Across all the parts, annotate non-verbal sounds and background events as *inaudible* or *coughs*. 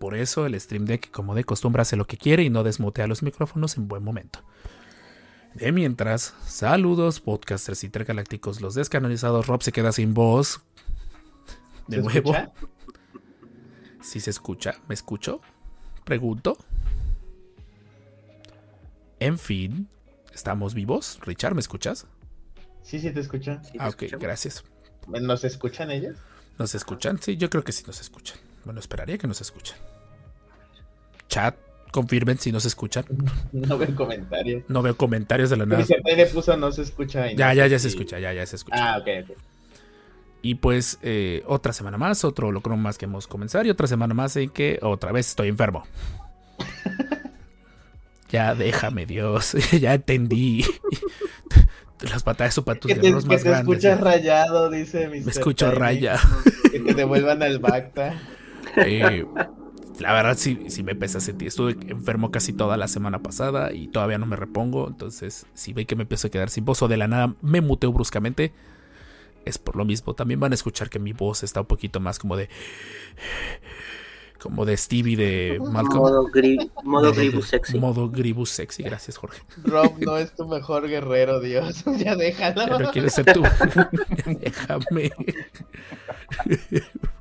Por eso el Stream Deck, como de costumbre, hace lo que quiere y no desmutea los micrófonos en buen momento. De mientras, saludos, podcasters intergalácticos, los descanonizados. Rob se queda sin voz. De ¿Se nuevo. escucha? Si se escucha, ¿me escucho? Pregunto. En fin, ¿estamos vivos? Richard, ¿me escuchas? Sí, sí, te escuchan. ah, ok, gracias. ¿Nos escuchan ellos? ¿Nos escuchan? Sí, yo creo que sí nos escuchan. Bueno, esperaría que nos escuchen. Chat, confirmen si nos escuchan. *laughs* No veo comentarios. No veo comentarios de la nada. Le puso no se escucha. Ya, ya, ya se escucha, ya, ya se escucha. Ah, ok, ok. Y pues eh, otra semana más, otro holocron más que hemos comenzado y otra semana más en que otra vez estoy enfermo. *laughs* ya déjame, Dios, *laughs* ya entendí. Las patadas de su Que te, patus que más te grandes. escuchas ya. rayado, dice. Me escucho Tiny. raya. Que te devuelvan al Bacta. Eh, la verdad sí, sí me pesa sentir. Estuve enfermo casi toda la semana pasada y todavía no me repongo. Entonces, si ve que me empiezo a quedar sin voz o de la nada me muteo bruscamente, es por lo mismo. También van a escuchar que mi voz está un poquito más como de. Como de Stevie de Malcolm. Modo, gri- modo Gribus sexy. Modo Gribus sexy. Gracias, Jorge. Rob no es tu mejor guerrero, Dios. *laughs* Ya déjalo. Ya no quieres ser tú. *laughs* Déjame. *laughs*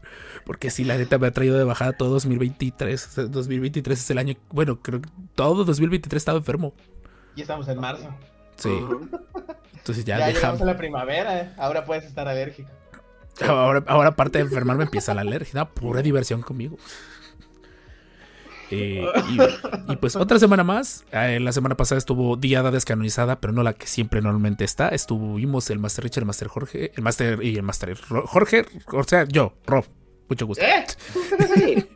Porque si la neta me ha traído de bajada todo 2023. O sea, 2023 es el año. Bueno, creo que todo 2023 estaba enfermo. Ya estamos en marzo. Sí. Entonces Ya, ya, a déjame. la primavera. ¿eh? Ahora puedes estar alérgico. Ahora, ahora, aparte de enfermarme, empieza la alergia. Pura diversión conmigo. Eh, y, y pues otra semana más. Eh, la semana pasada estuvo Diada descanonizada, pero no la que siempre normalmente está. Estuvimos el Master Richard, el Master Jorge, el Master y el Master Jorge, o sea, yo, Rob. Mucho gusto. ¿Eh? *laughs*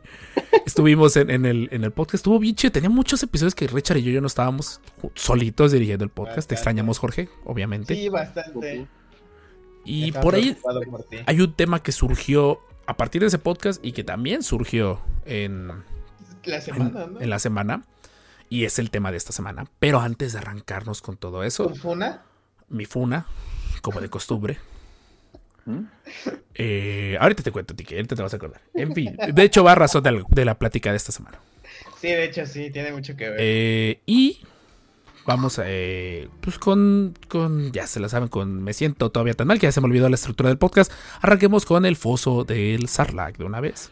Estuvimos en, en el, en el podcast. Estuvo bien chido. Tenía muchos episodios que Richard y yo ya no estábamos solitos dirigiendo el podcast. Bastante. Te extrañamos, Jorge, obviamente. Sí, bastante. Y Estaba por ahí por hay un tema que surgió a partir de ese podcast y que también surgió en, La en, semana, ¿no? en la semana. Y es el tema de esta semana. Pero antes de arrancarnos con todo eso, ¿Con Funa? mi funa, como de costumbre. ¿Mm? eh, ahorita te cuento, Tiki, ahorita te vas a acordar. En fin, de hecho va a razón de, la- de la plática de esta semana. Sí, de hecho sí, tiene mucho que ver. Eh, y vamos a, eh, pues con, con, ya se la saben, con Me siento todavía tan mal que ya se me olvidó la estructura del podcast. Arranquemos con el foso del Sarlacc de una vez.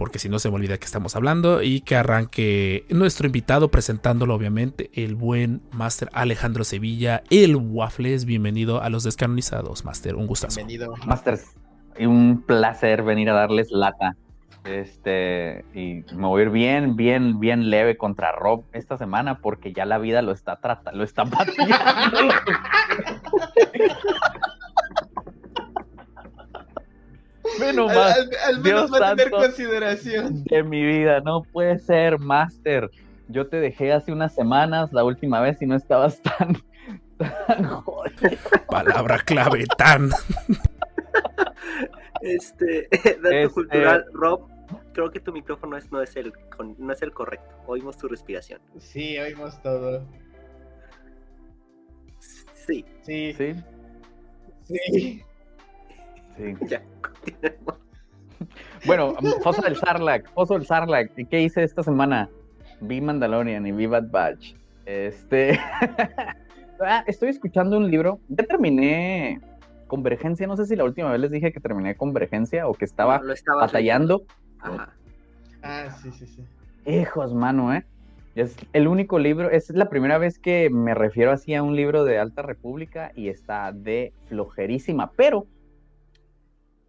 Porque si no se me olvida que estamos hablando y que arranque nuestro invitado presentándolo obviamente, el buen Master Alejandro Sevilla, el Waffles. Bienvenido a los descanonizados, Master, un gustazo. Bienvenido. Masters, un placer venir a darles lata. Este, y me voy a ir bien, bien, bien leve contra Rob esta semana porque ya la vida lo está tratando, lo está *laughs* pateando. Al, menos Dios va a tener consideración. de mi vida, no puede ser, Master. Yo te dejé hace unas semanas la última vez y no estabas tan, *laughs* tan jodido. Palabra clave, tan. Este, *laughs* dato Este- cultural, Rob, creo que tu micrófono es- no, es el, no es el correcto. Oímos tu respiración. Sí, oímos todo. Sí, Sí, Sí, sí. sí. *laughs* ya, continuemos. *laughs* Bueno, Foso del Sarlacc, Foso del Sarlacc, ¿y ¿qué hice esta semana? Vi Mandalorian y vi Bad Batch. Este. *laughs* Ah, Estoy escuchando un libro. Ya terminé Convergencia. No sé si la última vez les dije que terminé Convergencia o que estaba batallando. Ajá. Ah, sí, sí, sí. Hijos, mano, ¿eh? Es el único libro, es la primera vez que me refiero así a un libro de Alta República y está de flojerísima, pero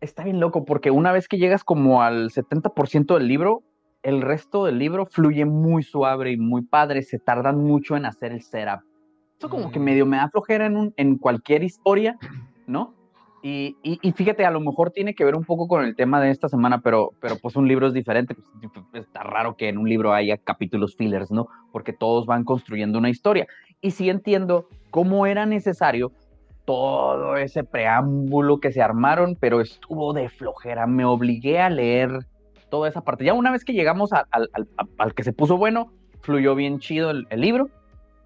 está bien loco porque una vez que llegas como al 70% del libro, el resto del libro fluye muy suave y muy padre, se tardan mucho en hacer el setup. Eso como que Mm. medio me da flojera en, un- en cualquier historia, ¿no? Y, y- y fíjate, a lo mejor tiene que ver un poco con el tema de esta semana, pero, pero pues un libro es diferente. pues, está raro que en un libro haya capítulos fillers, ¿no? Porque todos van construyendo una historia. Y sí entiendo cómo era necesario todo ese preámbulo que se armaron, pero estuvo de flojera. Me obligué a leer toda esa parte. Ya una vez que llegamos a- a- al que se puso bueno, fluyó bien chido el, el libro.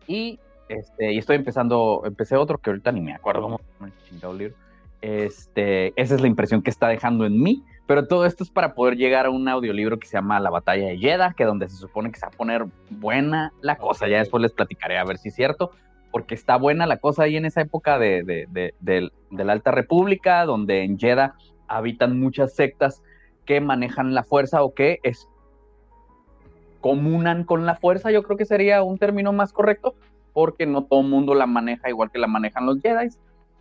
Y, este, y estoy empezando, empecé otro que ahorita ni me acuerdo cómo se llama el libro. Este, esa es la impresión que está dejando en mí. Pero todo esto es para poder llegar a un audiolibro que se llama La Batalla de Jeddah, que donde se supone que se va a poner buena la cosa. Ya después les platicaré a ver si es cierto, porque está buena la cosa ahí en esa época de, de- de- de la Alta República, donde en Jeddah habitan muchas sectas que manejan la fuerza o que es comunan con la fuerza, yo creo que sería un término más correcto, porque no todo el mundo la maneja igual que la manejan los Jedi.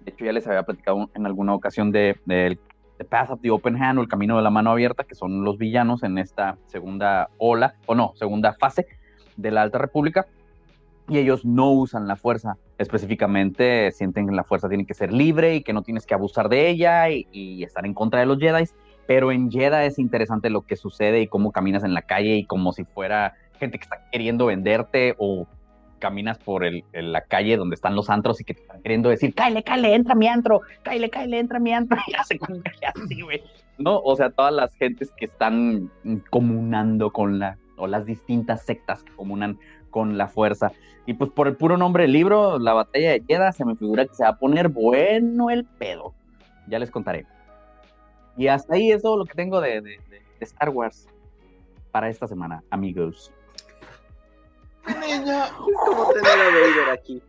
De hecho, ya les había platicado en alguna ocasión de, del The Path of the Open Hand o el Camino de la Mano Abierta, que son los villanos en esta segunda ola, o no, segunda fase de la Alta República. Y ellos no usan la fuerza. Específicamente sienten que la fuerza tiene que ser libre y que no tienes que abusar de ella y, y estar en contra de los Jedi. Pero en Jeddah es interesante lo que sucede y cómo caminas en la calle y como si fuera gente que está queriendo venderte o caminas por el, la calle donde están los antros y que te están queriendo decir, cáele, cáele, entra mi antro, cáele, cáele, entra mi antro, *laughs* y convierte así, güey. ¿No? O sea, todas las gentes que están comunando con la, o las distintas sectas que comunan con la fuerza. Y pues por el puro nombre del libro, La Batalla de Jeddah, se me figura que se va a poner bueno el pedo. Ya les contaré. Y hasta ahí es todo lo que tengo de, de- de- de Star Wars para esta semana, amigos. Niño. Es como tener a Vader aquí.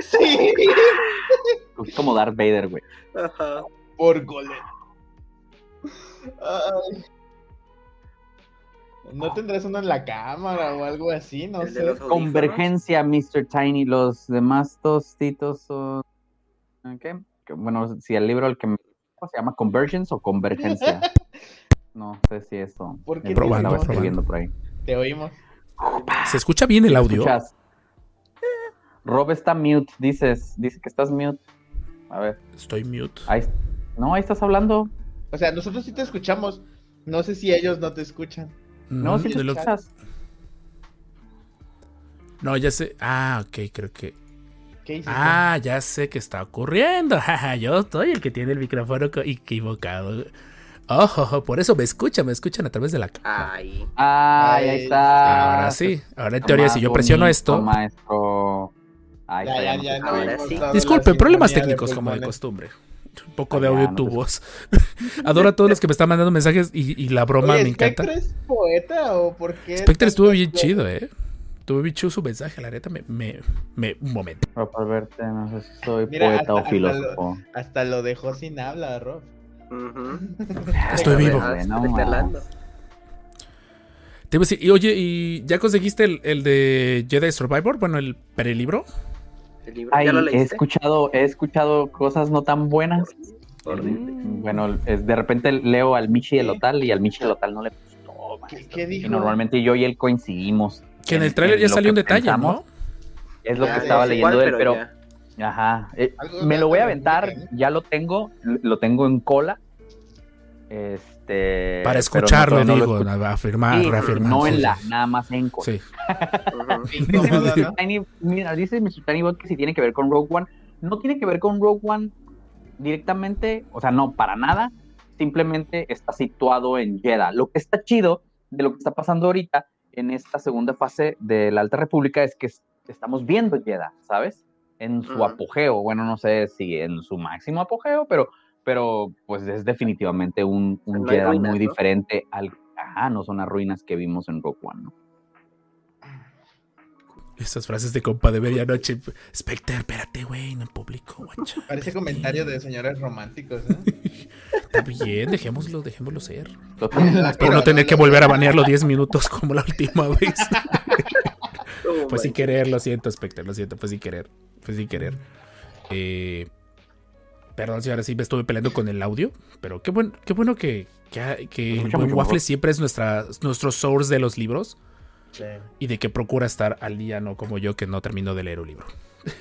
Sí. Es como Darth Vader, güey. Ajá. Por goles. Ay. ¿No tendrás uno en la cámara o algo así? No El de sé. Convergencia, Mr. Tiny. Los demás tostitos son. ¿Qué? Bueno, si el libro el que me ¿cómo se llama Convergence o Convergencia. *laughs* No sé si eso. ¿Por qué Probando, probando. escribiendo por ahí. Te oímos. ¿Se escucha bien el audio? ¿Escuchas? Rob está mute, dices. Dice que estás mute. A ver. Estoy mute. Ahí. No, ahí estás hablando. O sea, nosotros sí te escuchamos. No sé si ellos no te escuchan. No, de lo- escuchas. No, ya sé. Ah, ok, creo que. ¿Qué hiciste? Ah, ya sé que está ocurriendo. *laughs* Yo soy el que tiene el micrófono equivocado. Ojo, por eso me escuchan, me escuchan a través de la. Ay. Ay, ahí está. Ahora sí, ahora en teoría, si yo presiono esto. Maestro. Ya, ya, ya, no. Ahora sí. Disculpen, problemas técnicos de como de costumbre. Un poco de audio no tu voz. *laughs* Adoro a todos los que me están mandando mensajes y, y la broma Oye, me encanta. ¿Spectre es poeta o por qué? Spectre estuvo tantas bien chido, eh. Estuvo bien chido su mensaje, la neta. Me, me, me- un momento. Pero por verte, no sé si soy Mira, poeta hasta- o hasta filósofo. Hasta lo dejó sin habla, Rob. *laughs* Estoy ver, vivo. No. Te iba a decir, y oye, ¿y ya conseguiste el, el de Jedi Survivor? Bueno, el prelibro. El libro, Ay, ¿Ya lo he escuchado, he escuchado cosas no tan buenas. Horrible. Bueno, es, de repente leo al Michi del ¿Sí? Otal y al Michi del Otal no le gustó. ¿Qué, maestro. qué Y dijo? normalmente yo y él coincidimos. Que en el tráiler ya salió un detalle, pensamos. ¿no? Es lo Ya, que ya estaba leyendo Igual, de él, pero ya. Ajá. eh, me de lo voy a de aventar, ya lo tengo, lo tengo en cola. Este. Para escucharlo, no, digo, afirmar, Sí, reafirmar. no sí, en la, sí. nada más en. Sí. *laughs* Dice Mr. ¿no? Tiny, mira, dice Mr. Tiny Bot que si tiene que ver con Rogue One. No tiene que ver con Rogue One directamente, o sea, no, para nada. Simplemente está situado en Jeddah. Lo que está chido de lo que está pasando ahorita en esta segunda fase de la Alta República es que es- estamos viendo Jeddah, ¿sabes? En su apogeo. Bueno, no sé si en su máximo apogeo, pero, pero pues es definitivamente un, un No ruinas, muy ¿no? diferente al. Ajá, no son las ruinas que vimos en Rogue One, ¿no? Estas frases de compa de medianoche. Spectre, espérate, güey, no en público, guacha. Parece Espérate. comentario de señores románticos, ¿eh? *laughs* Está bien, dejémoslo, dejémoslo ser. Espero no tener que volver a banearlo 10 minutos como la última vez. *laughs* Fue sin querer, lo siento, Spectre, lo siento, fue sin querer. Fue sin querer. Eh, perdón si ahora sí me estuve peleando con el audio, pero qué, buen, qué bueno que, que, que el escucha buen mucho Waffle mejor. siempre es nuestra, nuestro source de los libros Sí. y de que procura estar al día, no como yo que no termino de leer un libro. *laughs*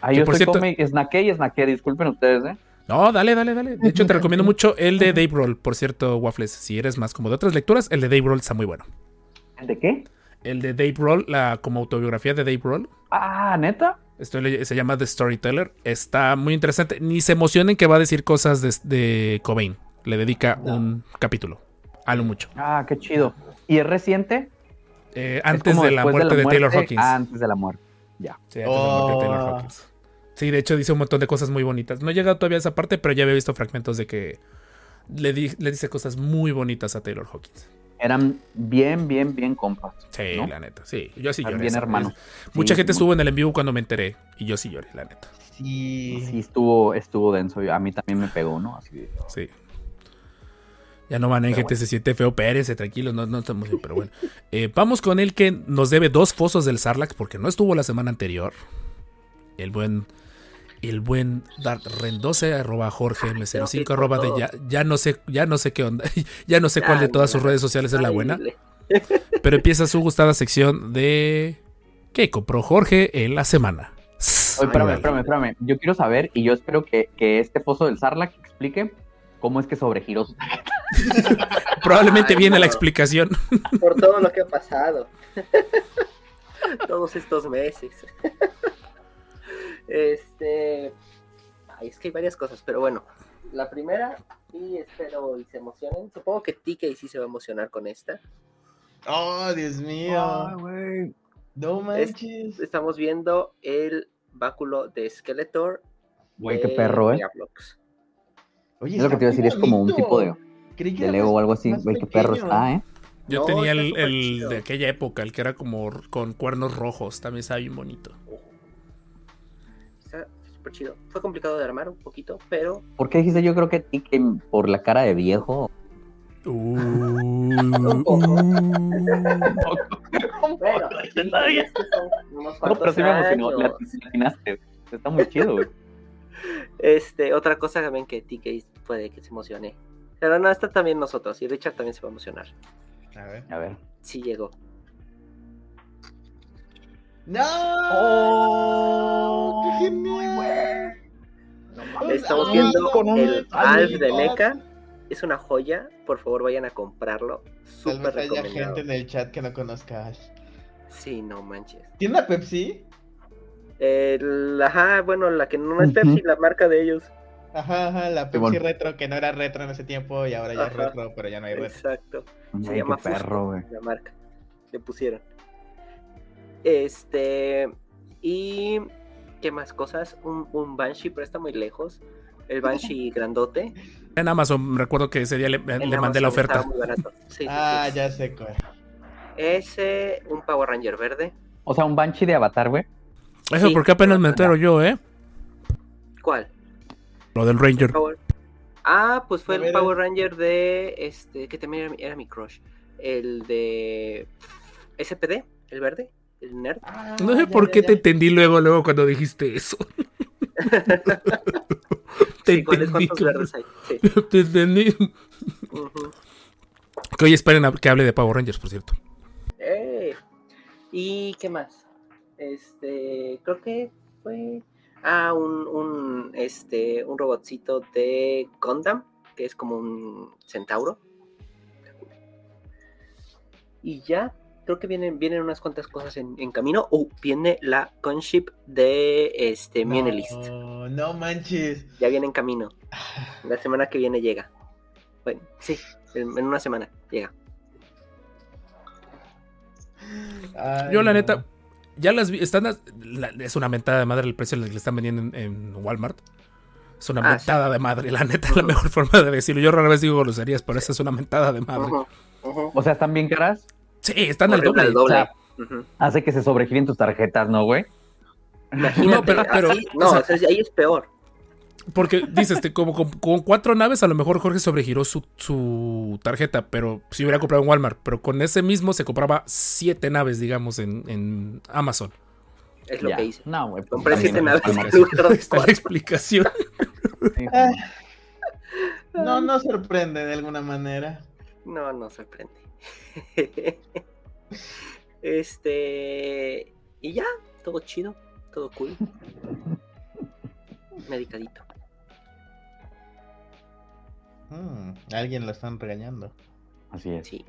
Ah, Que yo por estoy cierto- come, snaqué y snaqué, disculpen ustedes, ¿eh? No, dale, dale, dale. De hecho, te recomiendo mucho el de Dave Roll. Por cierto, Waffles, si eres más como de otras lecturas, el de Dave Roll está muy bueno. ¿De qué? El de Dave Roll, la como autobiografía de Dave Roll. Ah, neta. Se llama The Storyteller. Está muy interesante. Ni se emocionen que va a decir cosas de, de Cobain. Le dedica un capítulo. A lo mucho. Ah, qué chido. ¿Y es reciente? Eh, Es antes de la muerte de, Taylor Hawkins. Ah, antes de la muerte. Ya. Sí, antes de la muerte de Taylor Oh. Hawkins. Sí, de hecho dice un montón de cosas muy bonitas. No he llegado todavía a esa parte, pero ya había visto fragmentos de que le, di- le dice cosas muy bonitas a Taylor Hawkins. Eran bien, bien, bien compas. Sí, ¿no? la neta. Sí, yo sí Eran lloré. bien hermanos. Mucha Sí, gente estuvo en el en vivo cuando me enteré. Y yo sí lloré, la neta. Sí. Sí, estuvo, estuvo denso. A mí también me pegó, ¿no? Así Sí. Ya no van en gente, se siente feo, Pérez, tranquilos, no, no estamos bien, pero bueno. Eh, vamos con el que nos debe dos fosos del Sarlax porque no estuvo la semana anterior. El buen, el buen Dart Rendoce, arroba Jorge M05, arroba de ya, ya no sé, ya no sé qué onda, *laughs* ya no sé cuál de todas sus redes sociales es la buena, *laughs* pero empieza su gustada sección de ¿qué compró Jorge en la semana? Oye, espérame, espérame, espérame. Yo quiero saber y yo espero que, que este pozo del Sarlacc explique cómo es que sobregiró su *laughs* Probablemente Ay, viene la explicación. Por todo lo que ha pasado. Todos estos meses. Este. Ay, es que hay varias cosas, pero bueno. La primera, y espero y se emocionen. Supongo que TK sí se va a emocionar con esta. Oh, Dios mío. No manches. Estamos viendo el báculo de Skeletor. Güey, qué perro, ¿eh? Oye, Es lo que te iba a decir, es como un tipo de, Lego más- o algo así. Güey, qué perro está, ¿eh? Yo No, tenía el, de aquella época, el que era como con cuernos rojos, también estaba bien bonito. Súper chido. Fue complicado de armar un poquito, pero ¿Por qué dijiste yo creo que ti que por la cara de viejo? *laughs* Un poco. No, pero sí me emocionó. La la atinaste. Está muy chido, güey. Este, otra cosa también que TK puede que se emocione. Pero no, está también nosotros. Y Richard también se va a emocionar. A ver. A ver. Sí llegó. ¡No! ¡Oh! ¡Qué genial! Estamos Ay, viendo con un el Alf de. NECA. Es una joya. Por favor, vayan a comprarlo. Tal Súper vez haya gente en el chat que no conozca a Ash. Sí, no manches. ¿Tiene una Pepsi? El, ajá, bueno, la que no es. Pepsi, la marca de ellos. Ajá, ajá, la Pepsi bueno. retro que no era retro en ese tiempo y ahora ya es retro, pero ya no hay retro. Exacto. Se llama perro, güey. la marca. Le pusieron. Este. Y. ¿Qué más cosas? Un, un Banshee, pero está muy lejos. El *laughs* Banshee grandote. En Amazon, recuerdo que ese día le, mandé la oferta. muy barato. Sí, sí, sí. Ah, ya sé cuál. Ese, un Power Ranger verde. O sea, un Banshee de Avatar, güey. Eso Sí. porque apenas me entero yo, ¿eh? ¿Cuál? Lo del Ranger. Power- Ah, pues fue el. Power Ranger de. Este, que también era, mi- era mi crush. El de. SPD, el verde, el nerd. Ah, No sé ya, por ya, qué ya. te entendí luego, luego cuando dijiste eso. *laughs* te Sí, ¿cuáles entendí. hay? Sí. *laughs* Te entendí. ujú. Que hoy esperen a- que hable de Power Rangers, por cierto. Eh, ¿Y qué más? Este, creo que fue. Ah, un, un, este, un robotcito de Gundam, que es como un centauro. Y ya, creo que vienen, vienen unas cuantas cosas en, en camino. Oh, viene la conship de este. No, no manches. Ya viene en camino. *laughs* La semana que viene llega. Bueno, sí, en, en una semana llega. Ay, Yo, la no. neta, ya las vi. Están, la- es una mentada de madre el precio que le están vendiendo en, en Walmart. Es una Ah, mentada de madre, la neta, es la mejor forma de decirlo. Yo rara vez digo groserías, pero esa es una mentada de madre. O sea, están bien caras. Sí, están al doble. al o sea. Hace que se sobregiren tus tarjetas, ¿no, güey? Imagínate, No, pero- pero, así- no, o sea- o sea, ahí es peor. Porque dices, te- como con, con cuatro naves, a lo mejor Jorge sobregiró su, su tarjeta, pero si hubiera comprado en Walmart. Pero con ese mismo se compraba siete naves, digamos, en, en Amazon. Es lo Ya. que hice. No, güey. pues, Compré siete no naves *laughs* está la explicación. No, no sorprende de alguna manera. No, no sorprende. *laughs* este. Y ya, todo chido, todo cool. Medicadito. Mm, alguien lo están regañando. Así es. Sí.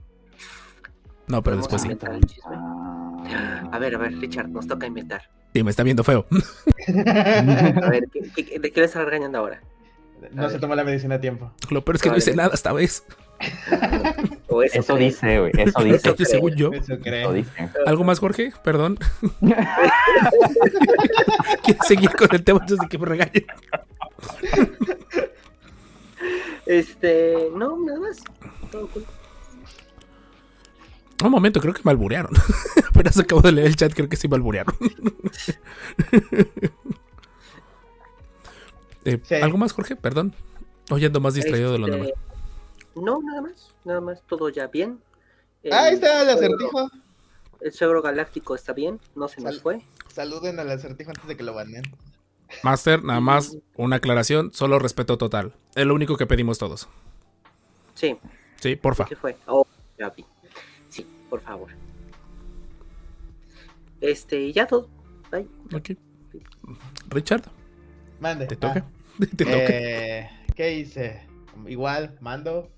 No, pero Vamos después a sí. Ah. A ver, a ver, Richard, nos toca inventar. Sí, me está viendo feo. *laughs* A ver, ¿qué- qué- ¿de qué le está regañando ahora? No se tomó la medicina a tiempo. Lo peor es que no hice nada esta vez. *laughs* O eso, dice, güey. Eso dice. Eso Que según yo. Eso Eso creo. dice. ¿Algo más, Jorge? Perdón. *laughs* ¿Quieres seguir con el tema antes de que me regañen? Este, no, nada más. Todo cool. Un momento, creo que me alburearon. *laughs* Apenas acabo de leer el chat, creo que sí me alburearon. *laughs* Eh, Sí. ¿Algo más, Jorge? Perdón. Hoy ando más distraído de lo Este, normal. No, nada más. Nada más, todo ya bien. El Ahí está el suegro- acertijo. El suegro galáctico está bien, no se nos Sal- fue. Saluden al acertijo antes de que lo banen. Master, nada más una aclaración, solo respeto total. Es lo único que pedimos todos. Sí, Sí, porfa. ¿qué fue? Oh, ya vi. Sí, por favor. Este, ya todo. Bye. Ok. Richard, Mande. te Ah, toca. *laughs* Te toca. eh, ¿Qué hice? Igual, Mando,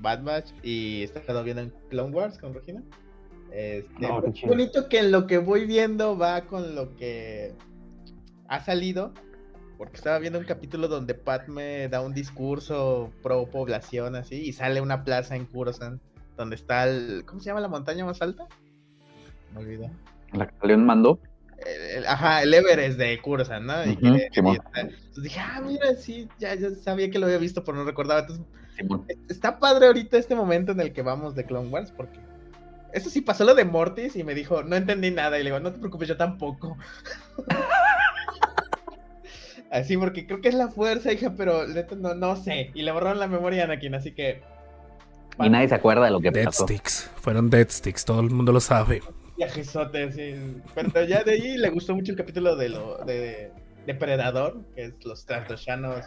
Bad Batch y he estado viendo en Clone Wars con Regina. Este, No, chido. bonito que en lo que voy viendo va con lo que ha salido. Porque estaba viendo un capítulo donde Pat me da un discurso pro población así y sale una plaza en Kurosan donde está el ¿cómo se llama la montaña más alta? Me olvidó. La que León mandó. El- el- ajá, el Everest de Kurosan, ¿no? Y Ujú, que- Simón. y está- entonces dije, ah, mira, sí, ya, ya sabía que lo había visto, pero no recordaba. Entonces. Está padre ahorita este momento en el que vamos de Clone Wars, porque eso sí pasó lo de Mortis y me dijo, no entendí nada. Y le digo, no te preocupes, yo tampoco. *laughs* así, porque creo que es la fuerza, hija, pero no, no sé. Y le borraron la memoria a Anakin, así que. Y nadie se acuerda de lo que Dead pasó. Sticks. Fueron Dead Sticks, todo el mundo lo sabe. Viajesote, sí. Pero ya de ahí le gustó mucho el capítulo de lo de Depredador, que es los trasdoshanos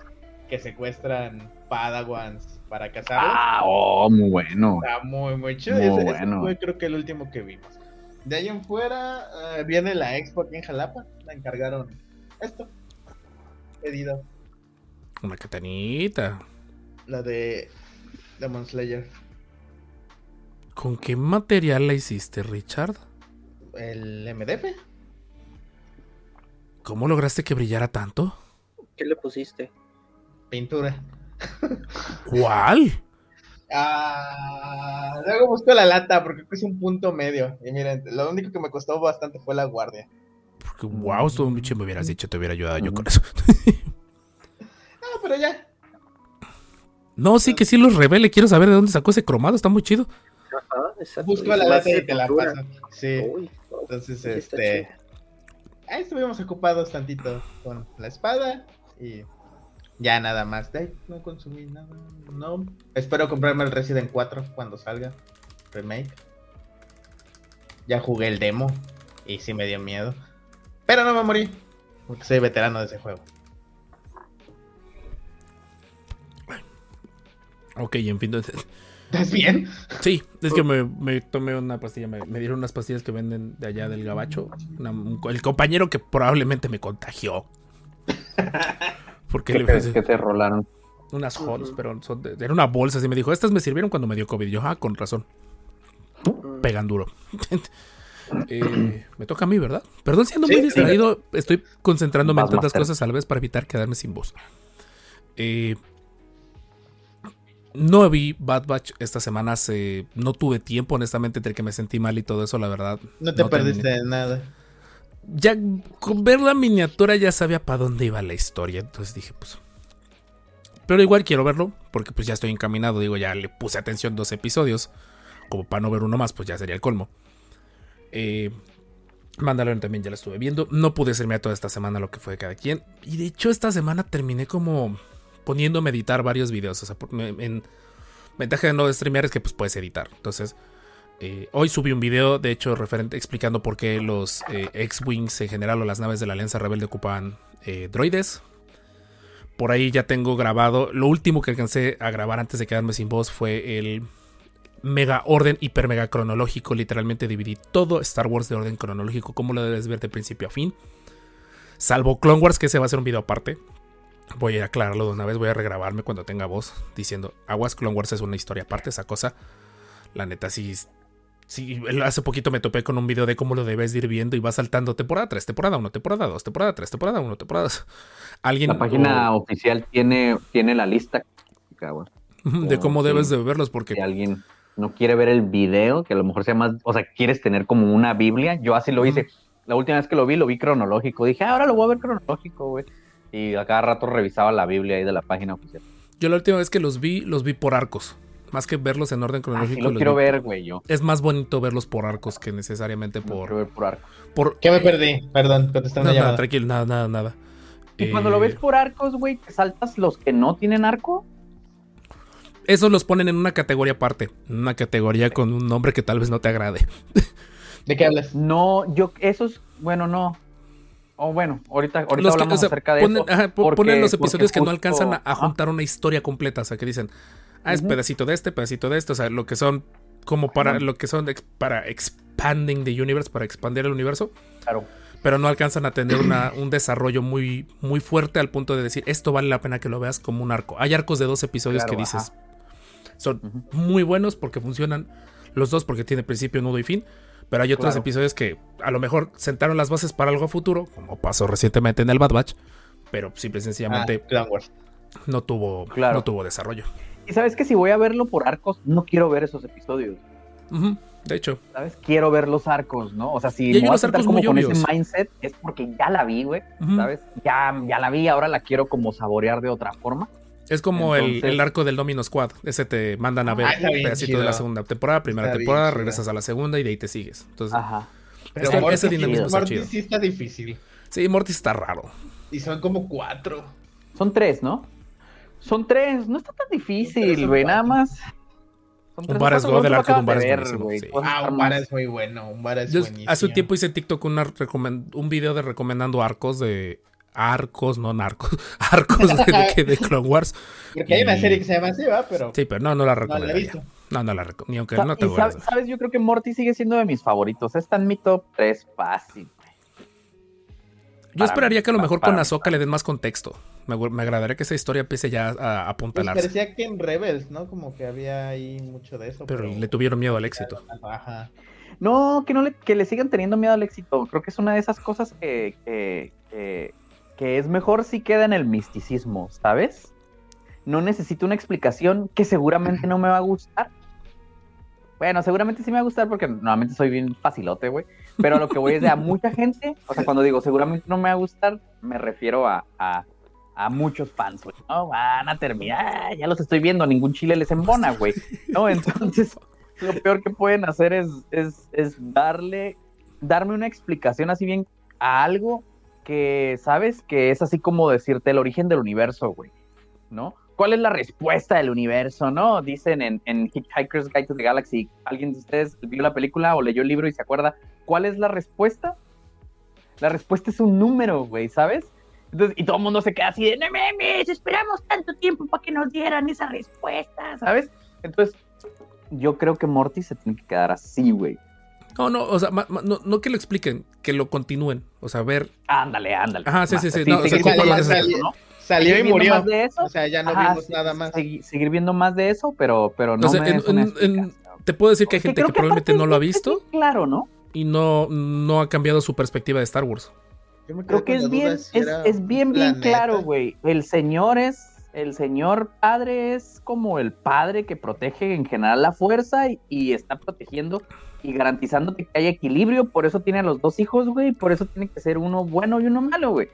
que secuestran Padawans para cazarlos. Ah, oh, muy bueno. Está muy, muy chido. Muy Ese- ese bueno. fue creo que el último que vimos. De ahí en fuera eh, viene la expo aquí en Jalapa. La encargaron esto. Pedido. Una catanita. La de Demon Slayer. ¿Con qué material la hiciste, Richard? El MDF. ¿Cómo lograste que brillara tanto? ¿Qué le pusiste? Pintura. ¿Cuál? Ah, luego busco la lata porque es un punto medio. Y miren, lo único que me costó bastante fue la guardia. Porque, wow, chido. Me hubieras dicho, te hubiera ayudado yo con eso. *laughs* No, pero ya. No, sí, que sí los revele. Quiero saber de dónde sacó ese cromado. Está muy chido. Ajá, exacto. Busco la lata de y te la paso. Sí. Uy, Entonces, este. Ahí estuvimos ocupados tantito con la espada y ya nada más. De no consumí nada. No. Espero comprarme el Resident 4 cuando salga. Remake. Ya jugué el demo y sí me dio miedo. Pero no me morí. Porque soy veterano de ese juego. Ok, en fin. ¿Estás bien? Sí, es que me, me tomé una pastilla. Me, me dieron unas pastillas que venden de allá del gabacho. Una- un- el compañero que probablemente me contagió. *laughs* Porque ¿Qué le crees que te rolaron? unas halls, pero son de- era una bolsa. Así me dijo, estas me sirvieron cuando me dio COVID. Yo, ah, con razón. Pegan duro. *laughs* Eh, me toca a mí, ¿verdad? Perdón si ando Sí, muy sí. distraído. Estoy concentrándome en Vas, tantas Master. cosas a la vez para evitar quedarme sin voz. Eh, no vi Bad Batch esta semana. se- no tuve tiempo, honestamente, entre que me sentí mal y todo eso, la verdad. No te perdiste de nada. Ya con ver la miniatura ya sabía para dónde iba la historia. Entonces dije, pues. Pero igual quiero verlo, porque pues ya estoy encaminado. Digo, ya le puse atención dos episodios. Como para no ver uno más, pues ya sería el colmo. Eh, Mandalorian también ya la estuve viendo. No pude hacerme toda esta semana lo que fue de cada quien. Y de hecho, esta semana terminé como poniendo a meditar varios videos. O sea, en ventaja de no streamear es que pues puedes editar. Entonces, eh, hoy subí un video, de hecho, referente explicando por qué los eh, X-Wings en general o las naves de la Alianza Rebelde ocupaban eh, droides. Por ahí ya tengo grabado. Lo último que alcancé a grabar antes de quedarme sin voz fue el mega orden hiper mega cronológico. Literalmente dividí todo Star Wars de orden cronológico, como lo debes ver de principio a fin. Salvo Clone Wars, que ese va a ser un video aparte. Voy a aclararlo de una vez, voy a regrabarme cuando tenga voz diciendo, Aguas Clone Wars es una historia aparte, esa cosa. La neta sí, sí, hace poquito me topé con un video de cómo lo debes de ir viendo y va saltando temporada 3, temporada 1, temporada 2, temporada 3, temporada 1, temporada 2. Alguien La página o- oficial tiene, tiene la lista de cómo sí. debes de verlos porque Si alguien no quiere ver el video, que a lo mejor sea más, o sea, quieres tener como una Biblia, yo así lo hice. La última vez que lo vi, lo vi cronológico. Dije, "Ah, ahora lo voy a ver cronológico, güey. Y a cada rato revisaba la Biblia ahí de la página oficial. yo la última vez que los vi, los vi por arcos. Más que verlos en orden Así cronológico. lo quiero ver, güey, yo. Es más bonito verlos por arcos que necesariamente por... ver por ¿Qué me perdí? Perdón, una nada, llamada. tranquilo, nada, nada, nada. Y cuando lo Eh, ves por arcos, güey, ¿te saltas los que no tienen arco? Esos los ponen en una categoría aparte. en Una categoría con un nombre que tal vez no te agrade. *laughs* ¿De qué hablas? No, yo, esos, bueno, no. O bueno, ahorita, ahorita Los que- hablamos o sea, acerca de ponen, eso. ajá, po- porque- ponen los episodios que no alcanzan a, juntar una historia completa. O sea, que dicen, ah, es pedacito de este, pedacito de este. O sea, lo que son como para lo que son ex- para expanding the universe, para expandir el universo. Claro. Pero no alcanzan a tener una- un desarrollo muy, muy fuerte al punto de decir, esto vale la pena que lo veas como un arco. Hay arcos de dos episodios Claro, que dices, ajá. son muy buenos porque funcionan los dos porque tiene principio, nudo y fin. Pero hay otros Claro. episodios que a lo mejor sentaron las bases para algo a futuro, como pasó recientemente en el Bad Batch, pero simple y sencillamente Ah, Clone Wars. no tuvo Claro. no tuvo desarrollo. Y sabes que si voy a verlo por arcos, no quiero ver esos episodios. De hecho, ¿Sabes? Quiero ver los arcos, ¿no? O sea, si me voy a como con obvios. ese mindset, es porque ya la vi, güey. ¿Sabes? Ya, ya la vi, ahora la quiero como saborear de otra forma. es como el- Entonces- el, arco del Domino Squad. Ese te mandan a ver Ah, un pedacito chido. de la segunda temporada, primera Está bien temporada, chido. regresas a la segunda y de ahí te sigues. Entonces, Ajá. Es Pero ese dinamismo está Morty chido. sí está difícil. sí, Morty está raro. Y son como cuatro. Son tres, ¿no? Son tres, no está tan difícil, güey, nada más. O Umbar es God, el lo arco de acabas Umbar es ver, buenísimo, sí. Puedes Ah, un vara es muy bueno. Un vara es Yo buenísimo. hace un tiempo hice TikTok una un video de recomendando arcos de arcos, no narcos, *laughs* arcos de, de, de *laughs* Clone Wars. Porque hay una y- serie que se llama así, ¿va? Pero Sí, pero no, no la no la he recomendaría. visto. No, no la recomiendo. Ni aunque Sa- no y te sab- acuerdas. sabes, yo creo que Morty sigue siendo de mis favoritos. Está en mi top 3 fácil. Yo esperaría que a lo mejor para con mí, Ahsoka le den más contexto. Me, me agradaría que esa historia empiece ya a, a Pues apuntalarse. parecía que en Rebels, ¿no? Como que había ahí mucho de eso. Pero le tuvieron miedo al éxito. Ajá. No, que no le, que le sigan teniendo miedo al éxito. Creo que es una de esas cosas que, que, que- que es mejor si queda en el misticismo, ¿sabes? No necesito una explicación que seguramente no me va a gustar. Bueno, seguramente sí me va a gustar porque normalmente soy bien facilote, güey. Pero lo que voy es de a *laughs* mucha gente. O sea, cuando digo seguramente no me va a gustar, me refiero a, a, a muchos fans, güey. No, van a terminar, ya los estoy viendo, ningún chile les embona, güey. No, *laughs* entonces lo peor que pueden hacer es, es, es darle, darme una explicación así bien a algo que, ¿sabes? Que es así como decirte el origen del universo, güey, ¿no? ¿Cuál es la respuesta del universo, no? Dicen en, en Hitchhiker's Guide to the Galaxy, ¿alguien de ustedes vio la película o leyó el libro y se acuerda cuál es la respuesta? La respuesta es un número, güey, ¿sabes? Entonces, y todo el mundo se queda así de, no mames, esperamos tanto tiempo para que nos dieran esa respuesta, ¿sabes? Entonces, yo creo que Morty se tiene que quedar así, güey. No, no, o sea, ma- ma- no, no que lo expliquen, que lo continúen. O sea, ver. Ándale, ándale. Ajá, sí, sí, sí, no, o sea, seguir concuerdo Salió y murió. más de eso. O sea, ya no Ajá, vimos sí, nada más. segui- seguir viendo más de eso, pero, pero no O sea, me en- des una en- en- explicación. Te puedo decir que hay gente que probablemente no lo ha visto Claro, ¿no? y no, no ha cambiado su perspectiva de Star Wars. Yo me Creo que es bien, si es, bien, bien planeta. claro, güey. El señor es, el señor padre es como el padre que protege en general la fuerza y, y está protegiendo y garantizándote que hay equilibrio. Por eso tiene a los dos hijos, güey. Por eso tiene que ser uno bueno y uno malo, güey.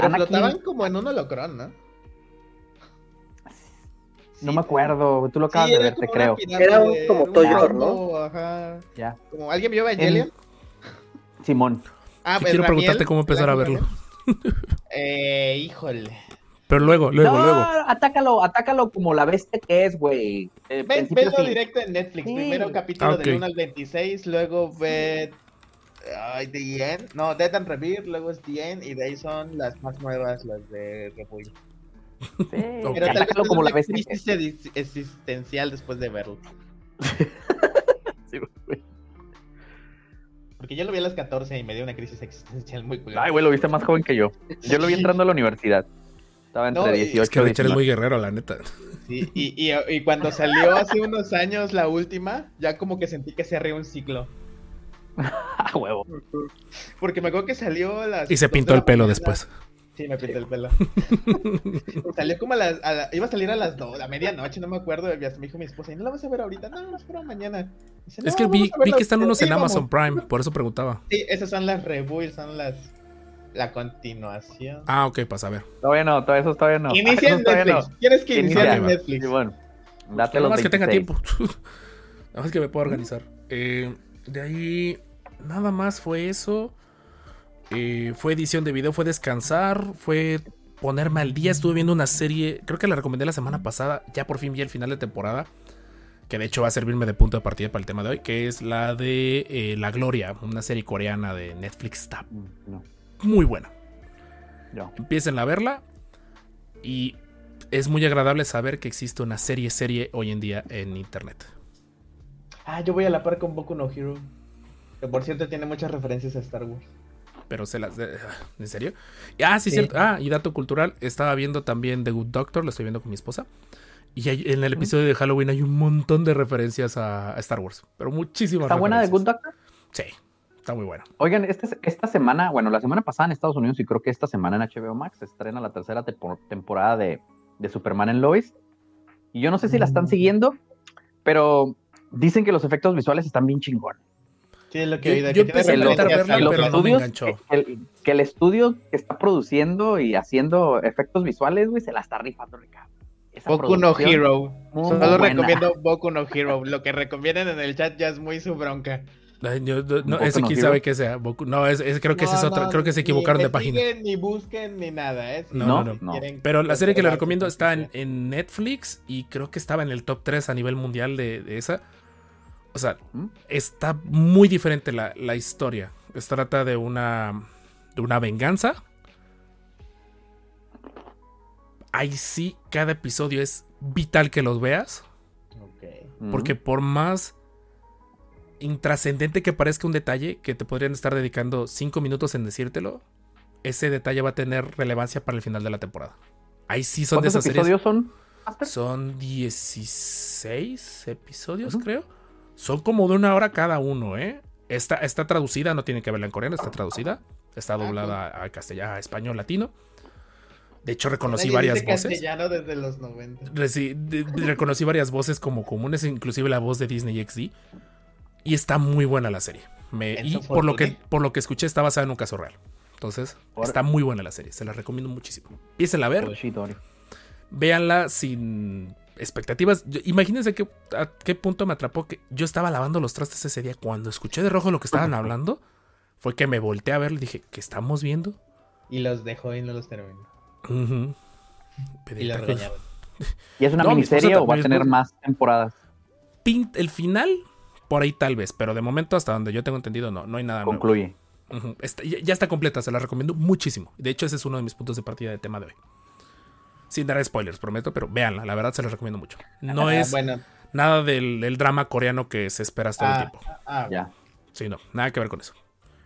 Pero Anakin- flotaban como en un holocrón, ¿no? No me acuerdo, tú lo acabas sí, de ver, te creo. Era un- como un Toyor, rombo, Ajá. Ya. Como, ¿Alguien vio Evangelion? Simón. Ah, Y quiero Ramiel, preguntarte cómo empezar a verlo. *laughs* Eh, híjole. Pero luego, luego, no, luego. atácalo, atácalo como la bestia que es, güey. Eh, a velo directo en Netflix. Sí. Primero capítulo Ah, ok. del 1 al 26, luego ve. Ay, The End. No, Dead and Rebirth, luego es The End, y de ahí son las más nuevas, las de República. Sí. *laughs* Pero tal vez como la es. crisis existencial después de verlo. *laughs* Sí, güey. Porque yo lo vi a los 14 y me dio una crisis existencial muy culera. Ay, güey, lo viste más joven que yo. Yo lo vi entrando a la universidad. Estaba entre No, y- 18 Es que Richard es 19. muy guerrero, la neta. Sí, y, y, y cuando salió hace unos años la última, ya como que sentí que se arreó un ciclo. *laughs* Ah, huevo. Porque me acuerdo que salió a las. Y se pintó la el pelo mañana. después. Sí, me pinté el pelo. *laughs* salió como a las. a la- iba a salir a las 2, a medianoche, no me acuerdo. Y hasta me dijo mi esposa, ¿y no la vas a ver ahorita? No, no, espera mañana. Dice, Es "No, que vi, vi que están ahorita". unos Sí, en vamos. Amazon Prime, por eso preguntaba. Sí, esas son las reviews, son las. La continuación. Ah, ok, pasa a ver. Todavía no, todavía eso todavía no. Inicia en *laughs* Netflix. no. Tienes que iniciar Inicia. en Netflix. Sí, bueno, date Nada los más que tenga 26. tiempo. Nada más que me pueda organizar. Eh, de ahí, nada más fue eso. Eh, fue edición de video, fue descansar, fue ponerme al día. Estuve viendo una serie, creo que la recomendé la semana pasada. Ya por fin vi el final de temporada. Que de hecho va a servirme de punto de partida para el tema de hoy. Que es la de eh, La Gloria, una serie coreana de Netflix. Está Mm, No, muy buena. yo. Empiecen a verla. Y es muy agradable saber que existe una serie serie hoy en día en internet. Ah, yo voy a la par con Boku no Hero. Que por cierto tiene muchas referencias a Star Wars. Pero se las. de- ¿En serio? Ah, sí, Sí. cierto. Ah, y dato cultural. Estaba viendo también The Good Doctor, lo estoy viendo con mi esposa. Y hay- en el episodio de Halloween hay un montón de referencias a, a Star Wars. Pero muchísimas ¿Está buena de Good. Doctor? Sí, está muy buena. Oigan, esta, esta semana, bueno, la semana pasada en Estados Unidos y creo que esta semana en HBO Max se estrena la tercera temporada de, de Superman en Lois. Y yo no sé si la están Mm. siguiendo, pero dicen que los efectos visuales están bien chingón. Sí, lo que Yo- yo que empecé a pero que- no me enganchó. que el, que el estudio que está produciendo y haciendo efectos visuales, güey, se la está rifando. Esa Boku no Hero. Solo buena. recomiendo Boku no Hero. Lo que recomienden en el chat ya es muy su bronca. Yo- no, no quién Hero. sabe qué sea. Boku- no, es, es- creo que ese es No, otra. no, creo que se equivocaron de página. Ni busquen ni nada, ¿eh? No, no, no, no. Pero la serie que les conservar recomiendo está en, en Netflix y creo que estaba en el top 3 a nivel mundial de, de esa. O sea, ¿Mm? está muy diferente la, la historia. Se trata de una, de una venganza. Ahí sí, cada episodio es vital que los veas. Porque por más intrascendente que parezca un detalle, que te podrían estar dedicando 5 minutos en decírtelo, ese detalle va a tener relevancia para el final de la temporada. Ahí sí son de ¿Cuántos esas series. episodios son? Son 16 episodios, creo. Son como de una hora cada uno, ¿eh? Está, está traducida, no tiene que verla en coreano, está traducida. Está doblada a castellano, a español, latino. De hecho, reconocí Nadie varias dice voces. castellano desde los 90. Reci- de- de- reconocí varias voces como comunes, inclusive la voz de Disney XD. Y está muy buena la serie. Me- y por lo, que, por lo que escuché, está basada en un caso real. Entonces, está muy buena la serie. Se la recomiendo muchísimo. Empiecen a ver. Véanla sin expectativas. Yo- imagínense que, a qué punto me atrapó que yo estaba lavando los trastes ese día. Cuando escuché de rojo lo que estaban hablando, fue que me volteé a ver y dije, ¿qué estamos viendo? Y los dejó y no los terminó. Ujú. Pedí Y los tacos. regañaron. ¿Y es una *laughs* No, mi miniserie o va a tener más temporadas? El final, por ahí tal vez, pero de momento, hasta donde yo tengo entendido, no, no hay nada nuevo. Concluye. Está- ya, ya está completa, se la recomiendo muchísimo. De hecho, ese es uno de mis puntos de partida de tema de hoy. Sin dar spoilers, prometo, pero véanla, la verdad se la recomiendo mucho. No Ah, es Bueno, nada del, del drama coreano que se espera todo el ah, tiempo. ah, Ya. Sí, no, nada que ver con eso.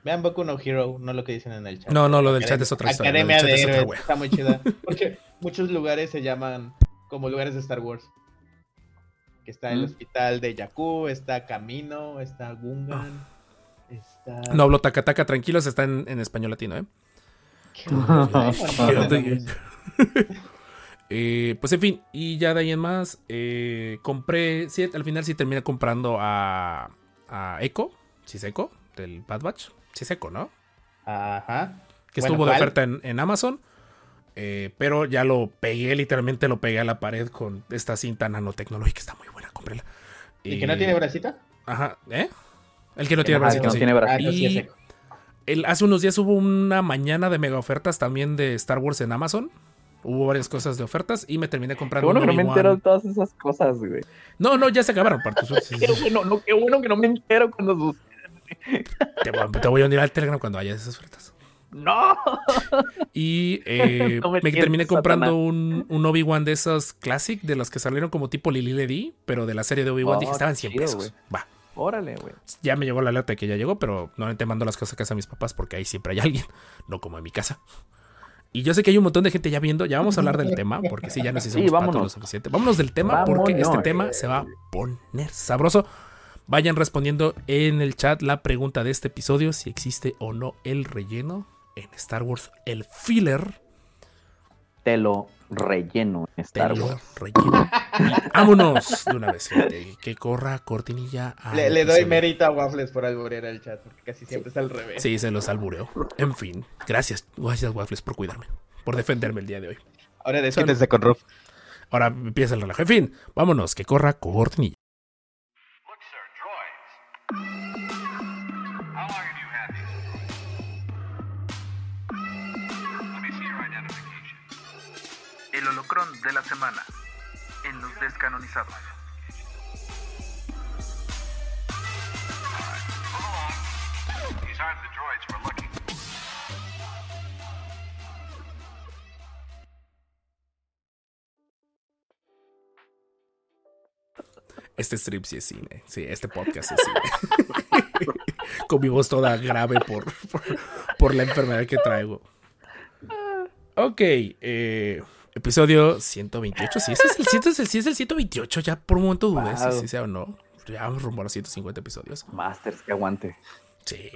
Vean Boku no Hero, no lo que dicen en el chat. No, no, lo del Academia- chat es otra historia. Academia de es Héroes está muy chida. *laughs* Porque muchos lugares se llaman como lugares de Star Wars. Que está el Mm. hospital de Jakku, está Camino, está Gungan, está... No hablo tacataca, tranquilos, está en, en español latino, ¿eh? ¿Qué onda? ¿Qué onda? Eh, pues en fin, y ya de ahí en más, eh, compré, sí, al final sí terminé comprando a, a Echo, si es Echo, del Bad Batch, si es Echo, ¿no? Ajá. Que Bueno, estuvo de oferta en, en Amazon, eh, pero ya lo pegué, literalmente lo pegué a la pared con esta cinta nanotecnológica, está muy buena, cómprela. ¿Y que no tiene bracita? Ajá, ¿eh? El que no tiene que no sí. tiene Ah, sí hace unos días hubo una mañana de mega ofertas también de Star Wars en Amazon. Hubo varias cosas de ofertas y me terminé Qué comprando bueno que no me entero de todas esas cosas, güey. No, no, ya se acabaron. Parto. *laughs* Qué bueno, no, qué bueno que no me entero cuando sucede. Te, voy, te voy a unir al Telegram cuando haya esas ofertas. ¡No! Y eh, *laughs* No me me, terminé comprando Satanás. un, un Obi-Wan de esos Classic, de los que salieron como tipo Lily Ledy, pero de la serie de Obi-Wan. Oh, Dije, estaban 100 chido, pesos. Va. Órale, güey. Ya me llegó la alerta de que ya llegó, pero normalmente mando las cosas a casa de mis papás porque ahí siempre hay alguien, no como en mi casa. Y yo sé que hay un montón de gente ya viendo, ya vamos a hablar del *laughs* tema, porque sí, ya nos hicimos Sí, vámonos. lo suficiente. Vámonos del tema, porque este tema se va a poner sabroso. Vayan respondiendo en el chat la pregunta de este episodio, si existe o no el relleno en Star Wars, el filler Te lo relleno en Star Wars. relleno. Vámonos de una vez, gente, que corra cortinilla. al Le, le doy mérito a Waffles por alburear el chat, porque casi siempre está al revés. Sí, se los albureo. En fin, gracias, gracias Waffles por cuidarme, por defenderme el día de hoy. Ahora desquítese con Ruf. Ahora empieza el relajo. En fin, vámonos, que corra cortinilla. De la semana en los descanonizados. Este strip sí es cine. Sí, este podcast es cine. *laughs* Con mi voz toda grave por, por, por la enfermedad que traigo. Ok, eh, episodio 128. Sí, ese es el, 100 es el- sí es el 128. Ya por un momento dudé si sea o no. Ya vamos rumbo a los 150 episodios. Masters, que aguante. Sí,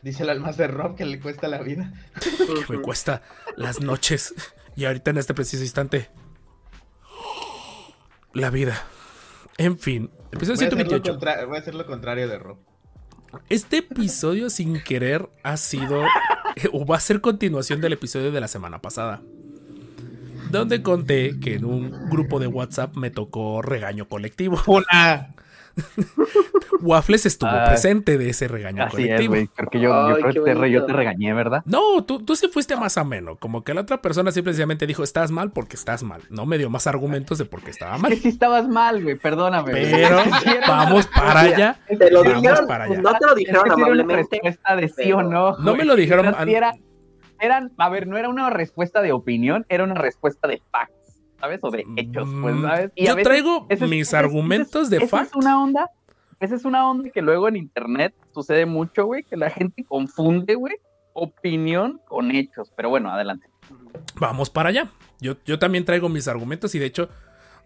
Dice el alma de Rob que le cuesta la vida. *laughs* me cuesta las noches. Y ahorita en este preciso instante. La vida. En fin, episodio Voy a, hacer lo 128. contra- voy a hacer lo contrario de Rob. Este episodio sin querer ha sido *laughs* o va a ser continuación del episodio de la semana pasada. Donde conté que en un grupo de WhatsApp me tocó regaño colectivo. ¡Una! *laughs* Waffles estuvo Ah, presente de ese regaño Así es, colectivo. güey. Creo que yo, creo que te re- yo bonito. te regañé, ¿verdad? No, tú, tú sí fuiste más ameno. Como que la otra persona simple y sencillamente dijo, estás mal porque estás mal. No me dio más argumentos de por qué estaba Que mal. sí estabas mal, güey. Perdóname. Pero *laughs* vamos para allá. Te lo Vamos dijeron, para allá. no te lo Es dijeron que sí era una amablemente. respuesta de sí o no. No me lo dijeron. Era, eran, a ver, no era una respuesta de opinión, era una respuesta de facts, ¿sabes? O de hechos, pues, Mm, ¿sabes? Y a Yo veces traigo es- mis es- argumentos ese de es- fact. Esa es una onda, esa es una onda que luego en internet sucede mucho, güey, que la gente confunde, güey, opinión con hechos. Pero bueno, adelante. Vamos para allá. Yo, yo también traigo mis argumentos y de hecho,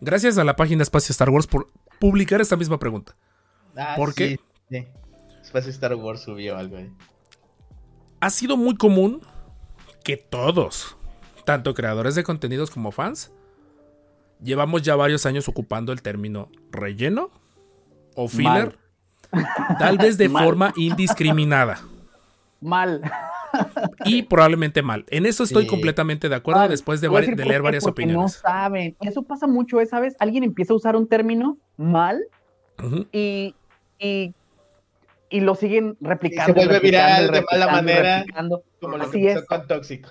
gracias a la página Espacio Star Wars por publicar esta misma pregunta. Ah, ¿Por qué? sí, sí. Después Star Wars subió algo ahí. Ha sido muy común que todos, tanto creadores de contenidos como fans, llevamos ya varios años ocupando el término relleno o filler, tal vez de *laughs* Mal. forma indiscriminada Mal. y probablemente mal. En eso estoy Sí. completamente de acuerdo después de, decir leer varias porque opiniones. No saben. Eso pasa mucho, ¿eh? ¿sabes? Alguien empieza a usar un término mal y, y lo siguen replicando. Y se vuelve replicando, viral de mala replicando, manera. replicando. Como lo Así que pasó es. con Tóxico.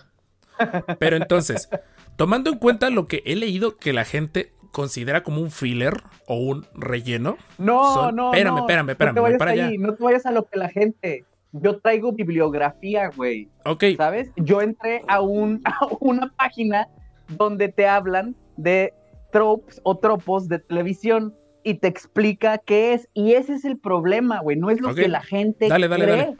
*laughs* Pero entonces, tomando en cuenta lo que he leído que la gente considera como un filler o un relleno, No, Son- no, espérame, no. espérame, espérame, No te vayas para ahí, allá. no te vayas a lo que la gente. Yo traigo bibliografía, güey. ok, ¿Sabes? Yo entré a, un, *laughs* a una página donde te hablan de tropes o tropos de televisión y te explica qué es. Y ese es el problema, güey. No es lo que la gente Dale, dale, cree. dale.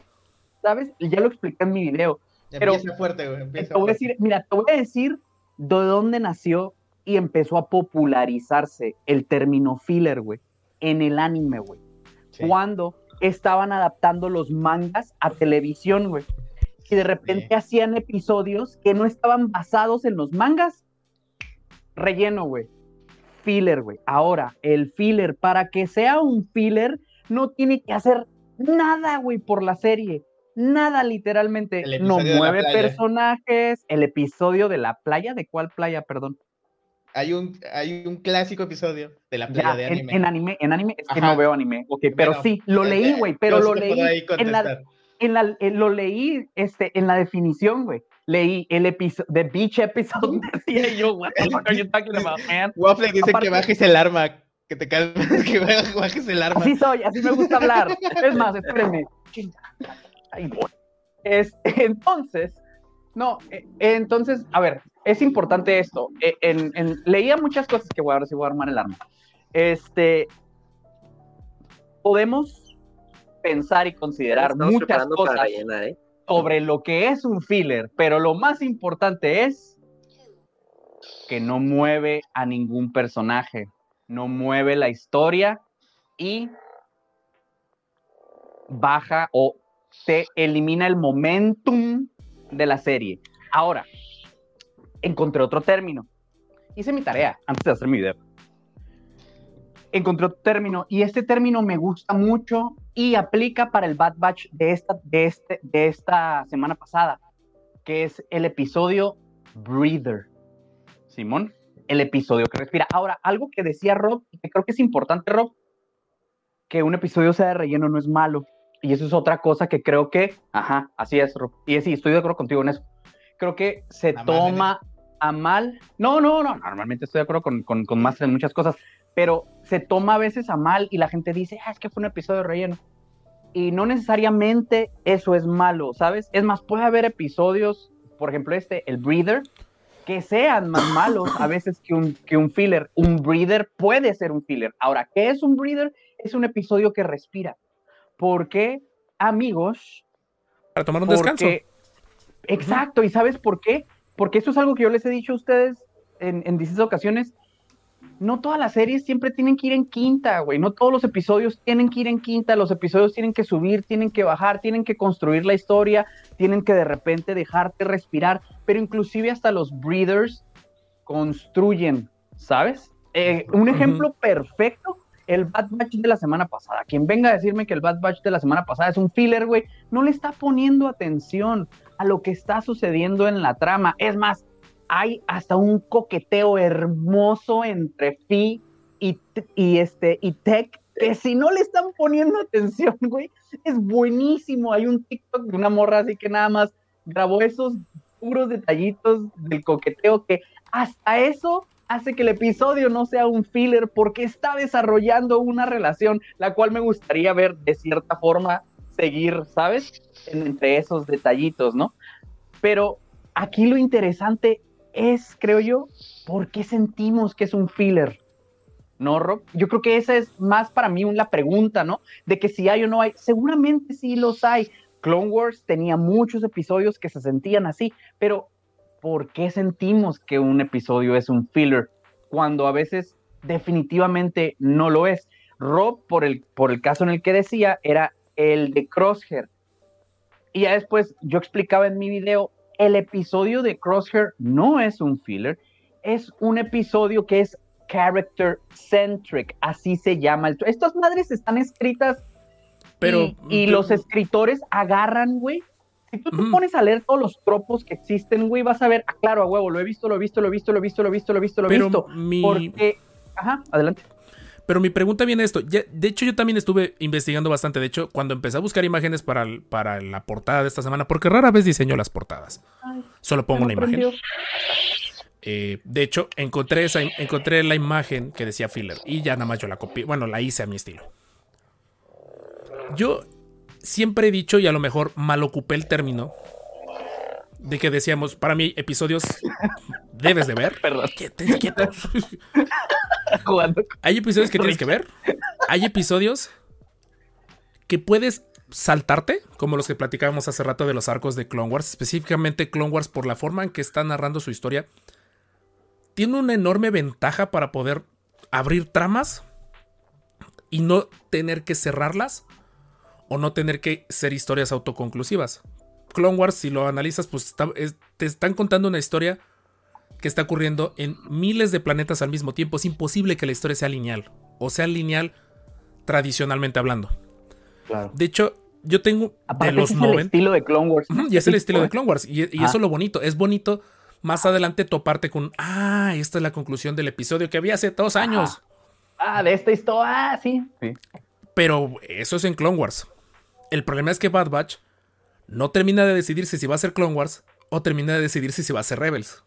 ¿Sabes? Ya lo expliqué en mi video. Pero- Empieza fuerte, güey. Te Empieza voy a fuerte. decir, mira, te voy a decir de dónde nació y empezó a popularizarse el término filler, güey, en el anime, güey. Sí. Cuando estaban adaptando los mangas a televisión, güey. Y de repente Sí. hacían episodios que no estaban basados en los mangas. Relleno, güey. Filler, güey. Ahora, el filler, para que sea un filler, no tiene que hacer nada, güey, por la serie. Nada, literalmente. No mueve personajes. El episodio de la playa. ¿De cuál playa, perdón? Hay un, hay un clásico episodio de la playa Ya, de anime. en anime, en anime es que no veo anime. Ok, pero Bueno, sí, lo eh, leí, eh, güey, pero yo lo sí leí en la, en la- eh, lo leí este, en la definición, güey. Leí el episodio, *laughs* The Beach Episode, decía yo, what the fuck are you talking about, man? Waffle dice Aparte- que bajes el arma. Que te calmes, *laughs* que bajes el arma. Así soy, así me gusta hablar. Es más, espérenme. Este, entonces, no, eh, entonces, a ver, es importante esto. En- en- leía muchas cosas que voy a ver si voy a armar el arma. Este, podemos pensar y considerar Estamos muchas para cosas. ¿eh? Sobre lo que es un filler, pero lo más importante es que no mueve a ningún personaje, no mueve la historia y baja o te elimina el momentum de la serie. Ahora, encontré otro término. Hice mi tarea antes de hacer mi video. Encontré otro término y este término me gusta mucho y aplica para el Bad Batch de esta, de este, de esta semana pasada, que es el episodio Breather. Simón, el episodio que respira. Ahora, algo que decía Rob, y que creo que es importante, Rob, que un episodio sea de relleno no es malo. Y eso es otra cosa que creo que, ajá, así es, Rob. Y sí, estoy de acuerdo contigo en eso. Creo que se A mal, toma a mal. No, no, no, normalmente estoy de acuerdo con, con, con Master en muchas cosas, pero se toma a veces a mal y la gente dice, ah, es que fue un episodio de relleno. Y no necesariamente eso es malo, ¿sabes? Es más, puede haber episodios, por ejemplo, este, el Breather, que sean más *coughs* malos a veces que un, que un filler. Un breather puede ser un filler. Ahora, ¿qué es un breather? Es un episodio que respira. ¿Por qué, amigos? Para tomar un descanso. Exacto, ¿y sabes por qué? Porque eso es algo que yo les he dicho a ustedes en, en distintas ocasiones. No todas las series siempre tienen que ir en quinta, güey. No todos los episodios tienen que ir en quinta. Los episodios tienen que subir, tienen que bajar, tienen que construir la historia, tienen que de repente dejarte respirar. Pero inclusive hasta los breathers construyen, ¿sabes? Eh, un ejemplo perfecto, el Bad Batch de la semana pasada. Quien venga a decirme que el Bad Batch de la semana pasada es un filler, güey, no le está poniendo atención a lo que está sucediendo en la trama. Es más, hay hasta un coqueteo hermoso entre Fi y, y, este, y Tech, que si no le están poniendo atención, *laughs* güey, es buenísimo. Hay un TikTok de una morra así que nada más grabó esos puros detallitos del coqueteo que hasta eso hace que el episodio no sea un filler porque está desarrollando una relación, la cual me gustaría ver de cierta forma seguir, ¿sabes? En- entre esos detallitos, ¿no? Pero aquí lo interesante es, creo yo, ¿por qué sentimos que es un filler? ¿No, Rob? Yo creo que esa es más para mí una pregunta, ¿no? De que si hay o no hay. Seguramente sí los hay. Clone Wars tenía muchos episodios que se sentían así, pero ¿por qué sentimos que un episodio es un filler cuando a veces definitivamente no lo es? Rob, por el, por el caso en el que decía, era el de Crosshair. Y ya después yo explicaba en mi video, el episodio de Crosshair no es un filler, es un episodio que es character centric, así se llama. el- Estas madres están escritas Pero. y, y los escritores agarran, güey. Si tú te Ujú. pones a leer todos los tropos que existen, güey, vas a ver, ah, claro, a huevo, lo he visto, lo he visto, lo he visto, lo he visto, lo he visto, lo he visto, lo he Pero visto. mi, Porque, ajá, adelante. Pero mi pregunta viene a esto. Ya- de hecho, yo también estuve investigando bastante. De hecho, cuando empecé a buscar imágenes para, para la portada de esta semana, porque rara vez diseño las portadas. Solo pongo una imagen. Eh, de hecho, encontré, esa, encontré la imagen que decía filler y ya nada más yo la copié. Bueno, la hice a mi estilo. Yo siempre he dicho, y a lo mejor mal ocupé el término, de que decíamos, para mí, episodios debes de ver. Perdón. Quietos, quietos. *laughs* Jugando. Hay episodios que tienes que ver. Hay episodios que puedes saltarte, como los que platicábamos hace rato de los arcos de Clone Wars, específicamente Clone Wars por la forma en que está narrando su historia. Tiene una enorme ventaja para poder abrir tramas y no tener que cerrarlas o no tener que ser historias autoconclusivas. Clone Wars, si lo analizas, pues está- es- te están contando una historia que está ocurriendo en miles de planetas al mismo tiempo. Es imposible que la historia sea lineal o sea lineal tradicionalmente hablando. Claro. De hecho, yo tengo Aparte, de los ese es el 90. estilo de Clone Wars. Y es el estilo de. Clone Wars. Y, y Ah. eso es lo bonito. Es bonito más adelante toparte con, ah, esta es la conclusión del episodio que había hace dos años. Ah, de esta historia, ah, sí. sí. Pero eso es en Clone Wars. El problema es que Bad Batch no termina de decidirse si va a ser Clone Wars o termina de decidirse si va a ser Rebels.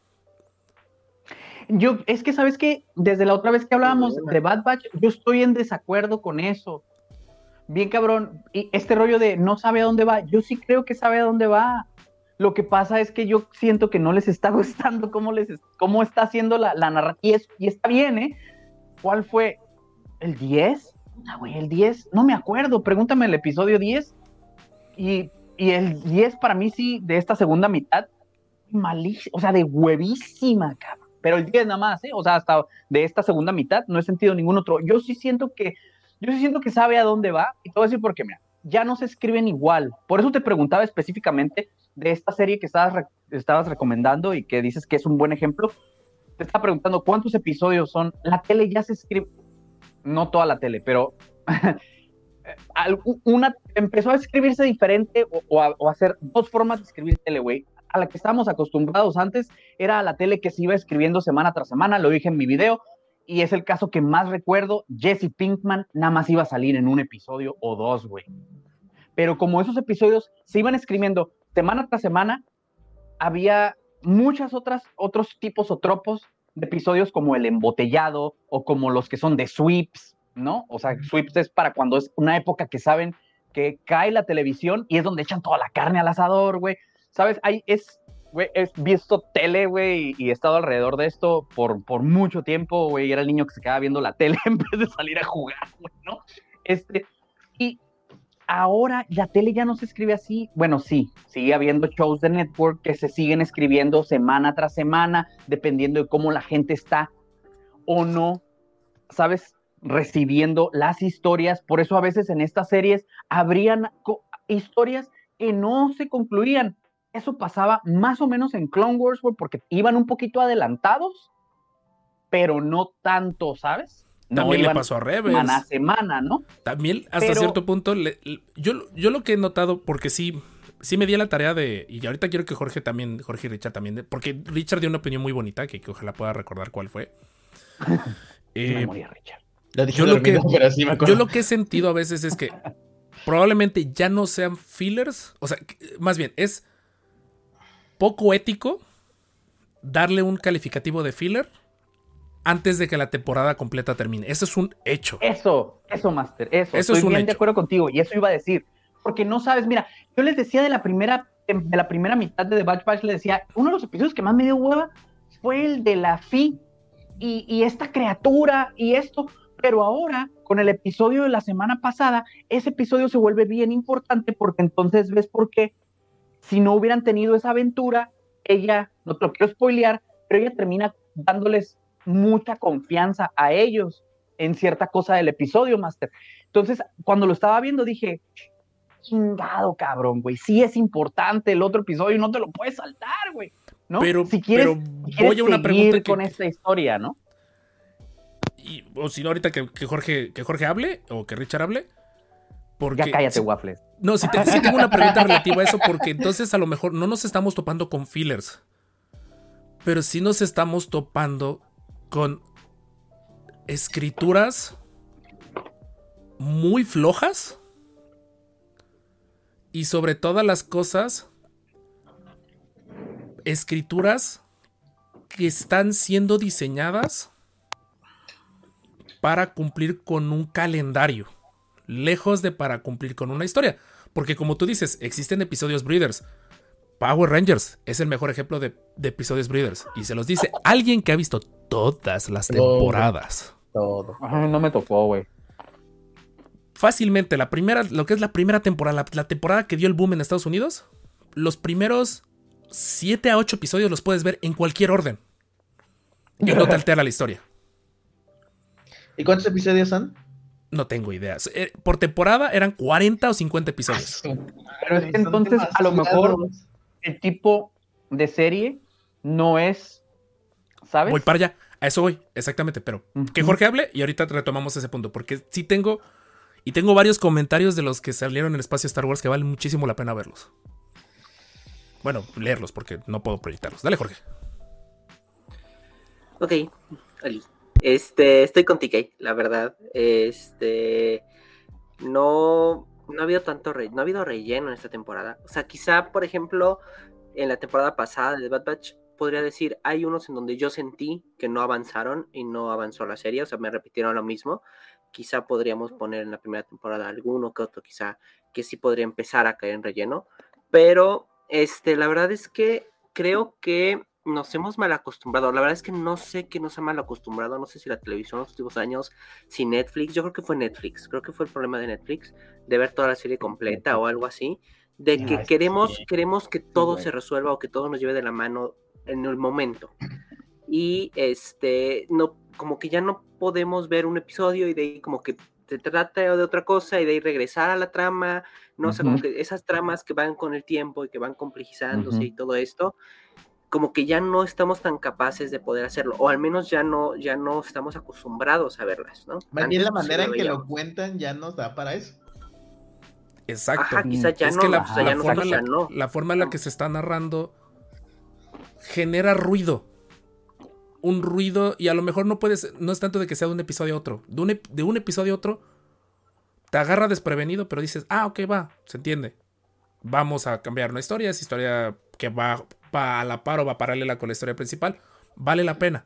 Yo, es que, ¿sabes qué? Desde la otra vez que hablábamos de Bad Batch, yo estoy en desacuerdo con eso. Bien cabrón. Y este rollo de no sabe a dónde va, yo sí creo que sabe a dónde va. Lo que pasa es que yo siento que no les está *laughs* gustando cómo, les, es- cómo está haciendo la, la narrativa. Y, es- y está bien, ¿eh? ¿Cuál fue? ¿El 10? Ah, güey, el 10. No me acuerdo. Pregúntame el episodio 10. Y Y el 10 para mí sí, de esta segunda mitad, malísimo, o sea, de huevísima, cabrón. Pero el 10 nada más, ¿eh? O sea, hasta de esta segunda mitad no he sentido ningún otro. Yo sí siento que, yo sí siento que sabe a dónde va. Y te voy a decir por qué, mira, ya no se escriben igual. Por eso te preguntaba específicamente de esta serie que estabas, re- estabas recomendando y que dices que es un buen ejemplo. Te estaba preguntando cuántos episodios son. La tele ya se escribe, no toda la tele, pero *laughs* una empezó a escribirse diferente o, o a, o a hacer dos formas de escribir tele, güey. A la que estábamos acostumbrados antes era a la tele que se iba escribiendo semana tras semana, lo dije en mi video, y es el caso que más recuerdo. Jesse Pinkman nada más iba a salir en un episodio o dos, güey. Pero como esos episodios se iban escribiendo semana tras semana, había muchas otras, otros tipos o tropos de episodios como el embotellado o como los que son de sweeps, ¿no? O sea, sweeps es para cuando es una época que saben que cae la televisión y es donde echan toda la carne al asador, güey. ¿Sabes? Hay, es, güey, he visto tele, güey, y he estado alrededor de esto por, por mucho tiempo, güey. Era el niño que se quedaba viendo la *laughs* tele en vez de salir a jugar, güey, ¿no? Este, y ahora la tele ya no se escribe así. Bueno, sí, sigue habiendo shows de network que se siguen escribiendo semana tras semana, dependiendo de cómo la gente está o no, ¿sabes? Recibiendo las historias. Por eso a veces en estas series habrían historias que no se concluían. Eso pasaba más o menos en Clone Wars, porque iban un poquito adelantados, pero no tanto, ¿sabes? No También le pasó a Rebels. semana a semana, ¿no? También hasta Pero- cierto punto, le- yo, yo lo que he notado, porque sí, sí me di la tarea de, y ahorita quiero que Jorge también, Jorge y Richard también, porque Richard dio una opinión muy bonita, que, que ojalá pueda recordar cuál fue. *laughs* Eh, Memoria, Richard. Lo dije yo lo que- dormido, *laughs* pero sí me acuerdo. yo lo que he sentido a veces es que probablemente ya no sean fillers, o sea, más bien es poco ético darle un calificativo de filler antes de que la temporada completa termine. Eso es un hecho. Eso, eso, Master, eso. Eso Estoy es un bien de hecho. acuerdo contigo y eso iba a decir. Porque no sabes, mira, yo les decía de la primera, de la primera mitad de The Bad Batch, les decía, uno de los episodios que más me dio hueva fue el de la Fi y, y esta criatura y esto. Pero ahora, con el episodio de la semana pasada, ese episodio se vuelve bien importante porque entonces ves por qué, si no hubieran tenido esa aventura, ella, no te lo quiero spoilear, pero ella termina dándoles mucha confianza a ellos en cierta cosa del episodio, Master. Entonces, cuando lo estaba viendo, dije, chingado, cabrón, güey, sí es importante el otro episodio, no te lo puedes saltar, güey, ¿no? Pero, si quieres, pero si quieres voy a una pregunta que, con esta historia, ¿no? Y- o si no ahorita que, que Jorge que Jorge hable o que Richard hable. Porque Ya cállate, si- Waffles. No, si, te- sí tengo una pregunta relativa a eso, porque entonces a lo mejor no nos estamos topando con fillers, pero sí nos estamos topando con escrituras muy flojas y sobre todas las cosas, escrituras que están siendo diseñadas para cumplir con un calendario lejos de para cumplir con una historia. Porque como tú dices, existen episodios breeders. Power Rangers es el mejor ejemplo de, de episodios breeders. Y se los dice alguien que ha visto todas las Todo. temporadas. Todo. Ay, no me tocó, güey. Fácilmente, la primera, lo que es la primera temporada, la, la temporada que dio el boom en Estados Unidos, los primeros 7 a 8 episodios los puedes ver en cualquier orden. Y no te *laughs* altera la historia. ¿Y cuántos episodios son? No tengo ideas. Eh, Por temporada eran 40 o 50 episodios. Pero es que entonces, a lo mejor, el tipo de serie no es, ¿sabes? Voy para allá. A eso voy, exactamente. Pero que. Jorge hable y ahorita retomamos ese punto. Porque sí tengo. Y tengo varios comentarios de los que salieron en el espacio Star Wars que vale muchísimo la pena verlos. Bueno, leerlos porque no puedo proyectarlos. Dale, Jorge. Ok, Ali. Este, estoy con TK, la verdad. Este, no, no ha habido tanto, re- no ha habido relleno en esta temporada. O sea, quizá, por ejemplo, en la temporada pasada de Bad Batch, podría decir, hay unos en donde yo sentí que no avanzaron y no avanzó la serie, o sea, me repitieron lo mismo. Quizá podríamos poner en la primera temporada alguno que otro, quizá que sí podría empezar a caer en relleno. Pero, este, la verdad es que creo que nos hemos mal acostumbrado. La verdad es que no sé qué nos ha mal acostumbrado. No sé si la televisión en los últimos años, si Netflix. Yo creo que fue Netflix. Creo que fue el problema de Netflix, de ver toda la serie completa o algo así. de que es que queremos, queremos que todo güey. se resuelva o que todo nos lleve de la mano en el momento. Y este, no, como que ya no podemos ver un episodio y de ahí como que se trata de otra cosa y de ahí regresar a la trama, no sé, como Ujú. que esas tramas que van con el tiempo y que van complejizándose Ujú. y todo esto, como que ya no estamos tan capaces de poder hacerlo, o al menos ya no, ya no estamos acostumbrados a verlas, ¿no? Más bien la manera en que lo cuentan ya nos da para eso. Exacto. Ajá, quizá ya es no, que la, o sea, la ya forma, la, no. la forma en la que se está narrando genera ruido. Un ruido, y a lo mejor no puedes, no es tanto de que sea de un episodio a otro. De un, de un episodio a otro, te agarra desprevenido, pero dices, ah, ok, va, se entiende. Vamos a cambiar una historia, es historia que va a la par o va paralela con la historia principal. Vale la pena.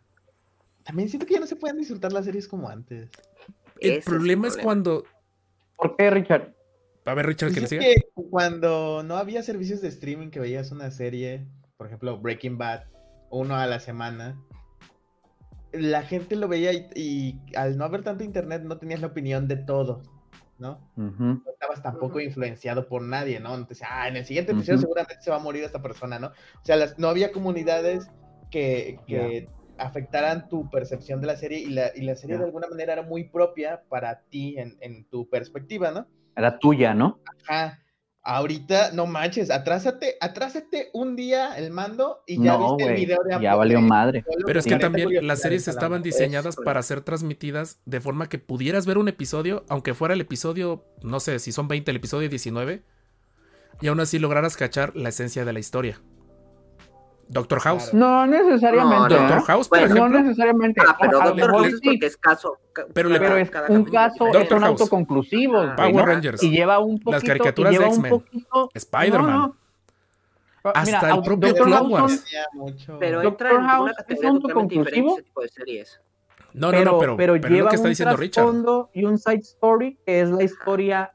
También siento que ya no se pueden disfrutar las series como antes. El Ese es el problema es cuando. ¿Por qué, Richard? A ver, Richard, que le es siga. que cuando no había servicios de streaming que veías una serie, por ejemplo Breaking Bad, uno a la semana, la gente lo veía y, y al no haber tanto internet no tenías la opinión de todo, ¿no? No estabas tampoco influenciado por nadie, ¿no? Entonces, ah, en el siguiente episodio seguramente se va a morir esta persona, ¿no? O sea, las- no había comunidades que, que afectaran tu percepción de la serie y la, y la serie de alguna manera era muy propia para ti en, en tu perspectiva, ¿no? Era tuya, ¿no? Ajá. Ahorita, no manches, atrásate, atrásate un día el mando y ya No, viste el video de Ya valió madre. Pero es que también las series estaban diseñadas Eso, para ser transmitidas de forma que pudieras ver un episodio, aunque fuera el episodio, no sé, si son 20, el episodio 19, y aún así lograras cachar la esencia de la historia. Doctor House. Claro. No necesariamente. No, Doctor ¿eh? House, por Bueno, No ejemplo. necesariamente. Ah, pero Doctor House es sí, porque es caso. ca- Pero le- pero es cada un caso. Doctor son House. autoconclusivos. Ah. Power ¿no? Rangers. Y lleva un poquito. Las caricaturas de X-Men. poquito- Spider-Man. No, no. Hasta Mira, el propio Doctor Clone House Wars. son- Pero Doctor entra en House es autoconclusivo. ese tipo de series. No, no, no, pero, pero, es lleva lo que está un diciendo Richard. y un side story que es la historia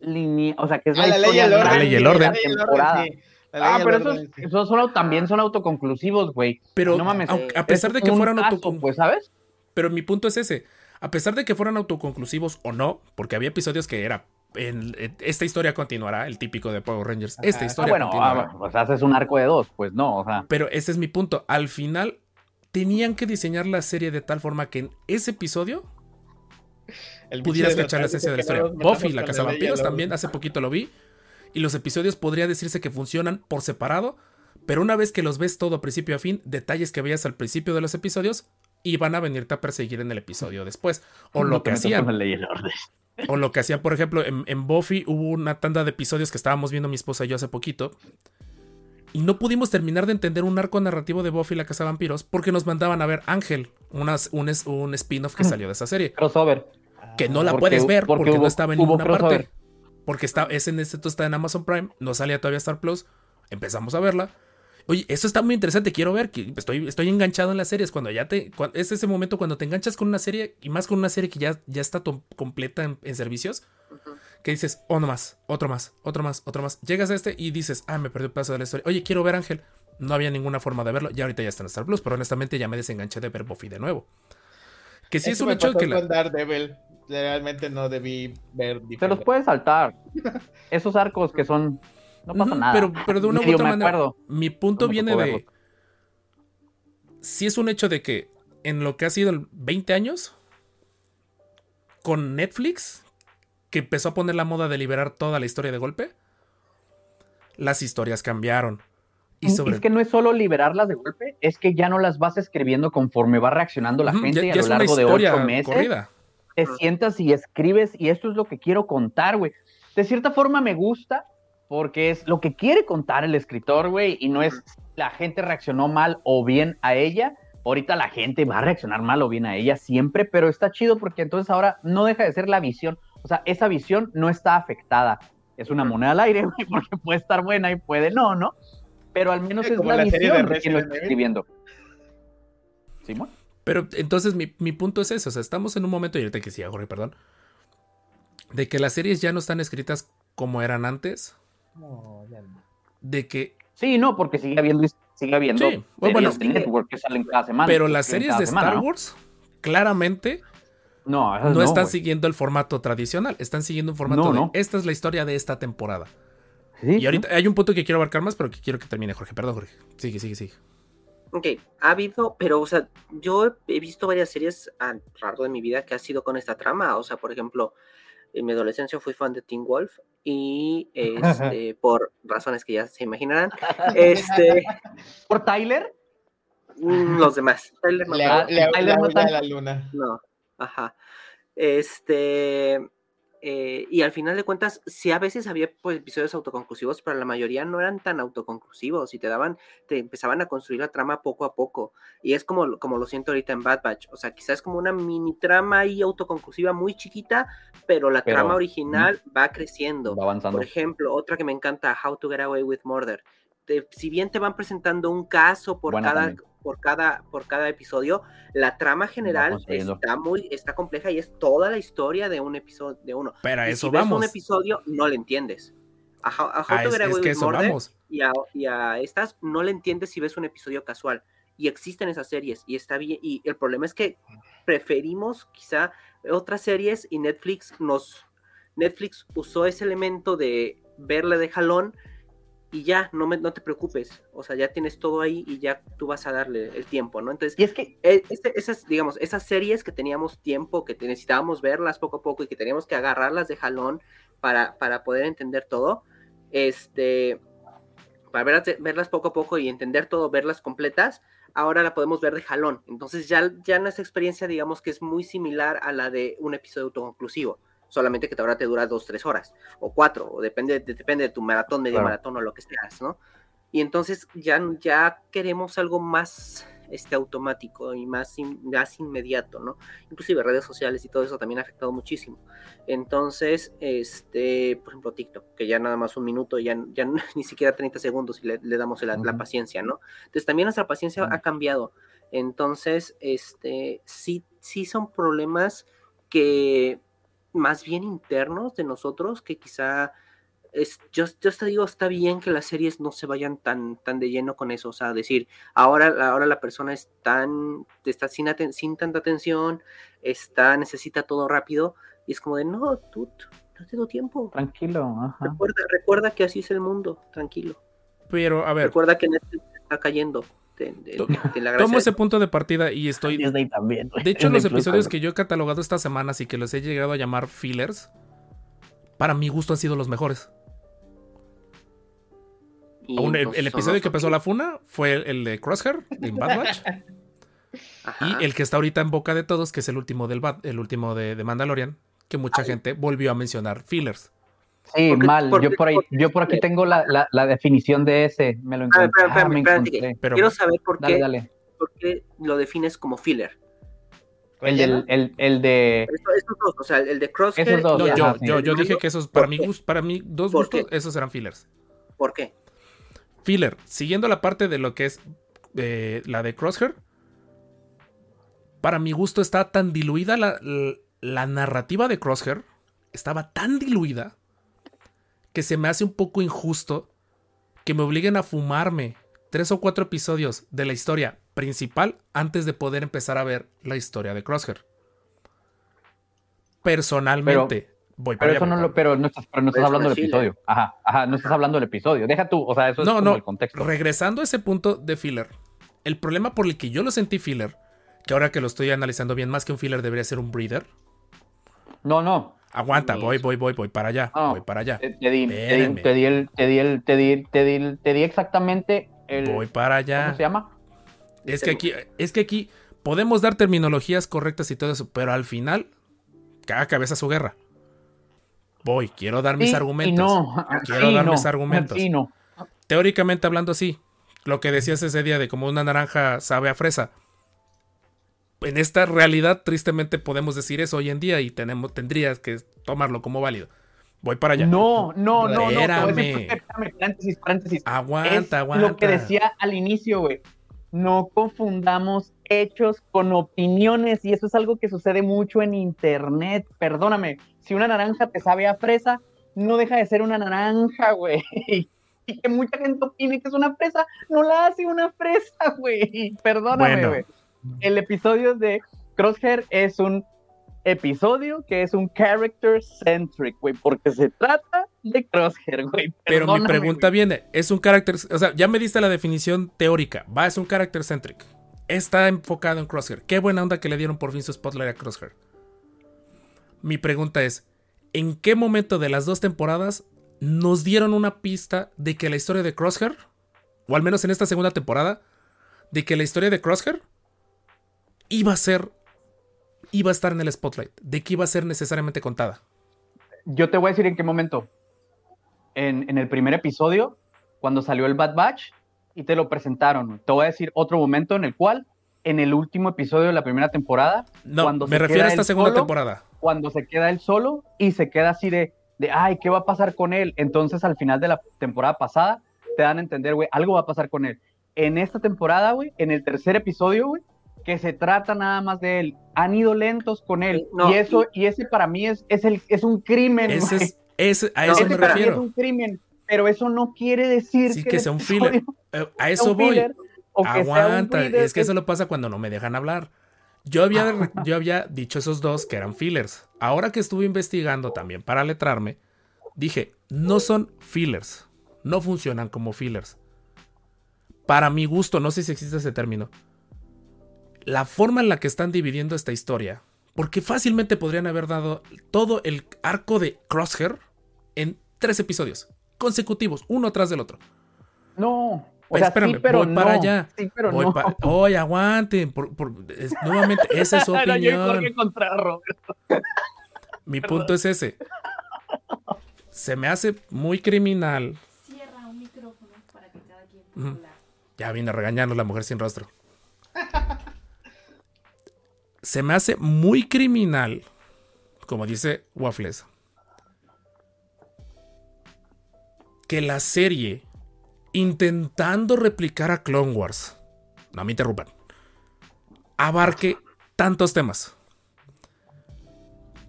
lineal, o sea, que es Ah, la, la ley y historia el orden. La ley y el orden. la ley y el orden, temporada. sí. Ah, pero esos, son, también son autoconclusivos, güey. Pero no mames. aunque- a pesar de que fueran autoconclusivos. Pues, ¿sabes? Pero mi punto es ese. A pesar de que fueran autoconclusivos o no, porque había episodios que era. En, en- esta historia continuará, el típico de Power Rangers. Esta Ajá. Ah, historia bueno, continuará. ah, pues haces un arco de dos, pues no, o sea. Pero ese es mi punto. Al final, tenían que diseñar la serie de tal forma que en ese episodio El pudieras cachar la esencia de la historia. Buffy, la Casa Vampiros, también hace poquito lo vi. Y los episodios podría decirse que funcionan por separado. Pero una vez que los ves todo principio a fin, detalles que veías al principio de los episodios iban a venirte a perseguir en el episodio después. O lo que hacían. O lo que hacía, por ejemplo, en, en Buffy hubo una tanda de episodios que estábamos viendo mi esposa y yo hace poquito. Y no pudimos terminar de entender un arco narrativo de Buffy la Casa de Vampiros porque nos mandaban a ver Ángel, unas- un, spin-off que salió de esa serie. Crossover. Que no la Porque puedes ver porque, porque no estaba en ninguna parte. Porque está, es en este está en Amazon Prime, no salía todavía Star Plus. Empezamos a verla. Oye, eso está muy interesante, quiero ver, que estoy, estoy enganchado en las series. Cuando ya te. cua- es ese momento cuando te enganchas con una serie, y más con una serie que ya, ya está completa en, en servicios, que dices, oh, no más, otro más, otro más, otro más. Llegas a este y dices, ah, me perdí un pedazo de la historia. Oye, quiero ver Ángel. No había ninguna forma de verlo. Ya ahorita ya está en Star Plus, pero honestamente ya me desenganché de ver Buffy de nuevo. Que sí es un hecho que la. Daredevil. Realmente no debí ver Te los diferente. puedes saltar. *laughs* Esos arcos que son. No pasa nada. Pero, pero de una u otra manera. acuerdo. Mi punto No viene de. verlo. Sí es un hecho de que en lo que ha sido el 20 años, con Netflix, que empezó a poner la moda de liberar toda la historia de golpe, las historias cambiaron. Y sobre. Es que no es solo liberarlas de golpe, es que ya no las vas escribiendo conforme va reaccionando la gente ya- y a lo largo de ocho meses. corrida. Te sientas y escribes y esto es lo que quiero contar, güey. De cierta forma me gusta porque es lo que quiere contar el escritor, güey, y no es la gente reaccionó mal o bien a ella. Ahorita la gente va a reaccionar mal o bien a ella siempre, pero está chido porque entonces ahora no deja de ser la visión. O sea, esa visión no está afectada. Es una moneda al aire, *laughs* güey, porque puede estar buena y puede no, ¿no? Pero al menos Sí, es la, visión de de quien lo está escribiendo. ¿Simón? Pero entonces mi, mi punto es ese. O sea, estamos en un momento, y ahorita que sí, Jorge, perdón. De que las series ya no están escritas como eran antes. No, ya no. De que Sí, no, porque sigue habiendo, sigue habiendo Sí, bueno, series bueno, de network que salen cada semana. Pero las series de semana, Star ¿no? Wars, claramente, No, no, están siguiendo el formato tradicional. Están siguiendo un formato No, de no. esta es la historia de esta temporada. Sí, Y ahorita hay un punto que quiero abarcar más, pero que quiero que termine, Jorge. Perdón, Jorge. Sigue, sigue, sigue. Ok, ha habido, pero, o sea, yo he visto varias series a lo largo de mi vida que ha sido con esta trama. O sea, por ejemplo, en mi adolescencia fui fan de Teen Wolf y este, *laughs* por razones que ya se imaginarán, *laughs* este, ¿Por Tyler? mm, los demás. Tyler no, le, Tyler no la luna. no, ajá. Este, eh, y al final de cuentas, sí a veces había pues, episodios autoconclusivos, pero la mayoría no eran tan autoconclusivos y te daban, te empezaban a construir la trama poco a poco. Y es como, lo- como lo siento ahorita en Bad Batch. O sea, quizás es como una mini trama ahí autoconclusiva muy chiquita, pero la Pero, trama original va creciendo. Va avanzando. Por ejemplo, otra que me encanta, How to Get Away with Murder. Te- si bien te van presentando un caso por Buena cada, también. Por cada, por cada episodio, la trama general está muy, está compleja y es toda la historia de un episodio de uno. Pero a Y eso si ves vamos. un episodio, no le entiendes. A How, a How Ah, to es, es que eso vamos. y a, y a estas no le entiendes si ves un episodio casual. Y existen esas series y está bien. Y el problema es que preferimos quizá otras series y Netflix nos... Netflix usó ese elemento de verle de jalón y ya, no, me, no te preocupes. O sea, ya tienes todo ahí y ya tú vas a darle el tiempo, ¿no? Entonces, Y es que este- esas, digamos, esas series que teníamos tiempo, que necesitábamos verlas poco a poco y que teníamos que agarrarlas de jalón para, para poder entender todo, este, para verlas, verlas poco a poco y entender todo, verlas completas, ahora la podemos ver de jalón. Entonces ya, ya nuestra experiencia, digamos que es muy similar a la de un episodio autoconclusivo, solamente que ahora te dura dos, tres horas, o cuatro, o depende, de- depende de tu maratón, medio Claro. maratón o lo que seas, ¿no? Y entonces ya, ya queremos algo más este, automático y más, in- más inmediato, ¿no? Inclusive redes sociales y todo eso también ha afectado muchísimo. Entonces, este, por ejemplo, TikTok, que ya nada más un minuto, ya, ya *laughs* ni siquiera 30 segundos y le, le damos la, paciencia, ¿no? Entonces también nuestra paciencia ha cambiado. Entonces, este, sí, sí son problemas que más bien internos de nosotros, que quizá es, yo, yo te digo, está bien que las series no se vayan tan, tan de lleno con eso, o sea, decir, ahora, ahora la persona es tan, está sin, aten- sin tanta atención, está, necesita todo rápido, y es como de, no, tú, no tengo tiempo. tranquilo, ajá. Recuerda, recuerda que así es el mundo, tranquilo. Pero, a ver, Recuerda que Netflix está cayendo. La tomo ese punto de partida y estoy. Disney también. De *laughs* hecho, los Plus episodios también. que yo he catalogado estas semanas y que los he llegado a llamar fillers, para mi gusto han sido los mejores. el, episodio que empezó la funa fue el, el de Crosshair, de Bad Batch. *laughs* Ajá. Y el que está ahorita en boca de todos, que es el último del Bad- el último de, de Mandalorian, que mucha gente volvió a mencionar fillers. Sí, Porque- mal. porque- yo por ahí, porque- yo por aquí tengo la, la, la definición de ese. Me lo Ah, encontré. espérame, Ah, espérame, me espérate, que encontré. Pero- Quiero saber por Dale, qué, dale. por qué lo defines como filler. El, del, el, el de. Estos dos, o sea, el de Crosshair. Esos dos, No, yo, Ajá, sí. yo, yo el dije que esos, para ¿por mi gusto, para mí, dos ¿Por gustos, qué? esos eran fillers. ¿Por qué? Filler, siguiendo la parte de lo que es eh, la de Crosshair, para mi gusto está tan diluida la, la- la narrativa de Crosshair, estaba tan diluida que se me hace un poco injusto que me obliguen a fumarme tres o cuatro episodios de la historia principal antes de poder empezar a ver la historia de Crosshair. Personalmente, voy para Pero eso no voy lo, pero no estás, pero no estás Pero eso hablando del episodio. Ajá, ajá, no estás hablando del episodio. Deja tú, o sea, eso es No, como no, el contexto. regresando a ese punto de filler, el problema por el que yo lo sentí filler, que ahora que lo estoy analizando bien, más que un filler debería ser un breather. No, no. Aguanta, voy, voy, voy, voy para allá, No. voy para allá, Te, te di, te, di, Espérenme. te di el, te di el, te di, te di, te di exactamente el. voy para ¿Cómo se allá. llama? Es que aquí, es que aquí podemos dar terminologías correctas y todo eso, pero al final, cada cabeza su guerra. Voy, quiero dar mis Sí y argumentos. no. Quiero Sí, dar no. mis argumentos. Sí, no. Teóricamente hablando así, lo que decías ese día de como una naranja sabe a fresa. En esta realidad, tristemente, podemos decir eso hoy en día y tenemos, tendrías que tomarlo como válido. Voy para allá. No, no, no, no. te voy a Espérame. paréntesis, paréntesis. Aguanta, es aguanta. lo que decía al inicio, güey. No confundamos hechos con opiniones y eso es algo que sucede mucho en internet. Perdóname, si una naranja te sabe a fresa, no deja de ser una naranja, güey. *laughs* Y que mucha gente opine que es una fresa, no la hace una fresa, güey. Perdóname, Bueno. El episodio de Crosshair es un episodio que es un character centric, güey, porque se trata de Crosshair, güey. Pero mi pregunta viene, es un carácter, o sea, ya me diste la definición teórica, va, es un carácter centric. Está enfocado en Crosshair. Qué buena onda que le dieron por fin su spotlight a Crosshair. Mi pregunta es, ¿en qué momento de las dos temporadas nos dieron una pista de que la historia de Crosshair, o al menos en esta segunda temporada, de que la historia de Crosshair iba a ser, iba a estar en el spotlight, de que iba a ser necesariamente contada? Yo te voy a decir en qué momento. En, en el primer episodio, cuando salió el Bad Batch y te lo presentaron. Te voy a decir otro momento en el cual, en el último episodio de la primera temporada, No, Cuando me se refiero a queda esta él segunda solo, temporada. cuando se queda él solo y se queda así de, de, ay, ¿qué va a pasar con él? Entonces, al final de la temporada pasada, te dan a entender, güey, algo va a pasar con él. En esta temporada, güey, en el tercer episodio, güey, que se trata nada más de él. Han ido lentos con él. No, y eso, y ese para mí es, es, el, es un crimen, Ese es, ese- a eso Ese me para mí es refiero. un crimen, pero eso no quiere decir Sí, que, sea un filler. *laughs* A eso voy. filler o que sea un Aguanta, es que eso lo pasa cuando no me dejan hablar. Yo había, *laughs* yo había dicho esos dos que eran fillers. Ahora que estuve investigando también para letrarme, dije, no son fillers. No funcionan como fillers. Para mi gusto, no sé si existe ese término. La forma en la que están dividiendo esta historia, porque fácilmente podrían haber dado todo el arco de Crosshair en tres episodios consecutivos, uno tras del otro. No. O sea, espérame, sí, pero voy no. para allá. Sí, pero Voy no. pa- Oye, aguanten. por- por- es- nuevamente, esa es *laughs* su Era yo y opinión. Jorge contra Roberto. Mi punto es ese. Se me hace muy criminal. Cierra un micrófono para que cada quien hablar. Ya vine a regañarnos la mujer sin rostro. *laughs* Se me hace muy criminal, como dice Waffles, que la serie, intentando replicar a Clone Wars, no me interrumpan, abarque tantos temas.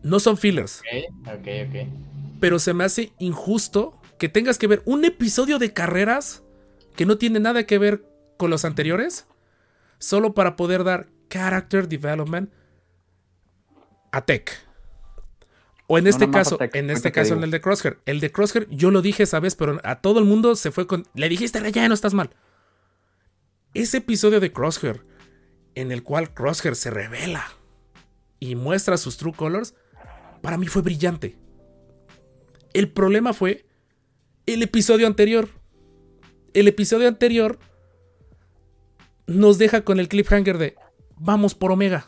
No son fillers. Ok, ok, ok. pero se me hace injusto que tengas que ver un episodio de carreras que no tiene nada que ver con los anteriores, solo para poder dar character development a Tech. O en este a caso, Tech, en este te caso, en el de Crosshair. El de Crosshair, yo lo dije esa vez, pero a todo el mundo se fue con. Le dijiste relleno, estás mal. Ese episodio de Crosshair, en el cual Crosshair se revela y muestra sus true colors, para mí fue brillante. El problema fue el episodio anterior. El episodio anterior nos deja con el cliffhanger de vamos por Omega.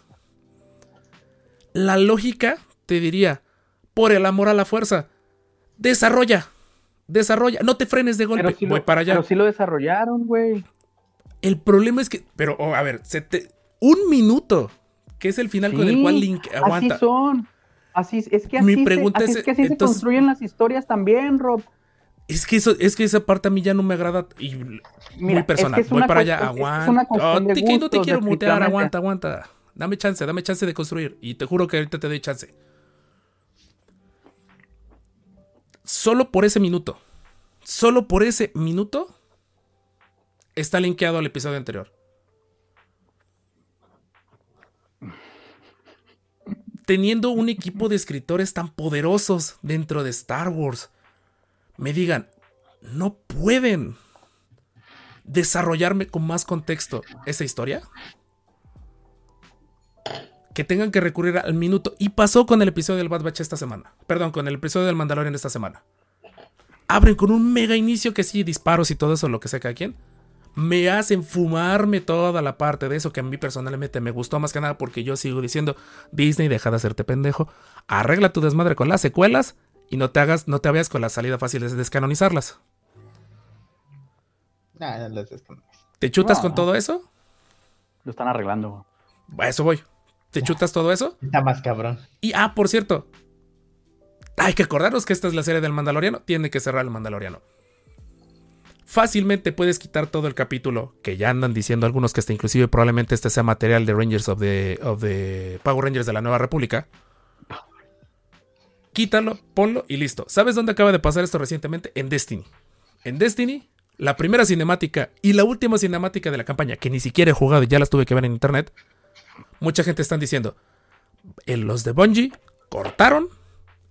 La lógica te diría, por el amor a la fuerza, desarrolla, desarrolla, no te frenes de golpe, sí, voy lo, para allá. pero sí lo desarrollaron, güey. El problema es que, pero oh, a ver, se te- un minuto, que es el final con el cual Link aguanta. Así son. Así es, es que Mi así, pregunta se, así es, es que así entonces- se construyen las historias también, Rob. Es que eso, es que esa parte a mí ya no me agrada y Mira, muy es personal. que es Voy para allá, es es aguanta. Oh, te- no te quiero mutear, aguanta, aguanta. Dame chance, dame chance de construir. Y te juro que ahorita te doy chance. Solo por ese minuto. Solo por ese minuto está linkeado al episodio anterior. Teniendo un equipo de escritores tan poderosos dentro de Star Wars, me digan, no pueden desarrollarme con más contexto esa historia. Que tengan que recurrir al minuto. Y pasó con el episodio del Bad Batch esta semana. Perdón, con el episodio del Mandalorian esta semana. Abren con un mega inicio que sí, disparos y todo eso, lo que sea cada quien. Me hacen fumarme toda la parte de eso que a mí personalmente me gustó más que nada porque yo sigo diciendo, Disney, deja de hacerte pendejo. Arregla tu desmadre con las secuelas y no te hagas, no te vayas con la salida fácil de descanonizarlas. Nah, no. ¿Te chutas No. con todo eso? Lo están arreglando. A eso voy. ¿Te chutas todo eso? Está más cabrón. Y, ah, por cierto. Hay que acordarnos que esta es la serie del Mandaloriano. Tiene que cerrar el Mandaloriano. Fácilmente puedes quitar todo el capítulo, que ya andan diciendo algunos que hasta inclusive probablemente este sea material de Rangers of the, of the Power Rangers de la Nueva República. Quítalo, ponlo y listo. ¿Sabes dónde acaba de pasar esto recientemente? En Destiny. En Destiny, la primera cinemática y la última cinemática de la campaña, que ni siquiera he jugado y ya las tuve que ver en internet, mucha gente están diciendo, en los de Bungie cortaron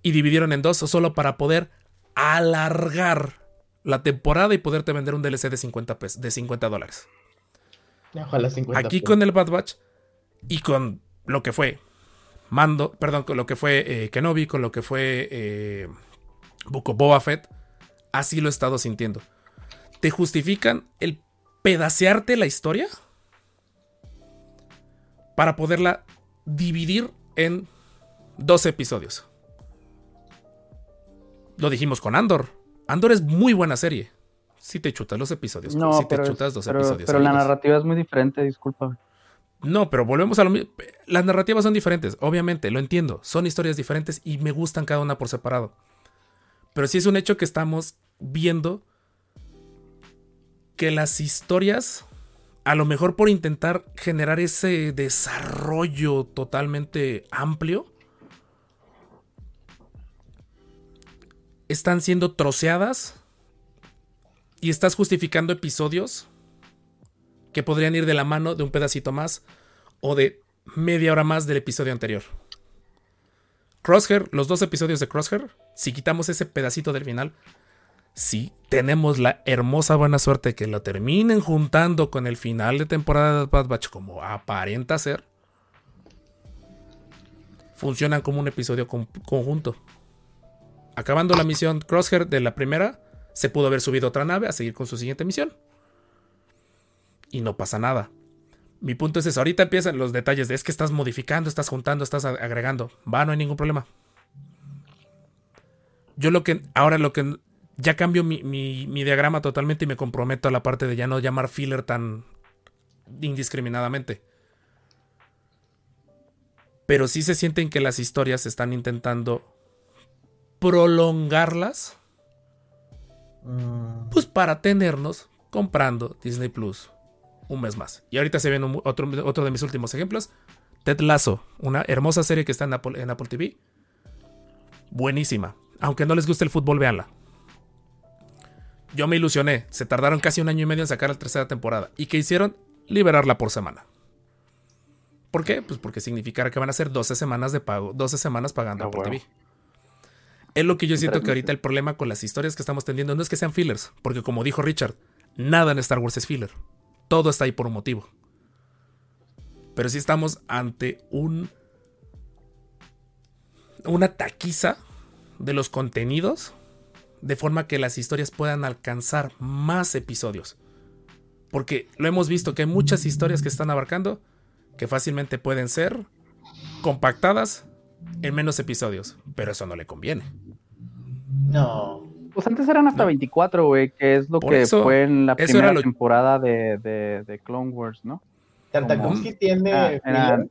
y dividieron en dos solo para poder alargar la temporada y poderte vender un DLC de 50, pes- de 50 dólares. Ojalá 50 Aquí pesos. con el Bad Batch y con lo que fue Mando, perdón, con lo que fue eh, Kenobi, con lo que fue eh, Book of Boba Fett, así lo he estado sintiendo. ¿Te justifican el pedacearte la historia? Para poderla dividir en 12 episodios. Lo dijimos con Andor. Andor es muy buena serie. Si te chutas los episodios. No, si te chutas dos pero, episodios. pero la narrativa es muy diferente, disculpa. No, pero volvemos a lo mismo. Las narrativas son diferentes, obviamente, lo entiendo. Son historias diferentes y me gustan cada una por separado. Pero sí es un hecho que estamos viendo que las historias, a lo mejor por intentar generar ese desarrollo totalmente amplio, están siendo troceadas y estás justificando episodios que podrían ir de la mano de un pedacito más o de media hora más del episodio anterior. Crosshair, los dos episodios de Crosshair, si quitamos ese pedacito del final, si tenemos la hermosa buena suerte que lo terminen juntando con el final de temporada de Bad Batch como aparenta ser, funcionan como un episodio con- conjunto. Acabando la misión Crosshair de la primera, se pudo haber subido otra nave a seguir con su siguiente misión y no pasa nada. Mi punto es eso. Ahorita empiezan los detalles de es que estás modificando, estás juntando, estás agregando. Va, no hay ningún problema. Yo lo que. Ahora lo que. Ya cambio mi, mi- mi diagrama totalmente y me comprometo a la parte de ya no llamar filler tan indiscriminadamente. Pero sí se sienten que las historias están intentando prolongarlas. Mm, Pues para tenernos comprando Disney Plus un mes más. Y ahorita se viene un- otro, otro de mis últimos ejemplos. Ted Lasso, una hermosa serie que está en Apple, en Apple TV. Buenísima. Aunque no les guste el fútbol, véanla. Yo me ilusioné. Se tardaron casi un año y medio en sacar la tercera temporada. ¿Y qué hicieron? Liberarla por semana. ¿Por qué? Pues porque significará que van a ser 12 semanas de pago, 12 semanas pagando Ah, Apple. TV. Es lo que yo siento que ahorita el problema con las historias que estamos teniendo no es que sean fillers, porque como dijo Richard, nada en Star Wars es filler. Todo está ahí por un motivo. Pero sí estamos ante un una taquiza de los contenidos de forma que las historias puedan alcanzar más episodios. Porque lo hemos visto que hay muchas historias que están abarcando que fácilmente pueden ser compactadas en menos episodios, pero eso no le conviene. no. Pues antes eran hasta No. 24, güey, que es lo Por que eso- fue en la primera lo- temporada de, de, de Clone Wars, ¿no? Tartakovsky tiene. Ah,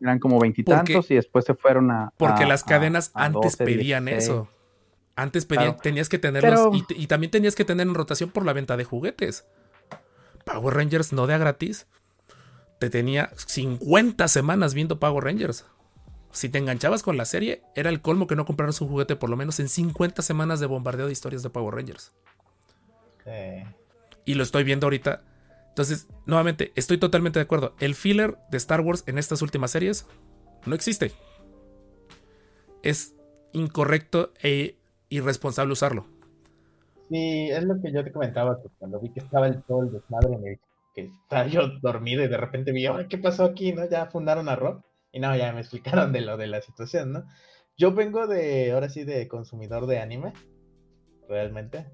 eran, como veintitantos y después se fueron a. Porque a- las cadenas a- a antes 12, pedían 16. eso. Antes pedían, Claro. tenías que tenerlos Pero- y, y también tenías que tener en rotación por la venta de juguetes. Power Rangers no de a gratis. Te tenía 50 semanas viendo Power Rangers. Si te enganchabas con la serie, era el colmo que no compraras un juguete por lo menos en 50 semanas de bombardeo de historias de Power Rangers. Sí. Y lo estoy viendo ahorita. Entonces, nuevamente, estoy totalmente de acuerdo. El filler de Star Wars en estas últimas series no existe. Es incorrecto e irresponsable usarlo. Sí, es lo que yo te comentaba, cuando vi que estaba el el desmadre en el que estaba yo dormido y de repente vi, "Ay, ¿qué pasó aquí? ¿No? Ya fundaron a Rob. Y no, ya me explicaron de lo de la situación, ¿no? Yo vengo de, ahora sí, de consumidor de anime, realmente.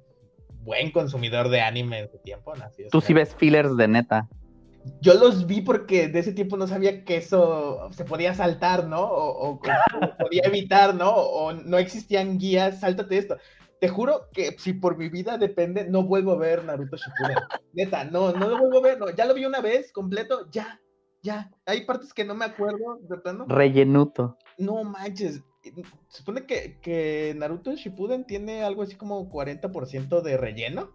Buen consumidor de anime en su tiempo, nací. Tú sí ves fillers de neta. Yo los vi porque de ese tiempo no sabía que eso se podía saltar, ¿no? O, o- podía evitar, ¿no? O no existían guías, sáltate esto. Te juro que si por mi vida depende, no vuelvo a ver Naruto Shippuden. Neta, no, no lo vuelvo a ver, no. Ya lo vi una vez completo, ya, ya. Hay partes que no me acuerdo, de plano. Rellenuto. No manches. Se supone que, que Naruto Shippuden tiene algo así como 40% de relleno.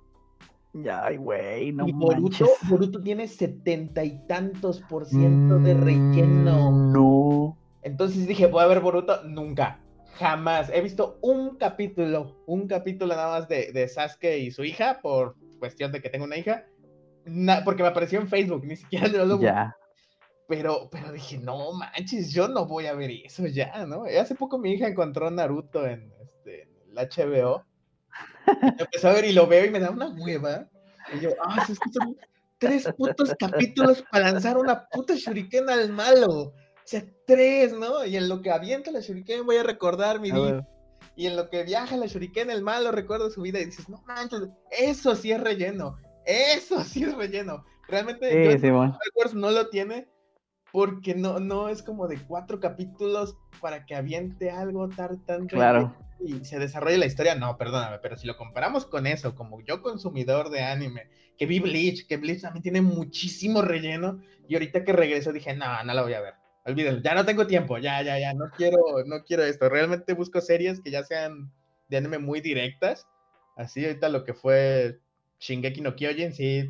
Ya, ay, güey, no y Boruto, manches. Boruto tiene setenta y tantos por ciento de relleno. Mm, No. Entonces dije, voy a ver Boruto. Nunca, jamás. He visto un capítulo, un capítulo nada más de, de Sasuke y su hija, por cuestión de que tengo una hija. Na- porque me apareció en Facebook, ni siquiera lo- Ya. Pero, pero dije, no manches, yo no voy a ver eso ya, ¿no? Hace poco mi hija encontró Naruto en, este, en el HBO Empezó a ver y lo veo y me da una hueva. Y yo, ah, es que son tres putos capítulos para lanzar una puta shuriken al malo. O sea, tres, ¿no? Y en lo que avienta la shuriken voy a recordar mi vida. ver. Y en lo que viaja la shuriken, el malo recuerda su vida y dices, no manches, eso sí es relleno. Eso sí es relleno. Realmente yo Sí, Simón. Star Wars no lo tiene porque no, no es como de cuatro capítulos para que aviente algo tan, tan Claro. y se desarrolle la historia. No, perdóname, pero si lo comparamos con eso, como yo consumidor de anime, que vi Bleach, que Bleach también tiene muchísimo relleno, y ahorita que regreso dije, no, no la voy a ver. Olvídalo, ya no tengo tiempo, ya, ya, ya, no quiero, no quiero esto. Realmente busco series que ya sean de anime muy directas. Así ahorita lo que fue Shingeki no Kyojin, sí,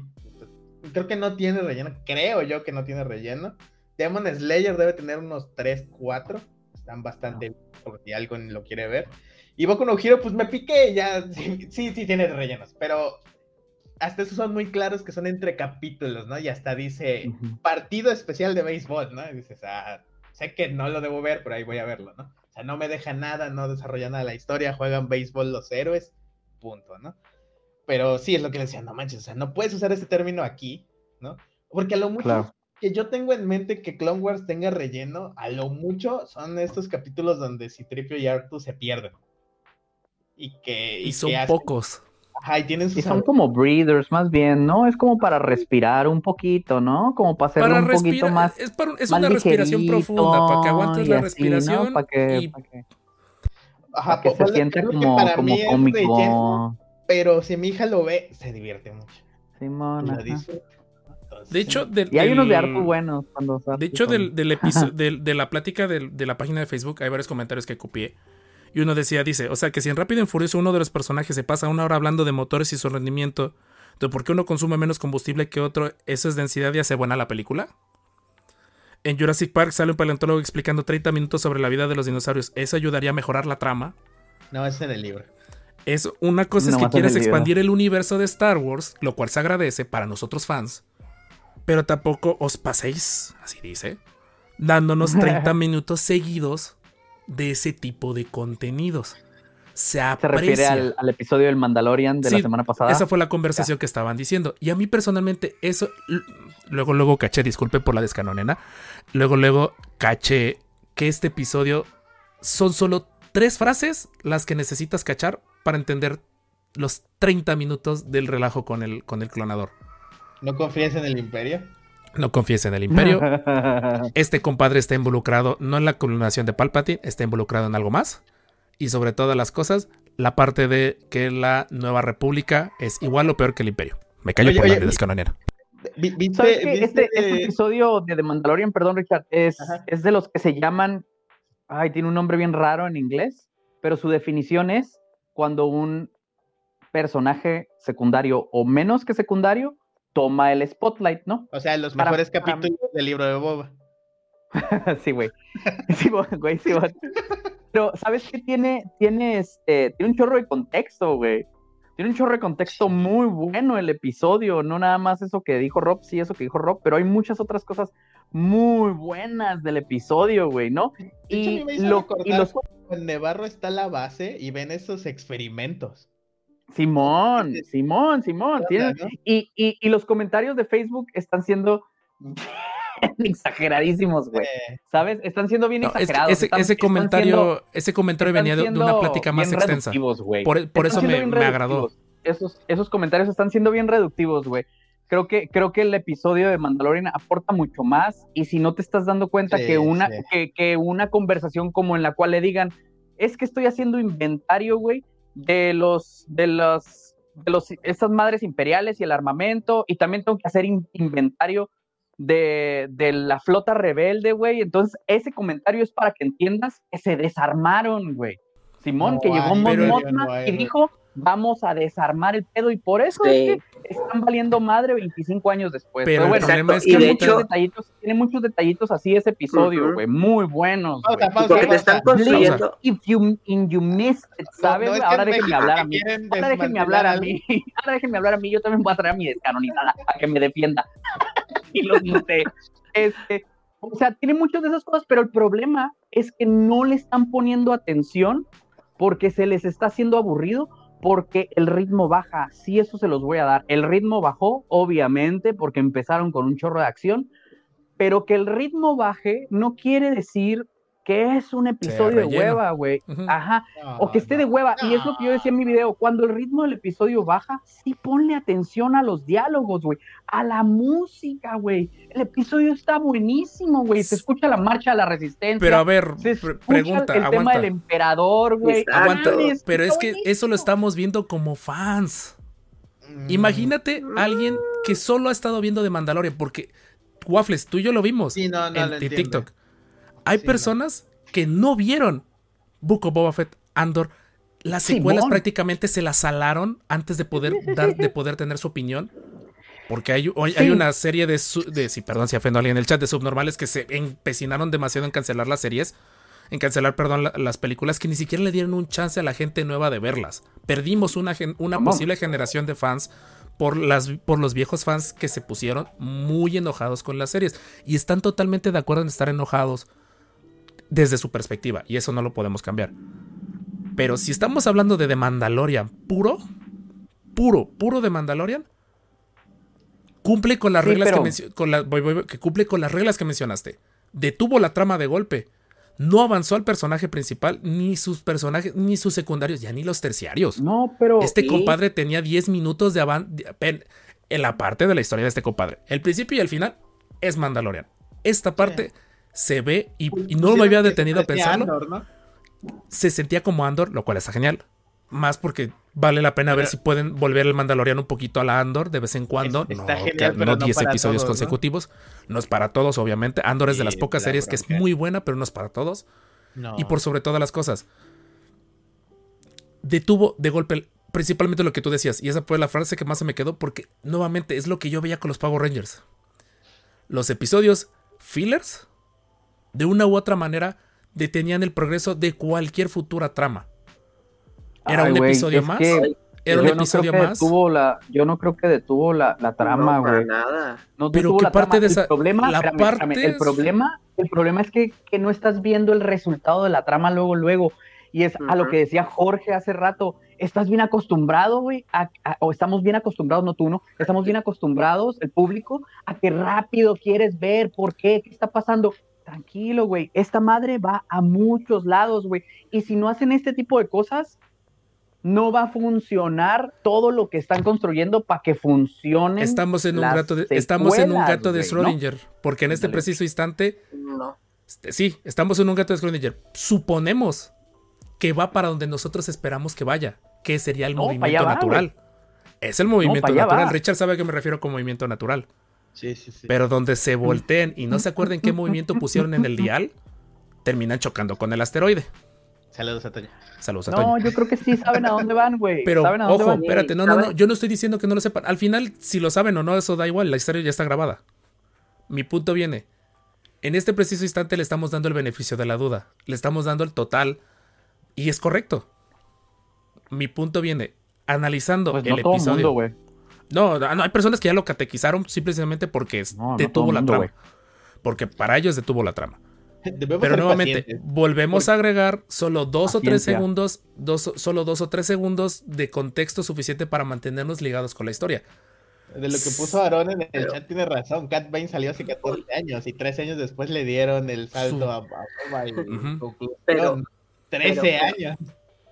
creo que no tiene relleno, creo yo que no tiene relleno. Demon Slayer debe tener unos 3, 4, están bastante bien, por si alguien lo quiere ver. Y Boku no Hero, pues me piqué, ya, *laughs* sí, sí, sí tiene rellenos, pero hasta esos son muy claros que son entre capítulos, ¿no? Y hasta dice partido especial de béisbol, ¿no? Y dices, ah, sé que no lo debo ver, pero ahí voy a verlo, ¿no? O sea, no me deja nada, no desarrolla nada la historia, juegan béisbol los héroes, punto, ¿no? Pero sí es lo que le decía, no manches, o sea, no puedes usar ese término aquí, ¿no? Porque a lo mucho Claro. Que yo tengo en mente que Clone Wars tenga relleno, a lo mucho son estos capítulos donde Citripio y Artu se pierden. Y que, Y son que hacen- pocos. Ajá, y tienen Y sus son como breathers, más bien, ¿no? Es como para respirar un poquito, ¿no? Como para hacerlo Para un poquito más. es, para- es más una respiración profunda, para que aguantes y la así, ¿no? respiración Para que, y para que- Ajá, para que se sienta que como, es cómico. relleno, pero si mi hija lo ve, se divierte mucho. Simón, y de hecho, del- Y hay unos de buenos cuando De hecho, del, del episo- del- de la plática del- de la página de Facebook hay varios comentarios que copié. Y uno decía, dice, o sea que si en Rápido y Furioso uno de los personajes se pasa una hora hablando de motores y su rendimiento, de por qué uno consume menos combustible que otro, eso es densidad y hace buena la película. En Jurassic Park sale un paleontólogo explicando 30 minutos sobre la vida de los dinosaurios. ¿Eso ayudaría a mejorar la trama? No, es en el libro. Es una cosa es que quieres el expandir el universo de Star Wars, lo cual se agradece para nosotros fans. Pero tampoco os paséis, así dice, dándonos 30 *laughs* minutos seguidos de ese tipo de contenidos. Se Se refiere al, al episodio del Mandalorian de la semana pasada. Esa fue la conversación que estaban diciendo. Y a mí personalmente, eso. Luego, luego caché, disculpe por la descanonena. Luego, luego caché que este episodio son solo tres frases las que necesitas cachar para entender los 30 minutos del relajo con el, con el clonador. ¿No confías en el imperio? No confíes en el imperio. *laughs* Este compadre está involucrado no en la clonación de Palpatine, está involucrado en algo más. Y sobre todas las cosas, la parte de que la nueva república es igual o peor que el imperio. Me callo Oye, por la oye, de descanonera. Vi- ¿Viste, viste- Este, este episodio de The Mandalorian, perdón, Richard, es, es de los que se llaman. Ay, tiene un nombre bien raro en inglés, pero su definición es cuando un personaje secundario o menos que secundario toma el spotlight, ¿no? O sea, los para- mejores para- capítulos del libro de Boba. *laughs* sí, güey. Sí, güey, sí, bo- Pero, ¿sabes qué tiene? Tiene, este, tiene un chorro de contexto, güey. Tiene un chorro de contexto muy bueno el episodio. No nada más eso que dijo Rob, sí, eso que dijo Rob, pero hay muchas otras cosas muy buenas del episodio, güey, ¿no? De hecho, Y, me hizo lo, y los en Nevarro está la base y ven esos experimentos. Simón, Simón, Simón. ¿no? y, y- y los comentarios de Facebook están siendo *laughs* exageradísimos, güey. ¿Sabes? Están siendo bien No, es que exagerados. ese, están- ese están comentario, siendo- ese comentario venía de, de una plática más extensa. Por, por Están eso me, agradó. Esos, esos comentarios están siendo bien reductivos, güey. Creo que, creo que el episodio de Mandalorian aporta mucho más. Y si no te estás dando cuenta Sí, que, una, sí. que, que una conversación como en la cual le digan, es que estoy haciendo inventario, güey, de los, de los, de los, esas madres imperiales y el armamento, y también tengo que hacer in- inventario de, de la flota rebelde, güey. Entonces, ese comentario es para que entiendas que se desarmaron, güey. Simón, No que llegó Mon Mothma no y dijo, vamos a desarmar el pedo, y por eso Sí. es que están valiendo madre 25 años después. Pero Pero, el bueno, problema es y que de hecho- muchos detallitos, tiene muchos detallitos así ese episodio, güey, muy buenos. Pausa, Porque te están construyendo. If you, in you missed it, ¿sabes? no, Ahora en déjenme hablar a mí. Ahora déjenme hablar a mí. *laughs* Ahora déjenme hablar a mí. Yo también voy a traer a mi descanonizada a que me defienda. *laughs* y los noté. Este, o sea, tiene muchas de esas cosas, pero el problema es que no le están poniendo atención porque se les está haciendo aburrido porque el ritmo baja. Sí, eso se los voy a dar. El ritmo bajó, obviamente, porque empezaron con un chorro de acción, pero que el ritmo baje no quiere decir que es un episodio de hueva, güey. Ajá. No, O que esté de no, hueva. Y es lo que yo decía en mi video. Cuando el ritmo del episodio baja, sí ponle atención a los diálogos, güey. A la música, güey. El episodio está buenísimo, güey. Se escucha la marcha de la resistencia. Pero a ver, se pre- escucha pregunta, el tema aguanta. del emperador, güey. Exacto. Aguanta, pero es que buenísimo. eso lo estamos viendo como fans. Mm, Imagínate a alguien que solo ha estado viendo de Mandalorian, porque Waffles, tú y yo lo vimos Sí, no, no en lo entiendo. TikTok. Hay Sí, no. personas que no vieron Book of Boba Fett, Andor. Las secuelas Simón. prácticamente se las salaron antes de poder dar, de poder tener su opinión. Porque hay, hay Sí. una serie de, su- de, sí, perdón si ofendo a alguien en el chat, de subnormales que se empecinaron demasiado en cancelar las series, en cancelar, perdón, la- las películas que ni siquiera le dieron un chance a la gente nueva de verlas. Perdimos una, gen- una posible generación de fans por, las, por los viejos fans que se pusieron muy enojados con las series y están totalmente de acuerdo en estar enojados desde su perspectiva y eso no lo podemos cambiar. Pero si estamos hablando de The Mandalorian puro, puro, puro de Mandalorian, cumple con las Sí, reglas pero- que, mencio- con la- voy- voy- voy- que cumple con las reglas que mencionaste. Detuvo la trama de golpe. No avanzó al personaje principal, ni sus personajes, ni sus secundarios, ya ni los terciarios. No, pero. Este compadre tenía 10 minutos de avance en la parte de la historia de este compadre. El principio y el final es Mandalorian. Esta parte se ve y, y no me había detenido a pensarlo. Andor, ¿no? Se sentía como Andor, lo cual está genial. Más porque vale la pena ver si pueden volver el Mandalorian un poquito a la Andor de vez en cuando. Es- no, genial, no no 10 para episodios consecutivos. ¿no? es para todos, obviamente. Andor es de las pocas la series que es muy buena, pero no es para todos. Y por sobre todas las cosas, detuvo de golpe principalmente lo que tú decías. Y esa fue la frase que más se me quedó porque nuevamente es lo que yo veía con los Power Rangers. Los episodios fillers, de una u otra manera, detenían el progreso de cualquier futura trama. Era Ay, un episodio más. que Era un yo no episodio creo que más. detuvo la, yo no creo que detuvo la, la trama, No, para güey. nada. No Pero detuvo ¿qué la parte trama. de esa- El problema, la espérame, parte espérame, el es- problema, el problema es que, que no estás viendo el resultado de la trama luego, luego. Y es a lo que decía Jorge hace rato. Estás bien acostumbrado, güey, a- a- o estamos bien acostumbrados, no tú, no, estamos bien acostumbrados, el público, a que rápido quieres ver por qué, qué está pasando. Tranquilo, güey. Esta madre va a muchos lados, güey. Y si no hacen este tipo de cosas, no va a funcionar todo lo que están construyendo para que funcione. Estamos en un gato de, estamos en un gato de. Schrödinger. Porque en este preciso instante No. Este, Sí, estamos en un gato de Schrödinger. Suponemos que va para donde nosotros esperamos que vaya, que sería el No, movimiento va, natural. Es el movimiento natural. va. Richard sabe a qué me refiero con movimiento natural. Sí, sí, sí. Pero donde se volteen y no se acuerden qué *laughs* movimiento pusieron en el dial, terminan chocando con el asteroide. Saludos a Toño. Saludos a No, Toño. yo creo que sí saben a dónde van, güey. Pero Saben a dónde ojo, van. espérate, no, no, no, yo no estoy diciendo que no lo sepan. Al final, si lo saben o no, eso da igual, la historia ya está grabada. Mi punto viene. En este preciso instante le estamos dando el beneficio de la duda. Le estamos dando el total. Y es correcto. Mi punto viene. Analizando Pues no el todo episodio. mundo, güey. No, no, hay personas que ya lo catequizaron simplemente porque No, detuvo la mundo, trama. Porque para ellos detuvo la trama. Debemos Pero nuevamente, pacientes. volvemos a agregar solo dos o tres segundos, dos, solo dos o tres segundos de contexto suficiente para mantenernos ligados con la historia. De lo que puso Aaron en el Pero- chat tiene razón. Cat Bane salió hace 14 años y 13 años después le dieron el salto Su- a, a Boba y Pero- 13 pero- años.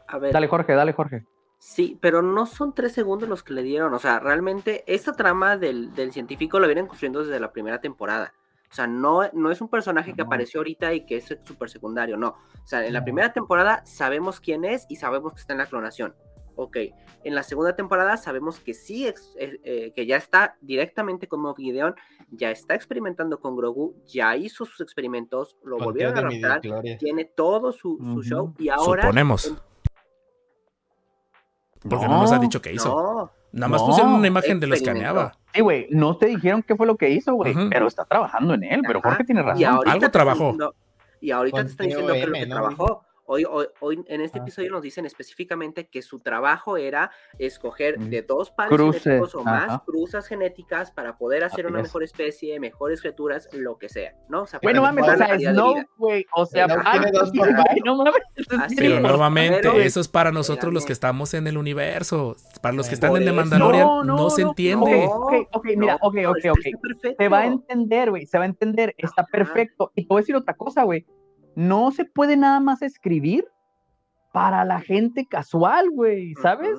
A ver. Dale, Jorge, dale, Jorge. Sí, pero no son tres segundos los que le dieron. O sea, realmente esta trama del, del científico lo vienen construyendo desde la primera temporada. O sea, no, no es un personaje que apareció ahorita y que es súper secundario, no. O sea, en la primera temporada sabemos quién es y sabemos que está en la clonación. Ok. En la segunda temporada sabemos que sí, eh, eh, que ya está directamente con Moff Gideon, ya está experimentando con Grogu, ya hizo sus experimentos, lo Con volvieron a raptar, gloria. tiene todo su, show y ahora... Suponemos. Porque no, nos ha dicho qué hizo. No, Nada más No, pusieron una imagen de lo escaneaba. Sí, güey, no te dijeron qué fue lo que hizo, güey, pero está trabajando en él, pero. Jorge tiene razón. Algo trabajó. diciendo- y ahorita Con te están diciendo que lo que ¿no? trabajó. Hoy, hoy, hoy en este Ah. episodio nos dicen específicamente que su trabajo era escoger de dos pares Cruces, genéticos o más cruzas genéticas para poder hacer Así una es. mejor especie, mejores criaturas, lo que sea, ¿no? O sea, Güey, no para mames, o sea, Snow, vida. güey, o sea, ah, dos *laughs* no mames, es Así bien Pero es. nuevamente, Pero- eso es para nosotros los que estamos en el universo. Para los que están en The. Mandalorian no, No, no, se no, entiende. no. Ok, ok, mira, ok, ok, ok. perfecto. Se va a entender, güey, se va a entender, está perfecto. Y te voy a decir otra cosa, güey. No se puede nada más escribir para la gente casual, güey, ¿sabes?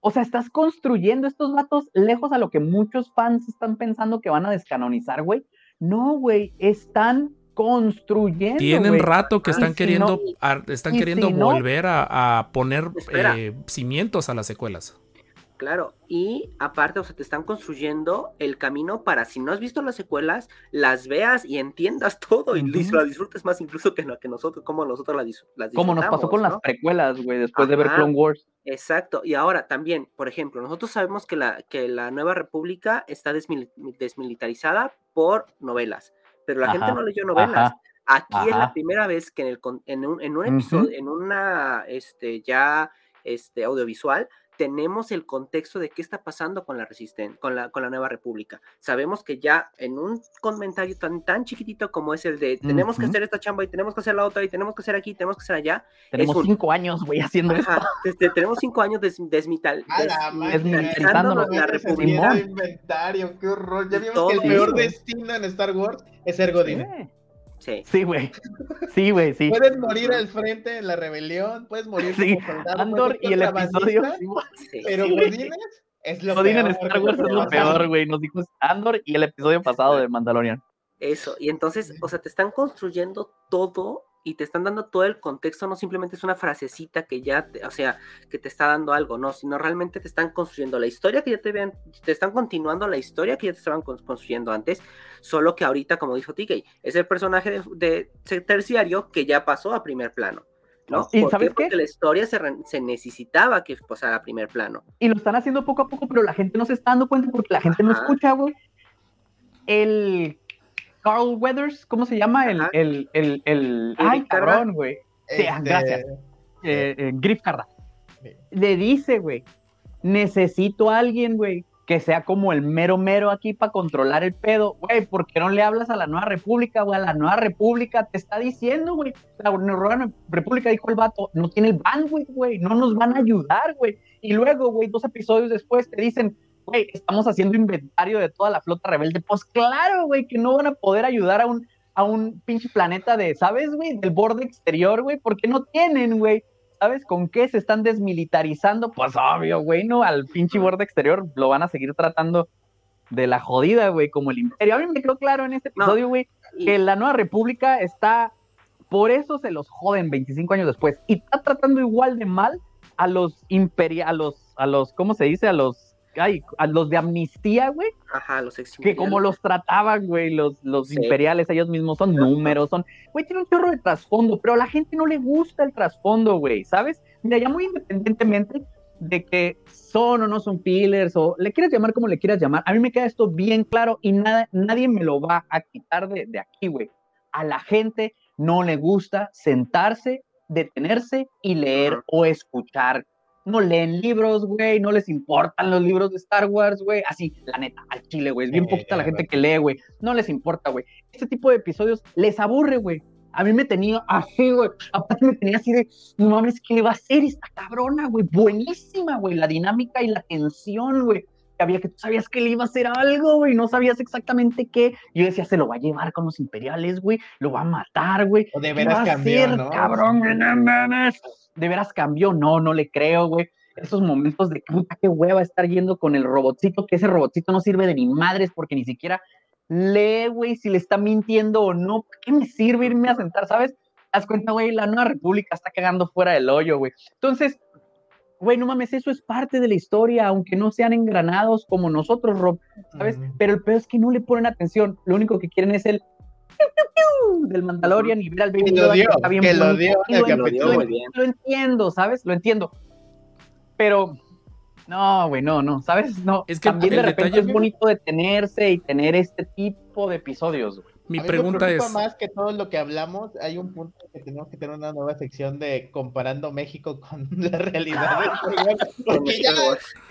O sea, estás construyendo estos vatos lejos a lo que muchos fans están pensando que van a descanonizar, güey. No, güey, están construyendo. Tienen rato que Y están si queriendo, no- están queriendo si no- volver a, a poner eh, cimientos a las secuelas. Claro, y aparte, o sea, te están construyendo el camino para si no has visto las secuelas, las veas y entiendas *laughs* todo y la disfrutes más incluso que que nosotros, como nosotros las, dis- las Como nos pasó con disfrutamos, las precuelas, güey, después de ver. Clone Wars. Exacto, y ahora también, por ejemplo, nosotros sabemos que la, que la Nueva República está desmili- desmilitarizada por novelas, pero la gente no leyó novelas. ajá, Aquí es la primera vez que en, el, en un, en un episodio, en una este, ya este, audiovisual, tenemos el contexto de qué está pasando con la resisten con la, con la Nueva República. Sabemos que ya en un comentario tan, tan chiquitito como es el de tenemos que hacer esta chamba y tenemos que hacer la otra y tenemos que hacer aquí, tenemos que hacer allá. Tenemos un- cinco años, güey, haciendo esto. Ajá, *laughs* desde- tenemos cinco años des, desmital, A la República. sentiera inventario, qué horror. Ya vimos que el peor eso. destino en Star Wars es ser Godín. Sí. Sí. Sí, güey. Sí, güey, sí. Puedes morir al frente en la rebelión, puedes morir Sí, como soldado, Andor y el episodio. sí. Pero Sí. Godínez es lo Godín en peor. Star Wars es que lo peor, güey. Nos dijo Andor y el episodio pasado de Mandalorian. Eso, y entonces, o sea, te están construyendo todo y te están dando todo el contexto, no simplemente es una frasecita que ya, te- o sea, que te está dando algo, no, sino realmente te están construyendo la historia que ya te habían, te están continuando la historia que ya te estaban con- construyendo antes, solo que ahorita, como dijo TK, es el personaje de, de terciario que ya pasó a primer plano. ¿no? ¿Y ¿Por sabes qué? Porque la historia se, re- se necesitaba que pasara a primer plano. Y lo están haciendo poco a poco, pero la gente no se está dando cuenta porque la gente no escucha, güey. El Carl Weathers, ¿cómo se llama? El, el, el, el... Ay, cabrón, güey. Sí, Este, gracias. Eh, eh, Griff Carra. Sí. Le dice, güey, necesito a alguien, güey, que sea como el mero mero aquí para controlar el pedo. Güey, ¿por qué no le hablas a la Nueva República, güey? A la Nueva República te está diciendo, güey. La Nueva República dijo el vato, no tiene el bandwidth, güey, no nos van a ayudar, güey. Y luego, güey, dos episodios después te dicen, güey, estamos haciendo inventario de toda la flota rebelde. Pues claro, güey, que no van a poder ayudar a un, a un pinche planeta de, ¿sabes, güey? Del borde exterior, güey, porque no tienen, güey. ¿Sabes con qué se están desmilitarizando? Pues obvio, güey, no, al pinche borde exterior lo van a seguir tratando de la jodida, güey, como el imperio. A mí me quedó claro en este episodio, güey, que la nueva república está, por eso se los joden 25 años después, y está tratando igual de mal a los imperiales, a los, a los, ¿cómo se dice? A los, ay, a los de amnistía, güey, Ajá, los que como los trataban, güey, los, los Sí. imperiales, ellos mismos son números, son, güey, tiene un chorro de trasfondo, pero a la gente no le gusta el trasfondo, güey, ¿sabes? Mira, ya muy independientemente de que son o no son fillers, o le quieras llamar como le quieras llamar, a mí me queda esto bien claro y nada, nadie me lo va a quitar de, de aquí, güey. A la gente no le gusta sentarse, detenerse y leer o escuchar no leen libros, güey, no les importan los libros de Star Wars, güey, así, la neta, al chile, güey, es bien Eh, poquita la la gente que lee, güey, no les importa, güey. Este tipo de episodios les aburre, güey. A mí me tenía así, güey, aparte me tenía así de, no mames, ¿qué va a hacer esta cabrona, güey? Buenísima, güey, la dinámica y la tensión, güey. Había que tú sabías que le iba a hacer algo, güey, no sabías exactamente qué. Yo decía, se lo va a llevar con los imperiales, güey, lo va a matar, güey. O de ¿Qué veras cambió, hacer, ¿no? cabrón, güey? No mames. De veras cambió, no, no le creo, güey. Esos momentos de puta, qué hueva estar yendo con el robotcito, que ese robotcito no sirve de ni madres porque ni siquiera lee, güey, si le está mintiendo o no. ¿Para qué me sirve irme a sentar, sabes? Das cuenta, güey, la nueva república está cagando fuera del hoyo, güey. Entonces, güey, no mames, eso es parte de la historia, aunque no sean engranados como nosotros, Rob, ¿sabes? Pero el peor es que no le ponen atención. Lo único que quieren es el del Mandalorian y ver al Baby Y lo Yoda que dio, está bien que lo dio Y en el lo, Lo dio entiendo, ¿sabes? Lo entiendo. Pero, no, güey, no, no, ¿sabes? No, Es que también de repente detalle- es bonito detenerse y tener este tipo de episodios, güey. Mi A mí me pregunta preocupa es, más que todo lo que hablamos, hay un punto que tenemos que tener una nueva sección de comparando México con *laughs* la realidad del *laughs* porque ya,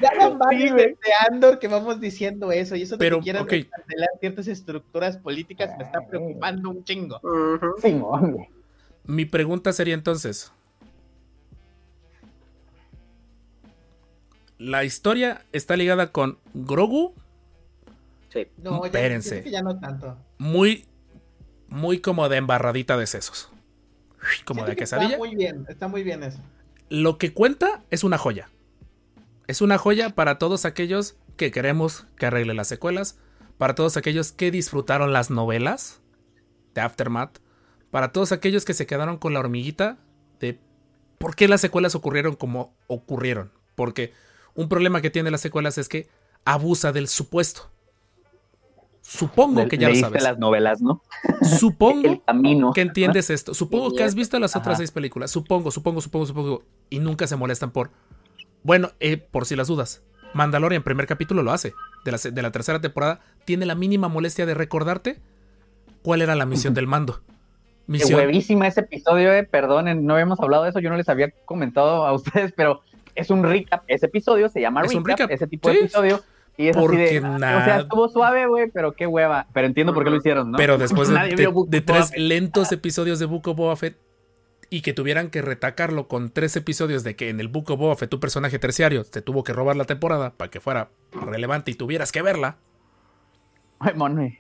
ya van varios desde Andor que vamos diciendo eso, y eso de Pero, que quieran ok. desmantelar ciertas estructuras políticas me está Ay. preocupando un chingo. Simón, güey. mi pregunta sería entonces, ¿la historia está ligada con Grogu? Sí. No, ya, Espérense. siento que ya no tanto. Muy, muy como de embarradita de sesos. Como Siento de que quesadilla. Está muy bien, está muy bien eso. Lo que cuenta es una joya. Es una joya para todos aquellos que queremos que arregle las secuelas, para todos aquellos que disfrutaron las novelas de Aftermath, para todos aquellos que se quedaron con la hormiguita de por qué las secuelas ocurrieron como ocurrieron. Porque un problema que tiene las secuelas es que abusa del supuesto. Supongo que ya lo sabes. las novelas, ¿no? *laughs* Supongo camino. que entiendes esto. Supongo que has visto las otras Ajá. seis películas. Supongo, supongo, supongo, supongo. Y nunca se molestan por. Bueno, eh, por si las dudas. Mandalorian, primer capítulo, lo hace. De la, de la tercera temporada, tiene la mínima molestia de recordarte cuál era la misión del mando. Qué Misión. huevísima ese episodio, eh. Perdonen, no habíamos hablado de eso, yo no les había comentado a ustedes, *laughs* pero es un recap. Ese episodio se llama recap, recap, ese tipo sí. de episodio. Y es así Porque de, nada- O sea, estuvo suave, güey, pero qué hueva. Pero entiendo por qué lo hicieron, ¿no? Pero después de, tres lentos episodios de Book of Boba Fett y que tuvieran que retacarlo con tres episodios de que en el Book of Boba Fett tu personaje terciario te tuvo que robar la temporada para que fuera relevante y tuvieras que verla, Ay, mon, güey.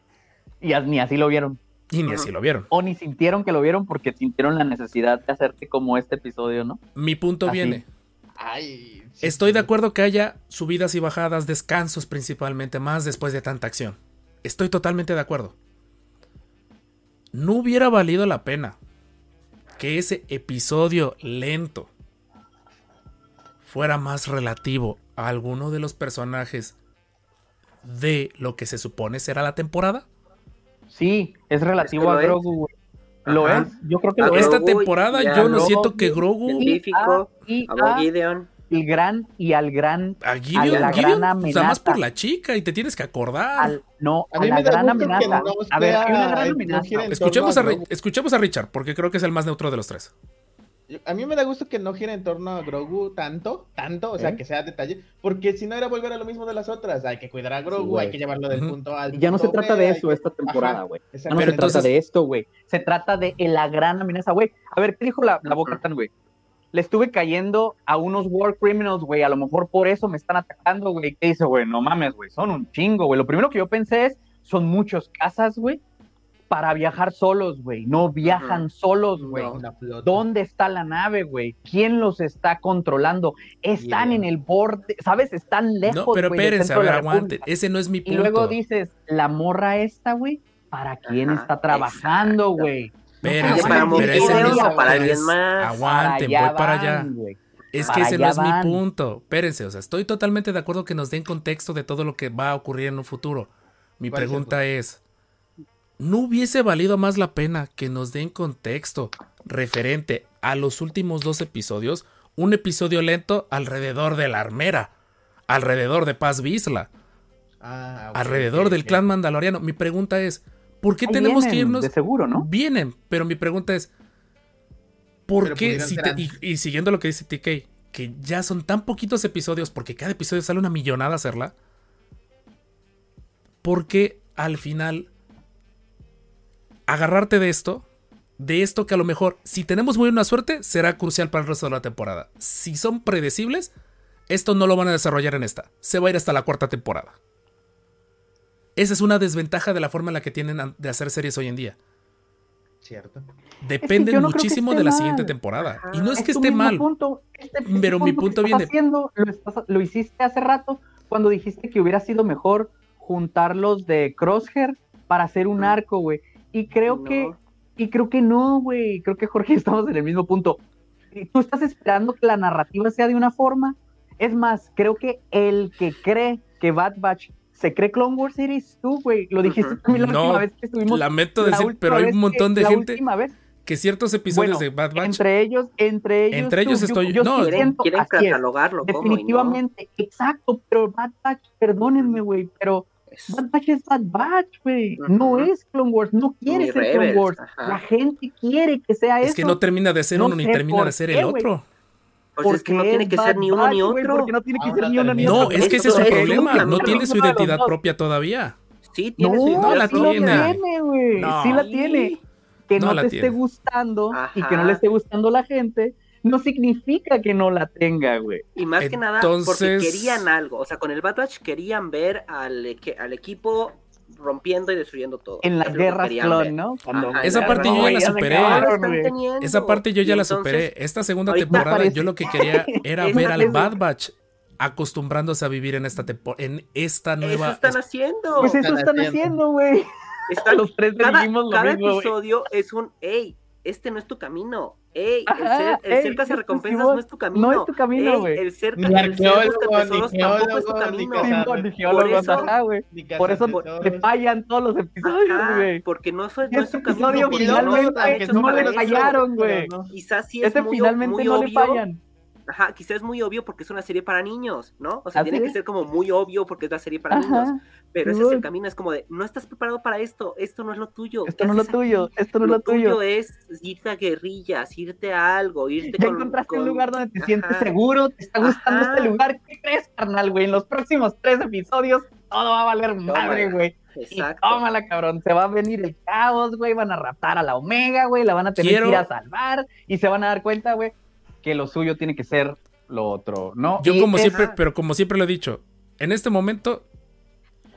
Y ni así lo vieron. y ni así lo vieron. O ni sintieron que lo vieron porque sintieron la necesidad de hacerte como este episodio, ¿no? Mi punto Así. viene. Ay, sí, Estoy de acuerdo que haya subidas y bajadas, descansos principalmente, más después de tanta acción. Estoy totalmente de acuerdo. No hubiera valido la pena que ese episodio lento fuera más relativo a alguno de los personajes de lo que se supone será la temporada. Sí, es relativo a. Grogu. Lo es, yo creo que lo es. Esta Grogu temporada yo no Grogu siento que Grogu Científico, a Gideon. El gran y al gran a a Gideon, la Gideon, gran pues, nada más por amenaza. la chica y te tienes que acordar. al no A a, mí la me da gran amenaza. no a ver, hay una gran amenaza. Escuchemos a, a escuchemos a Richard, porque creo que es el más neutro de los tres. A mí me da gusto que no gire en torno a Grogu tanto, tanto, o sea, ¿Eh? que sea detalle, porque si no era volver a lo mismo de las otras, hay que cuidar a Grogu, hay que llevarlo del punto A al Y ya no se trata B, de eso que- esta temporada, güey. Ya no se entonces- trata de esto, güey. Se trata de la gran amenaza, güey. A ver, ¿qué dijo la, la Boca Tan, güey? Le estuve cayendo a unos war criminals, güey. A lo mejor por eso me están atacando, güey. ¿Qué dice, güey? No mames, güey. Son un chingo, güey. Lo primero que yo pensé es, son muchos casas, güey, para viajar solos, güey. No viajan solos, güey. No. ¿Dónde está la nave, güey? ¿Quién los está controlando? Están Bien. en el borde, ¿sabes? Están lejos, No, pero güey, espérense, a ver, aguante. Ese no es mi Y punto. luego dices, la morra esta, güey, ¿para quién Ajá, está trabajando, exacto. Espérense, para pero ese no es- para alguien más. Aguanten, voy para allá. Es que ese no es mi punto. Espérense, o sea, estoy totalmente de acuerdo que nos den contexto de todo lo que va a ocurrir en un futuro. Mi ¿Cuál es el pregunta es, ¿no hubiese valido más la pena que nos den contexto referente a los últimos dos episodios? Un episodio lento alrededor de la armera, alrededor de Paz Vizla, Ah, alrededor del clan mandaloriano. Mi pregunta es, ¿por qué Ahí tenemos que irnos? De seguro, ¿no? Vienen, pero mi pregunta es, ¿por Pero qué? si te- y, y siguiendo lo que dice TK, que ya son tan poquitos episodios, porque cada episodio sale una millonada hacerla, ¿por qué al final agarrarte de esto? De esto que a lo mejor, si tenemos muy buena suerte, será crucial para el resto de la temporada. Si son predecibles, esto no lo van a desarrollar en esta. Se va a ir hasta la cuarta temporada. Esa es una desventaja de la forma en la que tienen de hacer series hoy en día. Cierto. Dependen no muchísimo de la mal. siguiente temporada. Y no es que esté mal. punto. Este- Pero mi punto viene- haciendo, lo, estás- lo hiciste hace rato cuando dijiste que hubiera sido mejor juntarlos de Crosshair para hacer un arco, güey. Y creo No. que y creo que no, güey. Creo que Jorge *laughs* estamos en el mismo punto. Y Tú estás esperando que la narrativa sea de una forma. Es más, creo que el que cree que Bad Batch se cree Clone Wars eres tú, güey. Lo dijiste también la No, última vez que estuvimos. Lamento la decir, última pero hay un montón que- de la gente última vez, que ciertos episodios Bueno, de Bad Batch. entre ellos, entre ellos. Entre ellos tú, estoy- Yo, no, sí Quieren, siento, quieren es, catalogarlo no. Definitivamente, exacto, pero Bad Batch, perdónenme, güey, pero es. Bad Batch es Bad Batch, güey. No es Clone Wars, no quiere Ni ser Clone Wars. ajá. La gente quiere que sea Es eso. que no termina de ser No uno ni termina de ser qué, el güey. Pues es que no tiene que ser ni uno ni otro. Porque no tiene que Ah, ser ni uno ni otro. No, es que ese es su problema. No tiene su identidad propia todavía. Sí, tiene su No, No la identidad sí la propia. tiene, güey. Sí la tiene. Que No te tiene. esté gustando y que no le esté gustando la gente, no significa que no la tenga, güey. Y más que nada porque querían algo. O sea, con el Bad Batch querían ver al, al equipo rompiendo y destruyendo todo. En Es que guerras querían clon. ¿no? Ajá, Esa parte yo ya guerra la superé. Esa parte yo ya la superé. Esta segunda temporada parece- yo lo que quería *laughs* era ver al es- Bad Batch acostumbrándose a vivir en esta tempo- en esta Eso nueva están haciendo. Pues eso están haciendo. güey. Están- *laughs* Los tres cada, lo cada mismo, episodio es un, hey, este no es tu camino. Ey, el Ajá, ser, el ey, cazarrecompensas Simón, no es tu camino. no es tu camino, Ey, güey. el ser, Ni el buscatesoros ni tampoco es tu ni camino. cazador. Simón, ni geólogos, eso- ajá, güey. Ni Por eso te fallan todos los episodios, güey. porque no, es tu camino. episodio porque finalmente no le fallaron, güey. Quizás sí es Este muy, finalmente muy no le obvio. fallan. Ajá, quizás es muy obvio porque es una serie para niños, ¿no? O sea, tiene que ser como muy obvio porque es la serie para niños. Pero ese es el camino, es como de, no estás preparado para esto, esto no es lo tuyo. Esto ¿qué no es lo tuyo, esto no es lo tuyo. es irte a guerrillas, irte a algo, irte Ya con... encontraste un lugar donde te Ajá. sientes seguro, te está gustando Ajá. este lugar. ¿Qué crees, carnal, güey? En los próximos tres episodios todo va a valer madre, güey. Y Exacto. tómala, cabrón. Se va a venir el caos, güey. Van a raptar a la Omega, güey. La van a tener Quiero- que ir a salvar. Y se van a dar cuenta, güey, que lo suyo tiene que ser lo otro, ¿no? Yo Y como siempre, pero como siempre lo he dicho, en este momento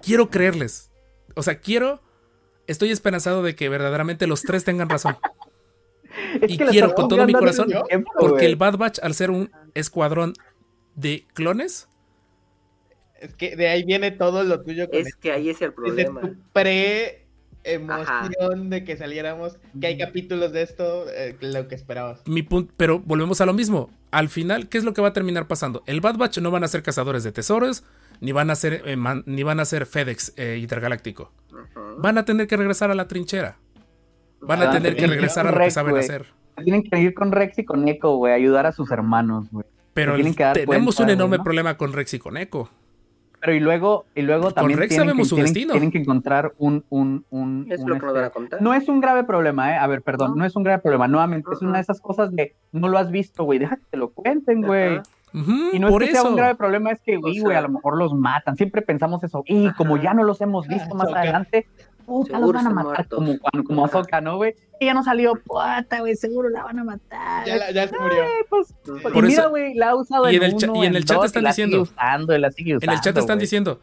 quiero creerles. O sea, quiero, estoy esperanzado de que verdaderamente los tres tengan razón. *laughs* es y quiero con todo mi corazón, tiempo, Porque güey. el Bad Batch, al ser un escuadrón de clones, Es que de ahí viene todo lo tuyo. con Es que ahí es el Desde problema. Tu pre-emoción de que saliéramos, que hay capítulos de esto, eh, lo que esperabas. mi punto, pero volvemos a lo mismo. Al final, ¿qué es lo que va a terminar pasando? El Bad Batch no van a ser cazadores de tesoros, ni van a ser, eh, man- ni van a ser FedEx eh, intergaláctico. Van a tener que regresar a la trinchera. Van a Ah, tener que regresar a lo que saben hacer. Tienen que ir con Rex y con Echo, güey. Ayudar a sus hermanos, güey. Pero el- que tenemos cuenta, un enorme problema con Rex y con Echo. Pero y luego, y luego también Rex tienen, sabemos que, su tienen- destino. tienen que encontrar un, un, un, Es un, lo que nos van a este, contar. No es un grave problema, ¿eh? A ver, perdón, No. no, es un grave problema. Nuevamente, es una de esas cosas de no lo has visto, güey. Deja que te lo cuenten, güey. Y no es por que sea un grave problema, es que, güey, güey, a lo mejor los matan. Siempre pensamos eso. Y como ya no los hemos visto más Ahsoka. adelante, puta, los van a matar. muertos. Como, cuando, como Ajá. Ahsoka, ¿no, güey? Ella no salió, puta, güey, seguro la van a matar. Ya, la- ya se murió. Pues, pues, Por y mira, eso- güey, la ha usado y en, el uno, y en el chat dos, están diciendo- sigue usando, y la sigue En el chat están diciendo.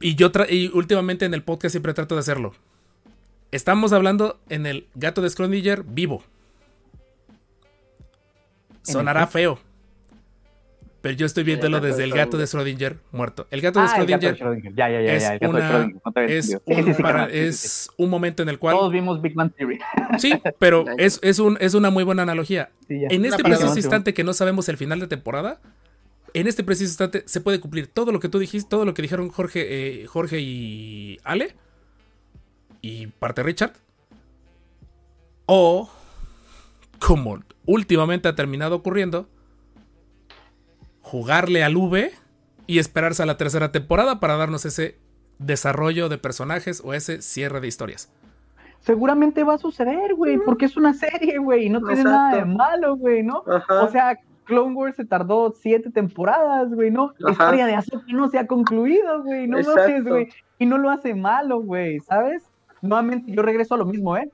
Y yo tra- y últimamente en el podcast siempre trato de hacerlo. Estamos hablando en el gato de Schrödinger vivo. Sonará feo. Pero yo estoy viéndolo desde el gato de Schrödinger muerto. El gato de Schrödinger Schrödinger. Ya, ya, ya, es un, momento en el cual. Todos vimos Big Man Theory. Sí, pero *laughs* es, es, un, es una muy buena analogía. Sí. En este preciso instante que no sabemos el final de temporada, en este preciso instante se puede cumplir todo lo que tú dijiste, todo lo que dijeron Jorge, eh, Jorge y Ale, y parte Richard. O, como últimamente ha terminado ocurriendo, jugarle al V y esperarse a la tercera temporada para darnos ese desarrollo de personajes o ese cierre de historias. Seguramente va a suceder, güey, porque es una serie, güey, y no tiene nada de malo, güey, ¿no? Ajá. O sea, Clone Wars se tardó siete temporadas, güey, ¿no? La historia de Ahsoka no se ha concluido, güey, no mames, güey. Y no lo hace malo, güey, ¿sabes? Nuevamente yo regreso a lo mismo, ¿eh?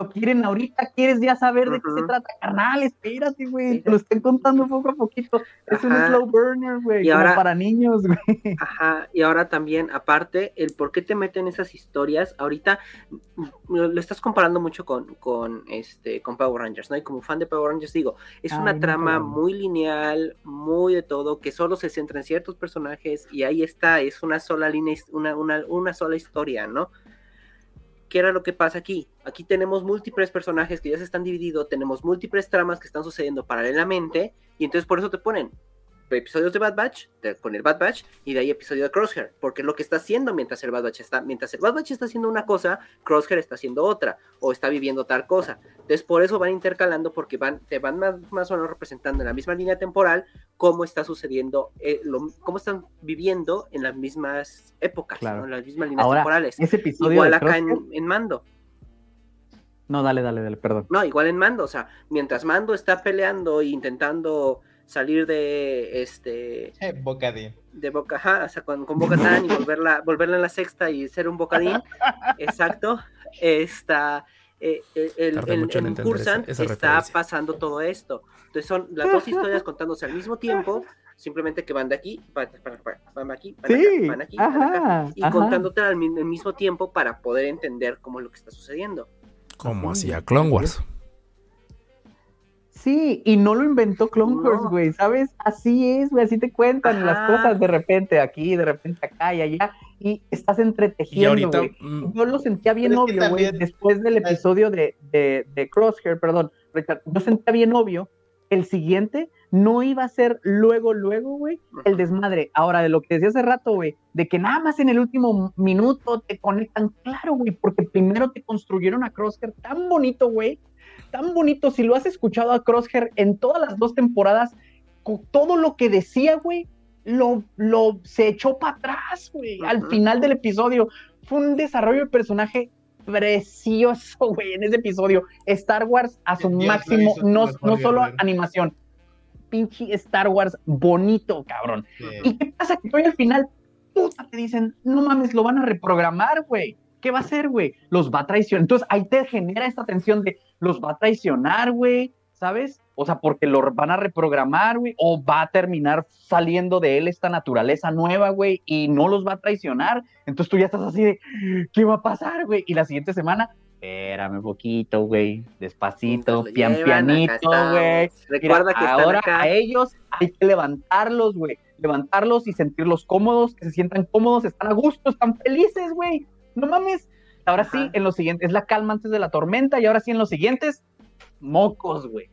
Lo quieren ahorita, quieres ya saber de qué se trata, carnal, espérate, güey, Sí. te lo están contando poco a poquito. Es un slow burner, güey, Y como ahora- para niños, güey. Ajá, y ahora también, aparte, el por qué te meten esas historias, ahorita mm, lo, lo estás comparando mucho con, con, este, con Power Rangers, ¿no? Y como fan de Power Rangers digo, es Ay, una no, trama muy lineal, muy de todo, que solo se centra en ciertos personajes y ahí está, es una sola línea, una, una, una sola historia, ¿no? ¿Qué era lo que pasa aquí? Aquí tenemos múltiples personajes que ya se están divididos, tenemos múltiples tramas que están sucediendo paralelamente, y entonces por eso te ponen episodios de Bad Batch de- con el Bad Batch y de ahí episodio de Crosshair, porque es lo que está haciendo mientras el Bad Batch está, mientras el Bad Batch está haciendo una cosa, Crosshair está haciendo otra, o está viviendo tal cosa. Entonces por eso van intercalando, porque van, te van más, más o menos representando en la misma línea temporal cómo está sucediendo, eh, lo- cómo están viviendo en las mismas épocas, Claro. ¿no? en las mismas líneas Ahora, temporales. ese episodio Igual acá en, en Mando. No, dale, dale, dale, perdón. No, igual en Mando, o sea, mientras Mando está peleando e intentando salir de este Eh, bocadín. de Boca, ajá, o sea, con, con Bocatán y volverla, volverla en la sexta y ser un bocadín, exacto, está eh, el, el, el- en esa- esa está referencia. pasando todo esto. Entonces son las dos historias contándose al mismo tiempo, simplemente que van de aquí, van, van- aquí, van Sí, acá, van aquí, van acá, ajá, y ajá. contándote al, mi- al mismo tiempo para poder entender cómo es lo que está sucediendo. Como hacía Clone Wars. Sí, y no lo inventó Clone No. Wars, güey, ¿sabes? Así es, güey, así te cuentan las cosas de repente aquí, de repente acá y allá, y estás Y entretejiendo, ahorita, güey. mm, Yo lo sentía bien Pero obvio, güey, después del episodio de, de, de Crosshair, perdón, Richard, yo sentía bien obvio, el siguiente no iba a ser luego, luego, güey, el desmadre. Ahora, de lo que decía hace rato, güey, de que nada más en el último minuto te conectan, claro, güey, porque primero te construyeron a Crosshair tan bonito, güey, tan bonito. Si lo has escuchado a Crosshair en todas las dos temporadas, con todo lo que decía, güey, lo, lo se echó para atrás, güey, al final del episodio. Fue un desarrollo de personaje precioso, güey, en ese episodio. Star Wars a su Dios máximo, no, no solo animación, pinche Star Wars bonito, cabrón. Sí. ¿Y qué pasa? Que hoy al final, puta, te dicen, no mames, lo van a reprogramar, güey. ¿Qué va a hacer, güey? Los va a traicionar. Entonces ahí te genera esta tensión de, los va a traicionar, güey, ¿sabes? O sea, porque lo van a reprogramar, güey, o va a terminar saliendo de él esta naturaleza nueva, güey, y no los va a traicionar. Entonces tú ya estás así de, ¿qué va a pasar, güey? Y la siguiente semana, espérame un poquito, güey, despacito, pian pianito, güey. Recuerda Mira, que están ahora acá. a ellos hay que levantarlos, güey. Levantarlos y sentirlos cómodos, que se sientan cómodos, están a gusto, están felices, güey. No mames. Ahora sí, en los siguientes, es la calma antes de la tormenta, y ahora sí en los siguientes, mocos, güey.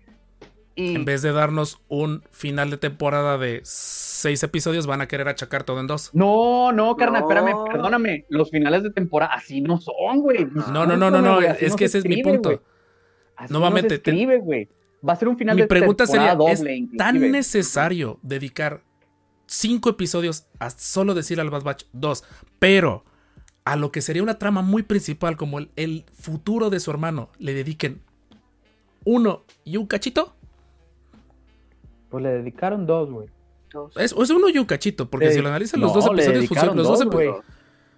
Y en vez de darnos un final de temporada de seis episodios, van a querer achacar todo en dos. no, no, carnal, No. espérame, perdóname. Los finales de temporada así no son, güey. No, no, no, no, no. Es no que se ese es mi punto. Nuevamente, no se te- escribe, güey. Va a ser un final Mi de pregunta sería, temporada ¿es doble, tan inclusive. necesario dedicar cinco episodios a solo decir al Bad Batch 2, pero a lo que sería una trama muy principal como el, el futuro de su hermano le dediquen uno y un cachito? Pues le dedicaron dos, güey. Es, es uno y un cachito, porque Le- si lo analizan los no, dos episodios, funcionan- los dos dos, epi- güey.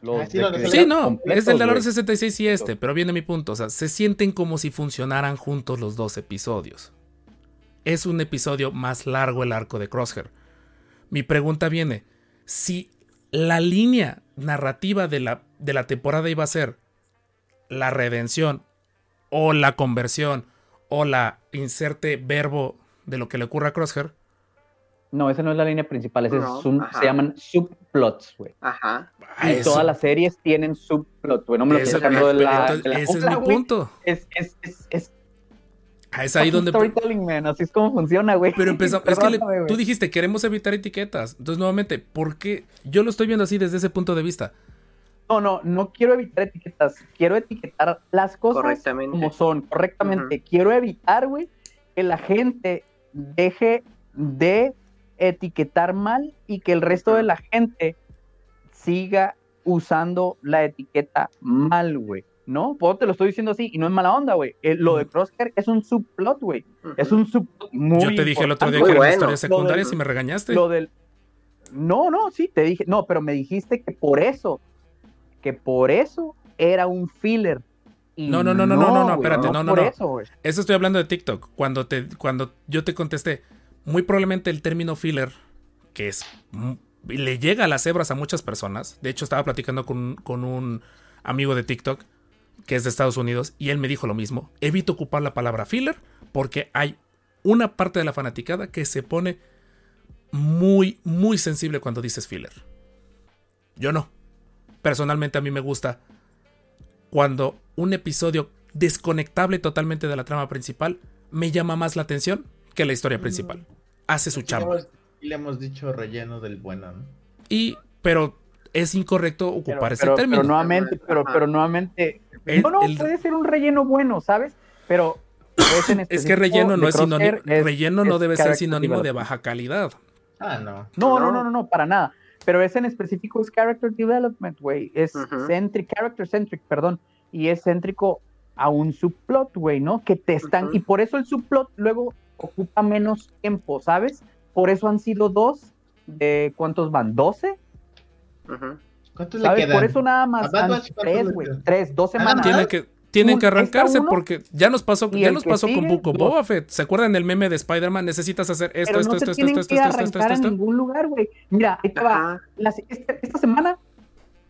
Los Ah, sí, no, es el de la hora güey. 66 y este, pero viene mi punto. O sea, se sienten como si funcionaran juntos los dos episodios. Es un episodio más largo el arco de Crosshair. Mi pregunta viene: si la línea narrativa de la, de la temporada iba a ser la redención, o la conversión, o la inserte verbo de lo que le ocurra a Crosshair, No, esa no es la línea principal, ese No, es un- se llaman subplots, güey. Ajá. ah, Y eso- todas las series tienen subplots, güey. No me lo estoy sacando de la, ese es mi punto. Es, es, es, es Ah, Es ahí donde. storytelling, man. Así es como funciona, güey. Pero empezamos. *laughs* es que le- tú dijiste, queremos evitar etiquetas. Entonces, nuevamente, ¿por qué? Yo lo estoy viendo así desde ese punto de vista. No, no, no quiero evitar etiquetas. Quiero etiquetar las cosas como son, correctamente. Quiero evitar, güey, que la gente deje de etiquetar mal y que el resto de la gente siga usando la etiqueta mal, güey. ¿No? Pues te lo estoy diciendo así y no es mala onda, güey. Eh, Lo de Crosshair es un subplot, güey. Es un subplot muy Yo te dije el otro día que eran bueno. historias secundarias y me regañaste. lo del. No, no, sí, te dije. No, pero me dijiste que por eso. Que por eso era un filler. No, no, no, no, no, no, no, espérate, no, no, por no. eso, güey. Eso estoy hablando de TikTok. Cuando, te, cuando yo te contesté, muy probablemente el término filler, que es. mm, le llega a las hebras a muchas personas. De hecho, estaba platicando con, con un amigo de TikTok que es de Estados Unidos y él me dijo lo mismo. Evito ocupar la palabra filler porque hay una parte de la fanaticada que se pone muy, muy sensible cuando dices filler. Yo no. Personalmente a mí me gusta cuando un episodio desconectable totalmente de la trama principal me llama más la atención que la historia principal. Hace su chamba. Y le hemos dicho relleno del bueno, ¿no? Y, pero es incorrecto Pero, ocupar ese pero- término. pero nuevamente, pero, pero nuevamente. El- no, no, el- puede ser un relleno bueno, ¿sabes? Pero. Es, en *coughs* Es que relleno no es sinónimo, es- relleno no debe ser sinónimo de baja calidad. Ah, no. No, no, No. no, no, para nada. Pero ese en específico es character development, güey. Es centric, character centric, perdón. Y es céntrico a un subplot, güey, ¿no? Que te están. Y por eso el subplot luego ocupa menos tiempo, ¿sabes? Por eso han sido dos. De ¿Cuántos van? ¿12? Ujú. ¿Cuántos le ¿Sabes? quedan? Por eso nada más Bad han- Batch, ¿cuántos tres, le güey. Tres, dos semanas. Tiene que, tienen que arrancarse porque ya nos pasó, ya el nos pasó con, sigue, Bu- con dos. Boba Fett. ¿Se acuerdan del meme de Spider-Man? Necesitas hacer esto, pero esto, no esto, se esto, esto, que esto, esto, esto, esto, en esto. ningún lugar, güey. Mira, ahí te va. Las- esta, esta semana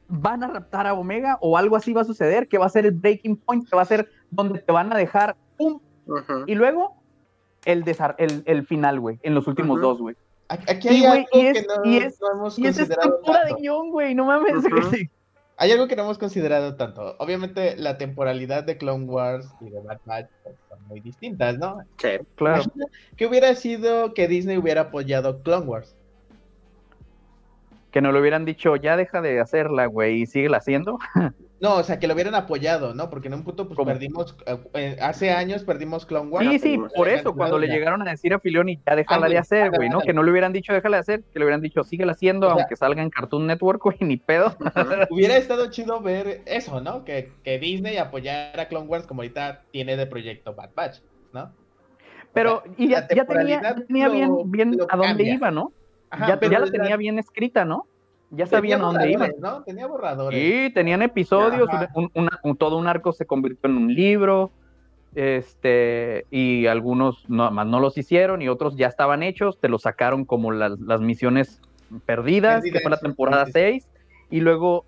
van a raptar a Omega o algo así va a suceder, que va a ser el breaking point, que va a ser donde te van a dejar pum, Ujú. y luego el, desar- el, el final, güey, en los últimos Ujú. dos, güey. Aquí hay algo es- que no, y es- no hemos Y esa considerado estructura de tanto. guion, güey, no mames. Ujú. sí. *laughs* Hay algo que no hemos considerado tanto. Obviamente la temporalidad de Clone Wars y de Bad Batch son muy distintas, ¿no? Sí. Claro. Que hubiera sido que Disney hubiera apoyado Clone Wars. Que no le hubieran dicho, ya deja de hacerla, güey, y síguela haciendo. *laughs* No, o sea, que lo hubieran apoyado, ¿no? Porque en un punto pues ¿Cómo? perdimos, eh, eh, hace años perdimos Clone Wars. Sí, sí, por eso, cuando le llegaron a decir a Filoni, ya déjala de hacer, güey, ¿no? Que no le hubieran dicho, déjala de hacer, que le hubieran dicho, síguela haciendo, O sea- aunque salga en Cartoon Network, *laughs* güey, ni pedo. Hubiera estado chido ver eso, ¿no? Que, que Disney apoyara a Clone Wars como ahorita tiene de proyecto Bad Batch, ¿no? Pero, y ya, tenía, tenía lo- bien, bien lo a dónde cambia. iba, ¿no? Ajá, ya pero ya la- tenía bien escrita, ¿no? Ya sabían dónde iba. borradores, ¿no? Tenía borradores. Sí, tenían episodios, un- un- todo un arco se convirtió en un libro, este, y algunos no, más no los hicieron y otros ya estaban hechos, te los sacaron como las, las misiones perdidas, que fue la Perdidas, temporada sí. 6, y luego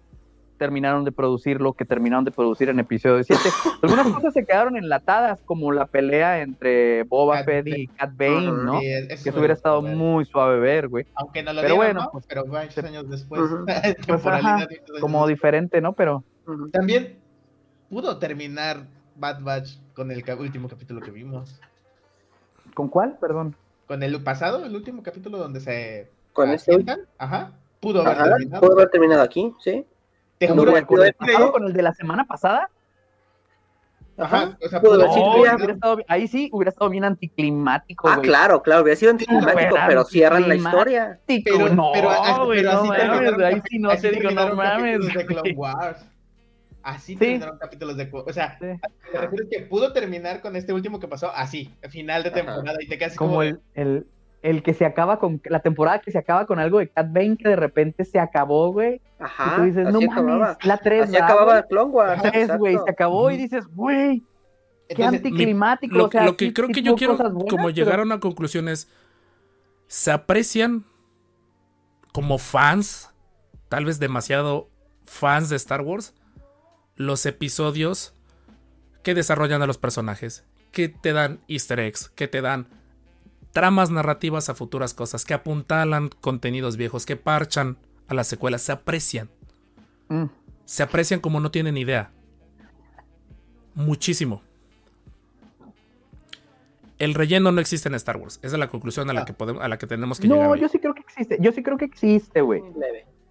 terminaron de producir lo que terminaron de producir en episodio 7. *laughs* Algunas cosas se quedaron enlatadas, como la pelea entre Boba Cat Fett y Cat Bane. ¿no? Que eso hubiera estado ver. muy suave ver, güey. Aunque no lo Pero dieron, bueno, ¿no? pues, pero muchos años después. *laughs* Pues, ajá, como diferente, ¿no? Pero. También pudo terminar Bad Batch con el último capítulo que vimos. ¿con cuál? Perdón. Con el pasado, el último capítulo donde se Con este. Ajá. Pudo haber Ajá, terminado. pudo haber terminado aquí, sí. Te juro hubiera que sido ¿Con el, épico. pasado, con el de la semana pasada? Ajá. O sea, No, hubiera estado- ahí sí hubiera estado bien anticlimático, Ah, claro, claro, hubiera sido anticlimático, pero cierran la historia. Pero, no, pero, güey, pero no así mames, ahí sí no así te digo, no mames. de Clone. Wars. Así Sí. terminaron capítulos de O sea, Sí. me refiero que pudo terminar con este último que pasó así, final de Ajá. temporada, y te quedas así como, Como de, el, el, el que se acaba con, la temporada que se acaba con algo de Cat Bane que de repente se acabó, güey. Y Ajá, tú dices, así no acababa. mames, la 3, Así acababa Clone Wars. La 3, güey, se acabó y dices, güey, qué Entonces, anticlimático. Lo, o sea, lo que sí- creo sí que yo quiero buenas, como pero- llegar a una conclusión es, se aprecian como fans, tal vez demasiado fans de Star Wars, los episodios que desarrollan a los personajes, que te dan easter eggs, que te dan tramas narrativas a futuras cosas, que apuntalan contenidos viejos, que parchan a las secuelas, se aprecian. Mm. Se aprecian como no tienen idea. Muchísimo. El relleno no existe en Star Wars. Esa es la conclusión a la que, podemos, a la que tenemos que llegar. No, yo sí creo que existe. Yo sí creo que existe, güey.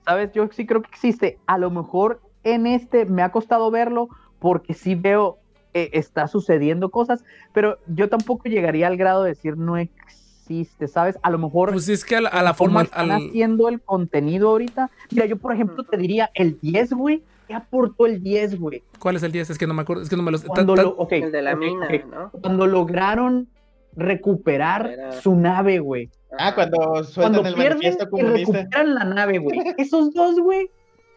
¿Sabes? Yo sí creo que existe. A lo mejor en este me ha costado verlo porque sí veo que está sucediendo cosas, pero yo tampoco llegaría al grado de decir no existe, ¿sabes? A lo mejor Pues es que a la, a la forma. están al- haciendo el contenido ahorita. Mira, yo por ejemplo te diría el 10, güey. ¿Qué aportó el 10, güey? ¿Cuál es el 10? Es que no me acuerdo. Es que no me los. Cuando, tan- lo- ok, El de la mina. ¿no? Cuando lograron recuperar Era- su nave, güey. ah, cuando sueltan Cuando el pierden manifiesto y comunista. recuperan la nave, güey. *laughs* Esos dos, güey.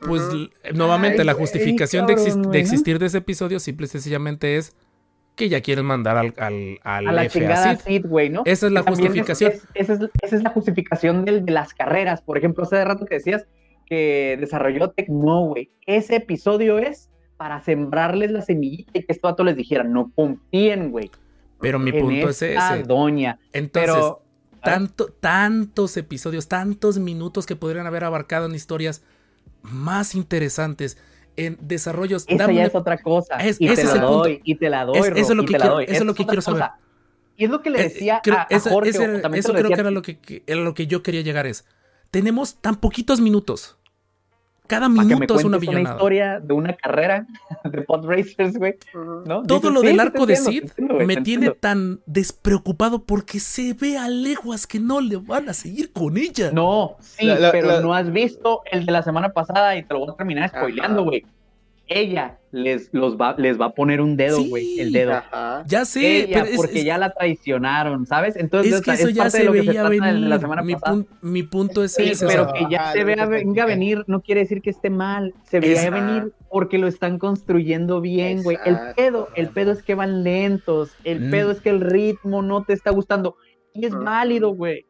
Pues l- nuevamente, Ay, la justificación de, de existir de ese episodio simple y sencillamente es que ya quieren mandar al, al, al a la chingada así. Sid, güey, ¿no? Esa es la también justificación. es- esa, es, esa es la justificación del- de las carreras. Por ejemplo, hace rato que decías que desarrolló Tech, no, güey. Ese episodio es para sembrarles la semillita y que esto vato les dijera, no confíen, güey. Pero mi en punto es ese. doña. Entonces, Pero, tanto, tantos episodios, tantos minutos que podrían haber abarcado en historias más interesantes, en desarrollos. esa ya es otra cosa. Es- y ese te es la doy, y te la doy. Es- eso es lo que quiero- eso es lo que quiero saber. cosa. Y es lo que le Eh, decía creo- a, a eso Jorge, ese eso creo decía que era lo que, que- era lo que yo quería llegar es. Tenemos tan poquitos minutos. Cada minuto es una cuentes una billonada. historia de una carrera *laughs* de pod racers, güey. Todo Dices, lo sí, del arco de Sid entiendo, me tiene tan despreocupado porque se ve a leguas que no le van a seguir con ella. No, sí, La- la- pero la- no has visto el de la semana pasada y te lo voy a terminar spoileando, güey. Ella les, los va, les va a poner un dedo, Sí. güey, el dedo. Ajá. Ya sé, Ella, pero es, porque es- ya la traicionaron, ¿sabes? Entonces, es que es eso ya parte se de lo que veía el de venir. la semana Mi, pasada. pun- mi punto es Sí, ese. o pero sea, que ya se vea, que venga a venir no quiere decir que esté mal. Se Esa- venir porque lo están construyendo bien, güey. El pedo, el pedo es que van lentos. El Mm. pedo es que el ritmo no te está gustando. Y es válido, güey.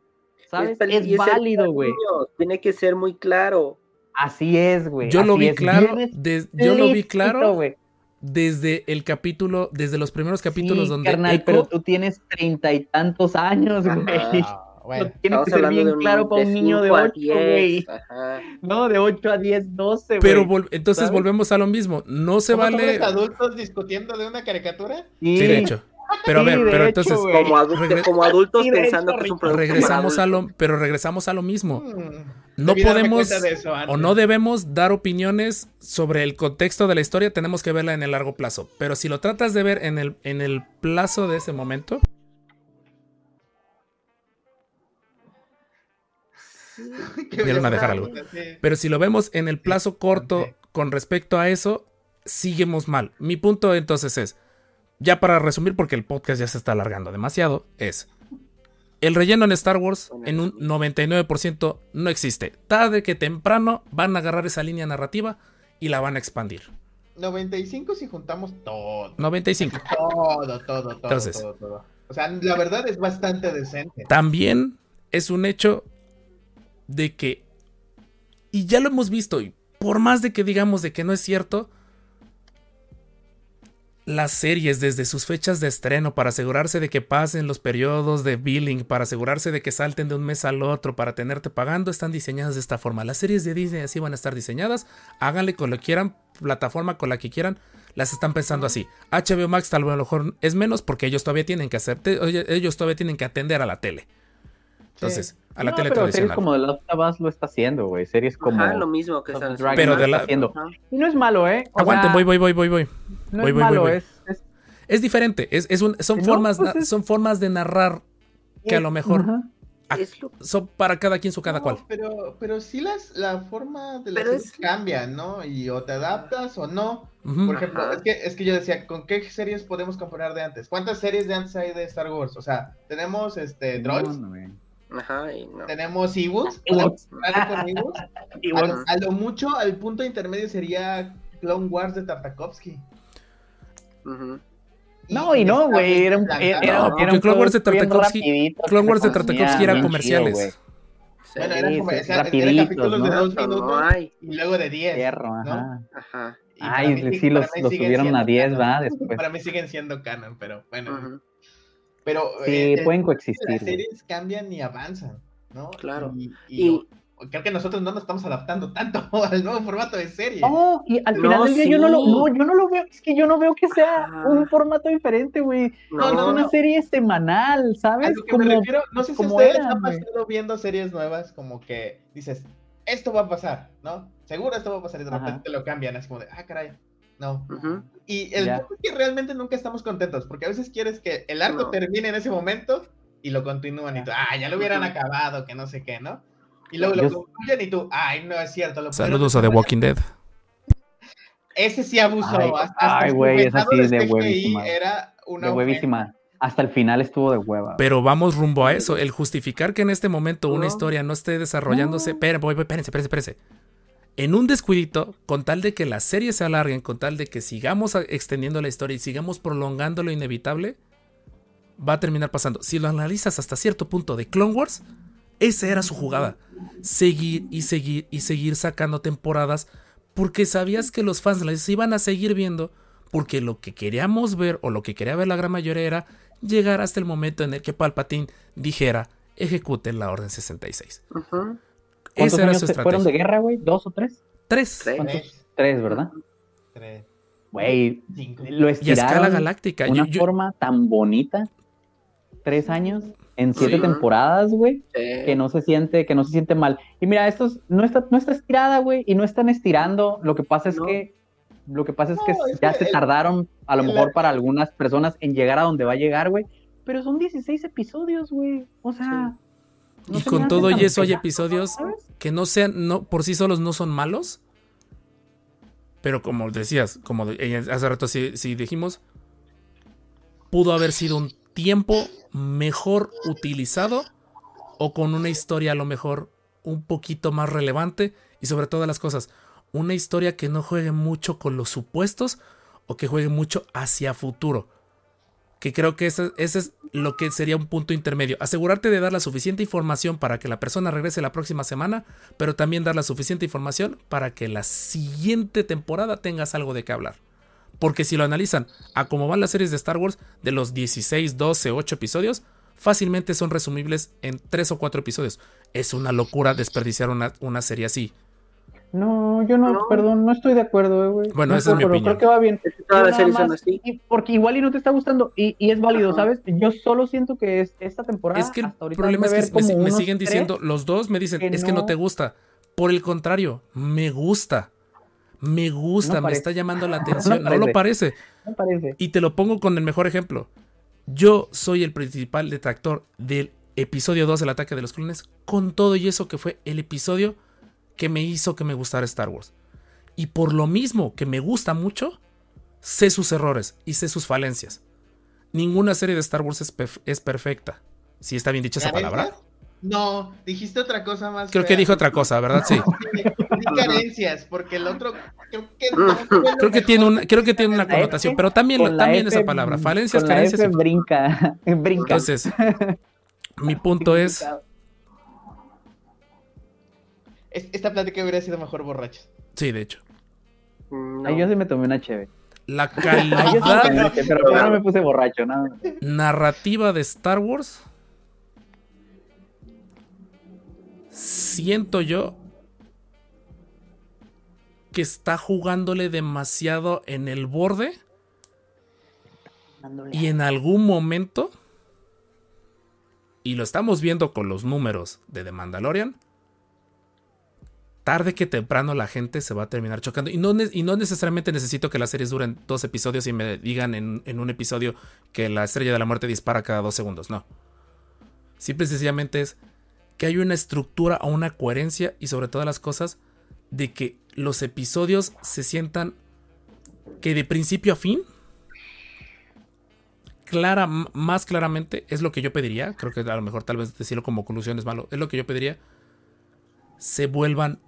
¿Sabes? Es, válido, güey. Tiene que ser muy claro. Así es, güey. yo lo vi es. claro. Des- yo lo vi claro güey. desde el capítulo, desde los primeros capítulos Sí, donde carnal, Echo- pero tú tienes treinta y tantos años, güey. Ah, bueno. *laughs* No tiene Estamos que ser bien claro para un niño de cinco a 8, güey. 10. Ajá. No, de 8 a 10, 12, güey. Pero vol- entonces ¿sabes? volvemos a lo mismo. No se ¿Somos vale. adultos discutiendo de una caricatura? Sí, Sí, de hecho. Pero a ver, pero hecho, entonces. Como, adultos Sí, pensando hecho, que es un producto regresamos para a lo, pero regresamos a lo mismo. Hmm, No debí podemos eso o no debemos dar opiniones sobre el contexto de la historia, tenemos que verla en el largo plazo. Pero si lo tratas de ver en el, en el plazo de ese momento, *laughs* a dejar algo. sí. pero si lo vemos en el plazo corto con respecto a eso, seguimos mal. Mi punto entonces es, ya para resumir porque el podcast ya se está alargando demasiado, es el relleno en Star Wars en un 99% no existe. Tarde que temprano van a agarrar esa línea narrativa y la van a expandir. 95 si juntamos todo. 95. *laughs* Todo, todo, todo, Entonces. todo, todo. O sea, la verdad es bastante decente. También es un hecho de que, y ya lo hemos visto, y por más de que digamos de que no es cierto, las series desde sus fechas de estreno para asegurarse de que pasen los periodos de billing, para asegurarse de que salten de un mes al otro, para tenerte pagando, están diseñadas de esta forma. Las series de Disney así van a estar diseñadas, háganle con lo que quieran, plataforma con la que quieran, las están pensando así. HBO Max tal vez a lo mejor es menos porque ellos todavía tienen que hacer, te- oye, ellos todavía tienen que atender a la tele. Entonces, a la No, tele pero series tradicional. como The Last of Us lo está haciendo, güey. Series como Ajá, lo mismo que están Dragon Pero de está la- haciendo. Y no es malo, ¿eh? O Aguanten, sea, voy, voy, voy, voy, voy. No voy, es voy, malo, voy, voy. es... es- Es diferente, es, es un- son, No, formas, pues es- son formas de narrar que a lo mejor ah, lo- son para cada quien su cada No, cual. Pero, pero sí las, la forma de las series es- cambia, ¿no? Y o te adaptas o no. Ujú. Por ejemplo, Ajá. es que, es que yo decía, ¿con qué series podemos comparar de antes? ¿Cuántas series de antes hay de Star Wars? O sea, tenemos este Droids, No, güey. Ajá, y no. tenemos Ewoks, Ewoks. A, *laughs* a lo mucho, al punto intermedio sería Clone Wars de Tartakovsky. No, y no, güey, era un, era, plantado. era, No, era porque un Clone Wars de Tartakovsky- rapidito, Clone Wars de Tartakovsky eran comerciales. chido. Bueno, eran Sí, como, sí, o sea, eran rapiditos, capítulos ¿no? de dos No, no minutos hay. y luego de 10. Fierro, ¿no? ajá. Ajá. Y Ay, mí sí, los, los subieron a 10, canon. ¿va? Después. Para mí siguen siendo canon, pero bueno. Ujú. Pero Sí, eh, pueden las coexistir. güey. series cambian y avanzan, ¿no? Claro. Y, y Y- creo que nosotros no nos estamos adaptando tanto *laughs* al nuevo formato de serie. No, y al No, final del día yo no lo, sí. no, yo no lo veo, es que yo no veo que sea Ajá. un formato diferente, güey. No, es no, una no. serie semanal, A ¿sabes? lo que me Como, refiero, no sé si a ustedes han pasado viendo series nuevas como que dices, esto va a pasar, ¿no? Seguro esto va a pasar y de Ajá. repente lo cambian, así como de, ah, caray, no. Y el punto es que realmente nunca estamos contentos, porque a veces quieres que el arco No. termine en ese momento y lo continúan y tú, ah, ya lo hubieran acabado, que no sé qué, ¿no? Y luego lo concluyen y tú, ay, no es cierto. Lo Saludos a The desarrollar". Walking Dead. Ese sí abusó. Ay, hasta, ay, su güey, esa sí es de huevísima. Era una de huevísima. Hasta el final estuvo de hueva. Pero vamos rumbo a eso. El justificar que en este momento una historia no esté desarrollándose. No. Voy, espérense, espérense, espérense. En un descuidito, con tal de que las series se alarguen, con tal de que sigamos extendiendo la historia y sigamos prolongando lo inevitable, va a terminar pasando. Si lo analizas hasta cierto punto de Clone Wars, esa era su jugada. Seguir y seguir y seguir sacando temporadas porque sabías que los fans las iban a seguir viendo porque lo que queríamos ver o lo que quería ver la gran mayoría era llegar hasta el momento en el que Palpatine dijera ejecuten la Orden 66. Ujú. ¿Cuántos Esa era años su se fueron de guerra, güey? ¿Dos o tres? Tres. Tres. Tres, ¿verdad? tres, Güey, lo Y a escala estiraron galáctica. de una Yo- yo- forma tan bonita. tres años en siete Sí. temporadas, güey, Eh, que no se siente, que no se siente mal. Y mira, esto es- no está, no está estirada, güey, y no están estirando. Lo que pasa es No. que, lo que pasa es No, que es ya que se el- tardaron, a lo la- mejor para algunas personas, en llegar a donde va a llegar, güey. Pero son 16 episodios, güey. O sea. No y con todo y eso hay episodios que no sean, no, por sí solos no son malos. Pero como decías, como eh, hace rato sí, sí dijimos, pudo haber sido un tiempo mejor utilizado o con una historia a lo mejor un poquito más relevante y sobre todas las cosas, una historia que no juegue mucho con los supuestos o que juegue mucho hacia futuro. Que creo que ese, es lo que sería un punto intermedio. Asegurarte de dar la suficiente información para que la persona regrese la próxima semana, pero también dar la suficiente información para que la siguiente temporada tengas algo de qué hablar. Porque si lo analizan a cómo van las series de Star Wars, de los 16, 12, 8 episodios, fácilmente son resumibles en 3 o 4 episodios. Es una locura desperdiciar una, una serie así. No, yo no, No. perdón, no estoy de acuerdo, eh, güey. Bueno, No esa es mi opinión. Creo que va bien. todas las series son así. y porque igual y no te está gustando, y, y es válido, Ajá. ¿sabes? Yo solo siento que es, esta temporada. Es que el problema es que me, siguen diciendo, los dos me dicen, que es que no no- te gusta. Por el contrario, me gusta. Me gusta, No me está llamando la *laughs* atención. no, lo parece. Me parece. Y te lo pongo con el mejor ejemplo. Yo soy el principal detractor del episodio 2 del ataque de los clones, con todo y eso que fue el episodio que me hizo que me gustara Star Wars. Y por lo mismo que me gusta mucho, sé sus errores y sé sus falencias. Ninguna serie de Star Wars es, perf- es perfecta. Si está bien dicha esa palabra. No, dijiste otra cosa más. Creo que dijo otra cosa, ¿verdad? Sí. Carencias, porque el otro creo que no Creo que tiene una, creo que tiene una F, connotación, pero también, Con también F, esa palabra. Falencias, con la carencias. F *laughs* brinca. Entonces, mi punto es, Es- Esta plática hubiera sido mejor borrachos. sí, de hecho, Mm, Ay, no. yo sí me tomé una cheve. la *laughs* Ay, calidad pero yo no me puse borracho, nada. narrativa de Star Wars, siento yo que está jugándole demasiado en el borde y en algún momento, y lo estamos viendo con los números de The Mandalorian, tarde que temprano la gente se va a terminar chocando. Y no, y no necesariamente necesito que las series duren dos episodios y me digan en, en un episodio que la estrella de la muerte dispara cada dos segundos. No. Simple y sencillamente es que hay una estructura o una coherencia y sobre todas las cosas de que los episodios se sientan que de principio a fin clara, más claramente es lo que yo pediría. Creo que a lo mejor tal vez decirlo como conclusión es malo. Es lo que yo pediría. Se vuelvan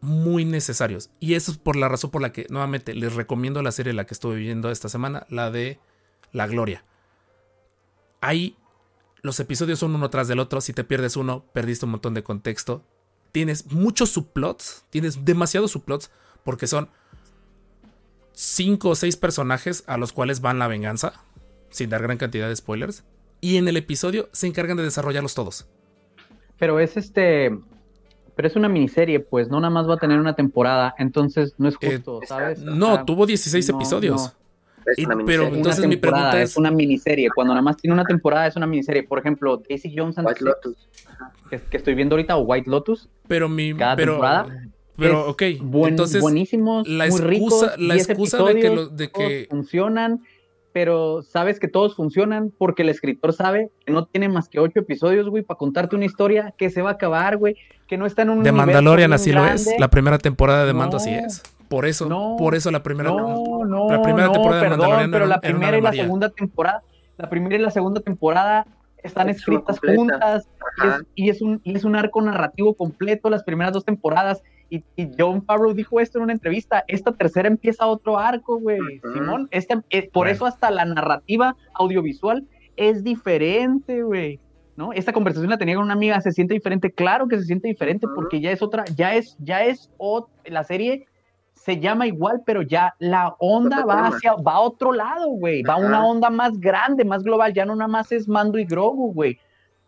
muy necesarios. Y eso es por la razón por la que nuevamente les recomiendo la serie la que estuve viendo esta semana, la de La Gloria. Ahí los episodios son uno tras del otro. Si te pierdes uno, perdiste un montón de contexto. Tienes muchos subplots, tienes demasiados subplots porque son cinco o seis personajes a los cuales van la venganza, sin dar gran cantidad de spoilers. Y en el episodio se encargan de desarrollarlos todos. Pero es este. Pero es una miniserie, pues no nada más va a tener una temporada, entonces no es Eh, justo, ¿sabes? O No, sea, tuvo 16 no, episodios. no. Es Y- una pero entonces una mi pregunta es- es una miniserie. Cuando nada más tiene una temporada es una miniserie. Por ejemplo, Daisy Jones and the White Six, Lotus. que, que estoy viendo ahorita, o White Lotus, Pero mi. cada pero, temporada pero, ok. buen- entonces, buenísimos, la muy excusa- ricos, la 10 excusa de que episodios, lo- de que- funcionan, pero sabes que todos funcionan porque el escritor sabe que no tiene más que ocho episodios, güey, para contarte una historia que se va a acabar, güey, que no está en un de Mandalorian así lo es. La primera temporada de Mando así es. Por eso, No. por eso la primera. No, no, la primera no, temporada de perdón, Mandalorian pero la primera y la segunda temporada, la primera y la segunda temporada están Es escritas juntas y es, y, es un, y es un arco narrativo completo las primeras dos temporadas y, y John Favreau dijo esto en una entrevista, esta tercera empieza otro arco, güey. Simón, esta- eh, por Bueno. eso hasta la narrativa audiovisual es diferente, güey. ¿No? Esta conversación la tenía con una amiga, se siente diferente, claro que se siente diferente porque ya es otra, ya es, ya es, la serie se llama igual, pero ya la onda va hacia, va a otro lado, güey, va a una onda más grande, más global, ya no nada más es Mando y Grogu, güey,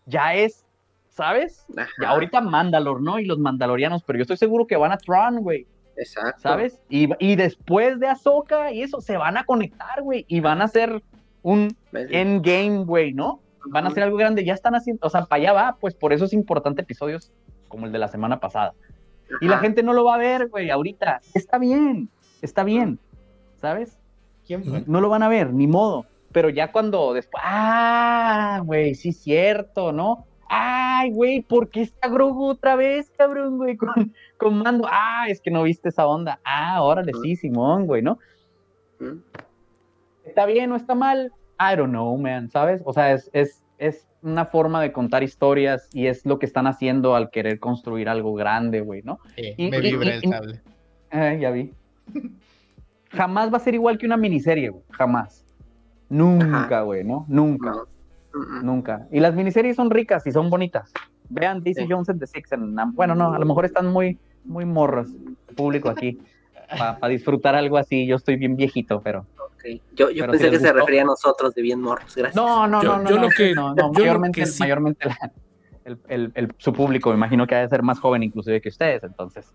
ya es, ¿sabes? Ajá, Ya ahorita Mandalor, ¿no? Y los mandalorianos, pero yo estoy seguro que van a Tron, güey, Exacto. ¿sabes? Y, y después de Ahsoka y eso, se van a conectar, güey, y van a hacer un endgame, güey, ¿no? van a hacer algo grande, ya están haciendo, o sea, para allá va, pues por eso es importante episodios como el de la semana pasada. Y la gente no lo va a ver, güey, ahorita. Está bien, está bien, ¿sabes? ¿Quién fue? No lo van a ver, ni modo. Pero ya cuando después, ah, güey, sí cierto, ¿no? Ay, güey, ¿por qué está Grogu otra vez, cabrón, güey? Con, con mando. Ah, es que no viste esa onda. Ah, órale, sí, Simón, güey, ¿no? ¿Está bien o está mal? I don't know, man, ¿sabes? O sea, es, es, es una forma de contar historias y es lo que están haciendo al querer construir algo grande, güey, ¿no? Sí, Y- me y- vibra y- el y- sable. Eh, ya vi. *laughs* Jamás va a ser igual que una miniserie, güey. Jamás. Nunca, Ajá. güey, ¿no? Nunca, No. Nunca. Y las miniseries son ricas y son bonitas. Vean DC Sí. Jones and the Six. En, bueno, no, a lo mejor están muy, muy morros el público aquí *laughs* para disfrutar algo así. Yo estoy bien viejito, pero. Yo, pensé si que se refería a nosotros de bien morros, gracias. No, no, Yo- no, no. yo no, lo que- no, no, yo lo mayormente, que sí- mayormente la- el, el- el- su público, me imagino que ha de ser más joven inclusive que ustedes, entonces.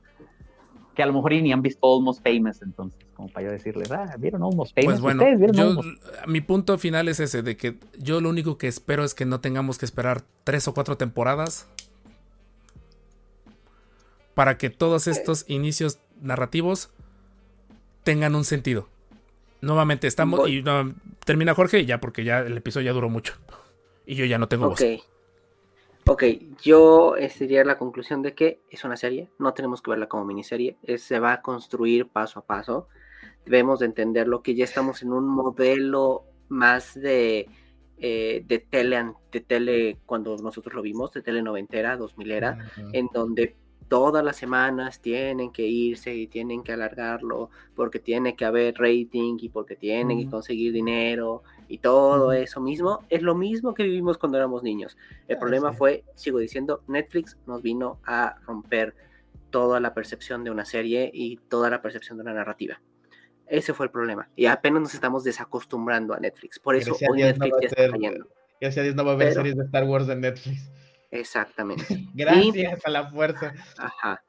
Que a lo mejor ni han visto Almost Famous, entonces, como para yo decirles, ah, ¿vieron Almost Famous? Pues bueno, ¿Ustedes vieron yo, Almost? mi punto final es ese, de que yo lo único que espero es que no tengamos que esperar tres o cuatro temporadas para que todos estos inicios narrativos tengan un sentido. Nuevamente estamos, Voy. y no, termina Jorge y ya, porque ya el episodio ya duró mucho. Y yo ya no tengo Ok. voz. Ok, yo eh, sería la conclusión de que es una serie, no tenemos que verla como miniserie, es- se va a construir paso a paso. Debemos de entenderlo que ya estamos en un modelo más de, eh, de tele, de tele cuando nosotros lo vimos, de tele noventera, dos milera, Ujú. en donde todas las semanas tienen que irse y tienen que alargarlo porque tiene que haber rating y porque tienen que conseguir dinero y todo eso mismo es lo mismo que vivimos cuando éramos niños. El Ah, problema sí. fue, sigo diciendo, Netflix nos vino a romper toda la percepción de una serie y toda la percepción de una narrativa. Ese fue el problema. Y apenas nos estamos desacostumbrando a Netflix. Por eso hoy no Netflix ya está cayendo. Gracias a Dios no va a haber Pero- series de Star Wars en Netflix. Exactamente. *laughs* Gracias a la fuerza. Ajá.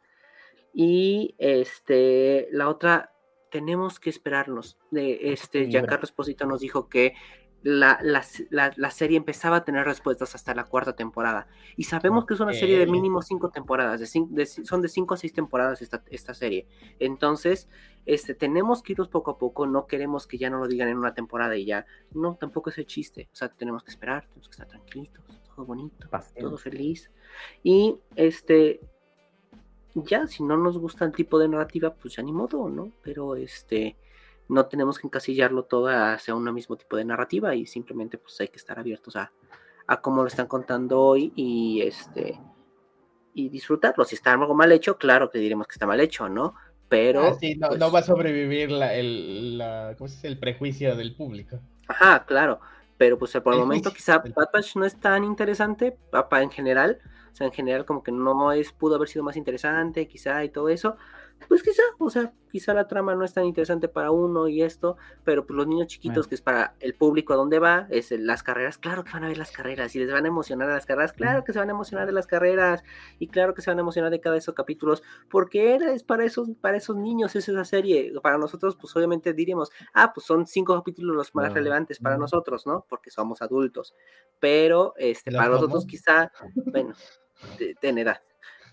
Y este, la otra, tenemos que esperarnos. De, este. Giancarlo Esposito nos dijo que la, la, la- la serie empezaba a tener respuestas hasta la cuarta temporada. Y sabemos que es una serie de mínimo cinco temporadas. De cin- de son de cinco a seis temporadas esta, esta serie. Entonces, este, tenemos que irnos poco a poco. No queremos que ya no lo digan en una temporada y ya. No, tampoco es el chiste. O sea, tenemos que esperar, tenemos que estar tranquilitos, todo bonito todo feliz. Y este, ya, si no nos gusta el tipo de narrativa, pues ya ni modo, ¿no? Pero este, no tenemos que encasillarlo todo hacia un mismo tipo de narrativa y simplemente pues hay que estar abiertos a, a cómo lo están contando hoy y este, y disfrutarlo. Si está algo mal hecho, claro que diremos que está mal hecho, ¿no? Pero, Ah, sí, no, pues, no va a sobrevivir la, el, la, ¿cómo se dice? el prejuicio del público. Ajá, claro. Pero pues por el momento quizá el- Bad Batch no es tan interesante, papá en general. O sea, en general como que no es, pudo haber sido más interesante, quizá, y todo eso. Pues quizá, o sea, quizá la trama no es tan interesante para uno y esto, pero pues los niños chiquitos, Bueno. que es para el público a donde va, es las carreras, claro que van a ver las carreras, y les van a emocionar a las carreras, claro que se van a emocionar de las carreras, y claro que se van a emocionar de cada de esos capítulos, porque es para esos, para esos niños, es esa serie. Para nosotros, pues obviamente diríamos, ah, pues son cinco capítulos los más No, relevantes para no. nosotros, ¿no? Porque somos adultos. Pero, este, ¿Lo para nosotros quizá, *laughs* bueno, de, de en edad,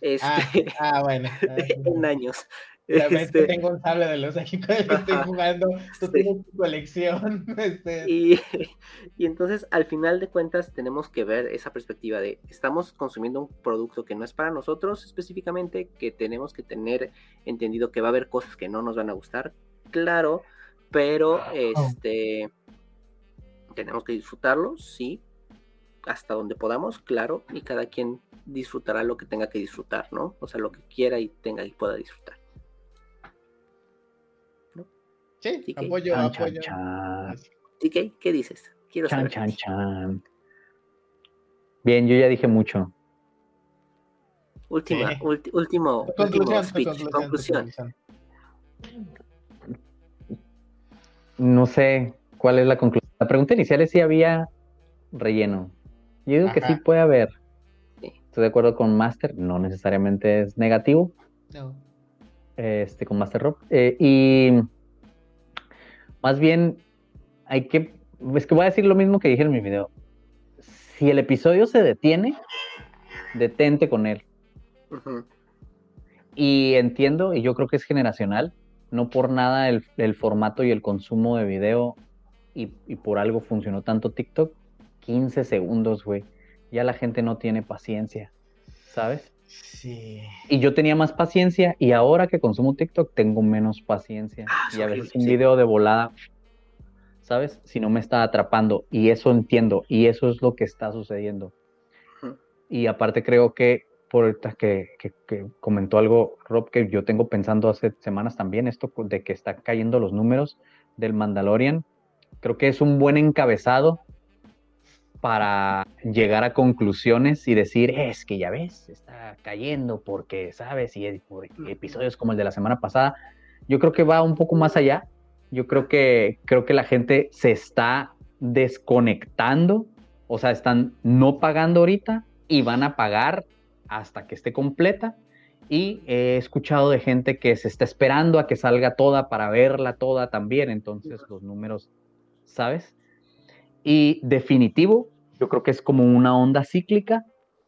este, Ah, *laughs* ah, bueno. Ah, en años. Que Este, tengo un sable de luz aquí con el que estoy jugando. Tú sí. tienes tu colección. *laughs* Este, Y, *laughs* y entonces, al final de cuentas, tenemos que ver esa perspectiva de estamos consumiendo un producto que no es para nosotros específicamente, que tenemos que tener entendido que va a haber cosas que no nos van a gustar, claro, pero este tenemos que disfrutarlo, sí, hasta donde podamos, claro, y cada quien disfrutará lo que tenga que disfrutar, ¿no? O sea, lo que quiera y tenga y pueda disfrutar. sí, apoyo, Chan, apoyo. chan. TK, ¿qué dices? Quiero Chan, saber. chan, chan. Bien, yo ya dije mucho. Última, Sí. ulti- último, último speech, conclusión, tu conclusión. conclusión. No sé cuál es la conclusión. La pregunta inicial es si había relleno. Yo digo que sí puede haber. Sí. Estoy de acuerdo con Master, no necesariamente es negativo. No. este, con Master Rob. Eh, y más bien hay que, es que voy a decir lo mismo que dije en mi video. si el episodio se detiene, detente con él. Y entiendo, y yo creo que es generacional, no por nada el, el formato y el consumo de video y, y por algo funcionó tanto TikTok. 15 segundos, güey. Ya la gente no tiene paciencia, ¿sabes? Sí. Y yo tenía más paciencia y ahora que consumo TikTok tengo menos paciencia. Ah, y a veces un video de volada, ¿sabes? Si no me está atrapando. Y eso entiendo. Y eso es lo que está sucediendo. Y aparte creo que, por que, que- que comentó algo Rob, que yo tengo pensando hace semanas también, esto de que están cayendo los números del Mandalorian, creo que es un buen encabezado para llegar a conclusiones y decir, es que ya ves, está cayendo porque, ¿sabes? Y por episodios como el de la semana pasada, yo creo que va un poco más allá. Yo creo que, creo que la gente se está desconectando, o sea, están no pagando ahorita y van a pagar hasta que esté completa. Y he escuchado de gente que se está esperando a que salga toda para verla toda también, entonces los números, ¿sabes? Y definitivo, yo creo que es como una onda cíclica,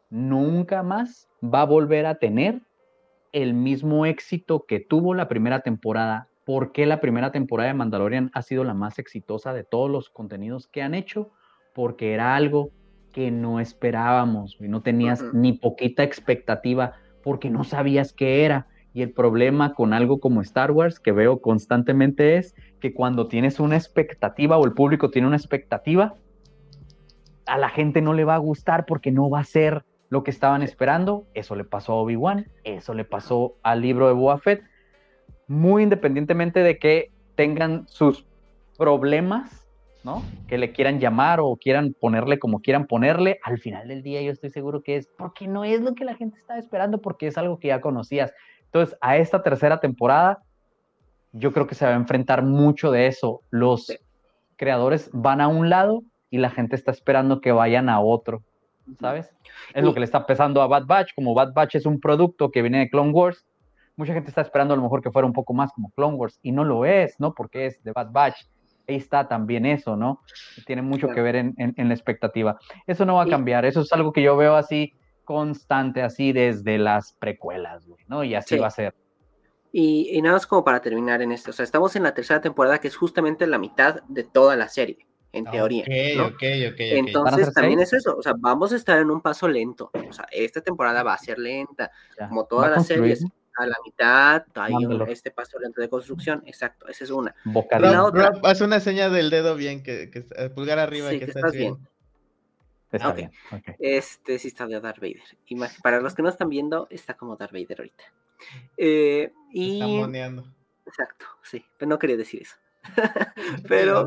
nunca más va a volver a tener el mismo éxito que tuvo la primera temporada. ¿Por qué la primera temporada de Mandalorian ha sido la más exitosa de todos los contenidos que han hecho? Porque era algo que no esperábamos, y no tenías ni poquita expectativa porque no sabías qué era. Y el problema con algo como Star Wars que veo constantemente es que cuando tienes una expectativa o el público tiene una expectativa, a la gente no le va a gustar porque no va a ser lo que estaban esperando. Eso le pasó a Obi-Wan, eso le pasó al libro de Boba Fett. Muy independientemente de que tengan sus problemas, ¿no? Que le quieran llamar o quieran ponerle como quieran ponerle, al final del día yo estoy seguro que es porque no es lo que la gente estaba esperando, porque es algo que ya conocías. Entonces, a esta tercera temporada, yo creo que se va a enfrentar mucho de eso. Los creadores van a un lado y la gente está esperando que vayan a otro, ¿sabes? Es lo que le está pesando a Bad Batch, como Bad Batch es un producto que viene de Clone Wars, mucha gente está esperando a lo mejor que fuera un poco más como Clone Wars, y no lo es, ¿no? Porque es de Bad Batch. Ahí está también eso, ¿no? Tiene mucho que ver en, en- en la expectativa. Eso no va a cambiar, eso es algo que yo veo así constante, así desde las precuelas, güey, ¿no? Y así Sí. va a ser. Y, y nada más como para terminar en esto. O sea, estamos en la tercera temporada, que es justamente la mitad de toda la serie, en teoría. Ok, ¿no? ok, ok, ok. ¿Van a Entonces también seis? es eso, o sea, vamos a estar en un paso lento. O sea, esta temporada va a ser lenta, Ya. como todas las construir, series. A la mitad hay un- este paso lento de construcción, exacto, esa es una. Bocadillo. la Rob, otra- Rob, haz una seña del dedo bien, que, que el pulgar arriba, Sí, que, que estás estás bien. bien. Está bien. Este sí está de Darth Vader. Imag- Para los que no están viendo, está como Darth Vader ahorita. Eh, y... Está moneando. Exacto, sí, pero no quería decir eso. *laughs* pero,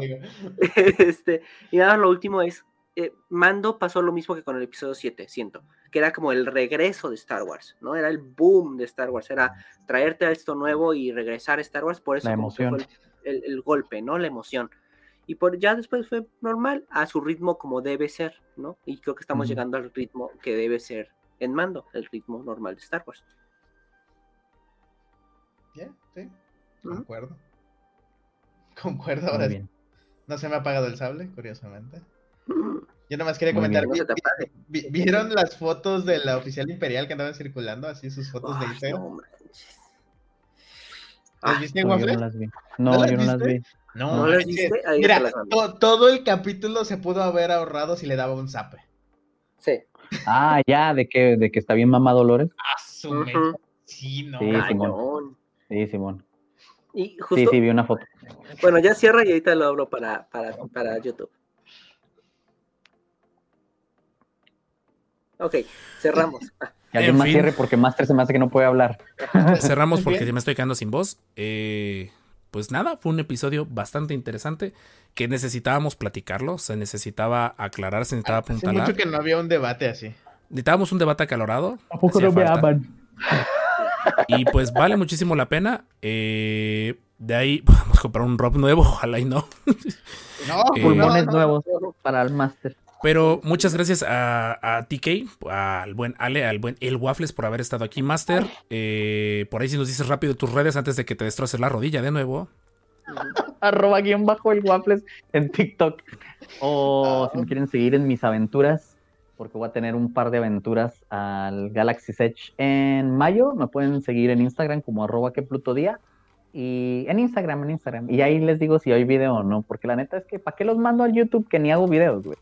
*laughs* este, y nada, lo último es, eh, Mando pasó lo mismo que con el episodio 7, siento, que era como el regreso de Star Wars, ¿no? Era el boom de Star Wars, era traerte a esto nuevo y regresar a Star Wars, por eso La que fue emoción. el, el- el golpe, ¿no? La emoción. Y por ya después fue normal, a su ritmo como debe ser, ¿no? Y creo que estamos llegando al ritmo que debe ser en Mando, el ritmo normal de Star Wars. ya, sí, Ujú. concuerdo. Concuerdo, Muy ahora sí. bien. No se me ha apagado el sable, curiosamente. *laughs* Yo nomás quería comentar, bien. ¿vi- No se te apague. vi- vi- ¿vieron las fotos de la oficial imperial que andaban circulando? Así sus fotos de ay, Instagram. no. ¿Las Ah, viste, No, yo no las vi. ¿No No, las yo no las viste? vi. No, ¿No las viste? Ahí Mira, las to- todo el capítulo se pudo haber ahorrado si le daba un zape. Sí. Ah, ya, de que, de que está bien mamá Dolores. Ah, su. Sí, no. Sí. Simón. Sí, Simón. Y Sí, justo, sí, vi una foto. bueno, ya cierra y ahorita lo hablo para, para, para YouTube. Ok, cerramos. Ah, Que alguien En más fin. cierre porque Master se me hace que no puede hablar. *laughs* Cerramos porque ya me estoy quedando sin voz. Eh, pues nada, fue un episodio bastante interesante que necesitábamos platicarlo, se necesitaba aclarar, se necesitaba Hace apuntalar. mucho que no había un debate así. Necesitábamos un debate acalorado. ¿A poco no me falta. aman? *laughs* Y pues vale muchísimo la pena. Eh, de ahí *laughs* podemos comprar un rob nuevo, ojalá y no. No, *laughs* Eh, Pulmones no, no. nuevos para el Master. Pero muchas gracias a, a TK, al buen Ale, al buen El Waffles por haber estado aquí, Master. Eh, por ahí si nos dices rápido tus redes antes de que te destroces la rodilla de nuevo. *laughs* Arroba guion bajo el waffles en TikTok. O si me quieren seguir en mis aventuras porque voy a tener un par de aventuras al Galaxy Edge en mayo. Me pueden seguir en Instagram como arroba que. Y en Instagram, en Instagram. Y ahí les digo si hay video o no, porque la neta es que ¿para qué los mando al YouTube que ni hago videos, güey?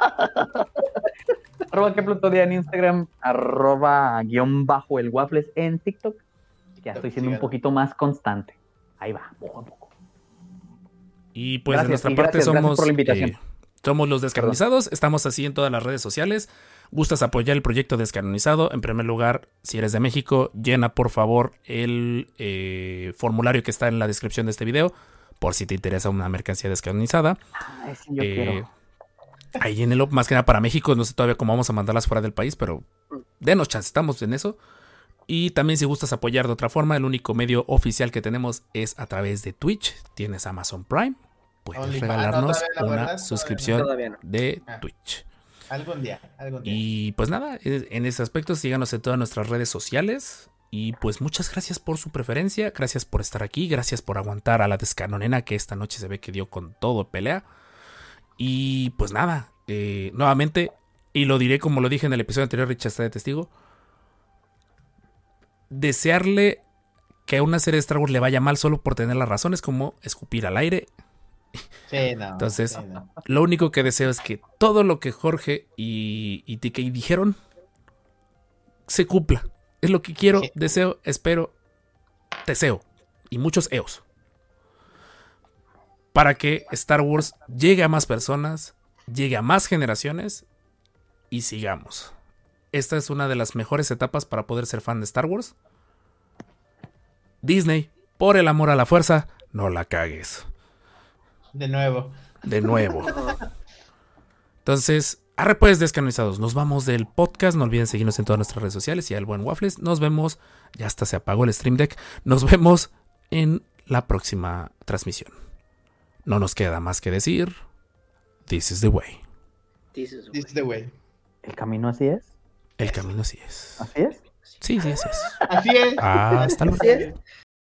*laughs* arroba que en Instagram, arroba guion bajo el waffles en TikTok. Ya estoy siendo un poquito más constante. Ahí va, poco a poco. Y pues de nuestra y parte gracias, gracias somos, por la invitación. eh, somos los descanonizados, estamos así en todas las redes sociales. ¿Gustas apoyar el proyecto descanonizado? En primer lugar, si eres de México, llena por favor el eh, formulario que está en la descripción de este video, por si te interesa una mercancía descanonizada. Ay, sí, yo Eh, quiero. Ahí llénelo, más que nada para México, no sé todavía cómo vamos a mandarlas fuera del país, pero denos chance, estamos en eso. Y también si gustas apoyar de otra forma, el único medio oficial que tenemos es a través de Twitch. Tienes Amazon Prime, puedes OnlyFans, regalarnos no, una suscripción no. de Ah. Twitch. Algún día, algún día. Y pues nada, en ese aspecto síganos en todas nuestras redes sociales. Y pues muchas gracias por su preferencia, gracias por estar aquí, gracias por aguantar a la descanonena que esta noche se ve que dio con todo pelea. Y pues nada, eh, nuevamente, y lo diré como lo dije en el episodio anterior, Richard está de testigo, desearle que a una serie de Star Wars le vaya mal solo por tener la razón es como escupir al aire Sí, *laughs* no. Entonces, sí, no. lo único que deseo es que todo lo que Jorge y, y TK dijeron se cumpla. Es lo que quiero, Sí. deseo, espero, deseo. Y muchos eos. Para que Star Wars llegue a más personas, llegue a más generaciones y sigamos. Esta es una de las mejores etapas para poder ser fan de Star Wars. Disney, por el amor a la fuerza, no la cagues De nuevo. de nuevo. Entonces, arre pues descanonizados. Nos vamos del podcast. No olviden seguirnos en todas nuestras redes sociales y al buen Waffles. Nos vemos. Ya hasta se apagó el Stream Deck. Nos vemos en la próxima transmisión. No nos queda más que decir. This is the way. This is This is the way. ¿El camino así es? El camino sí es. ¿Así es? Sí, sí, sí es. Así es. Hasta luego. Así es.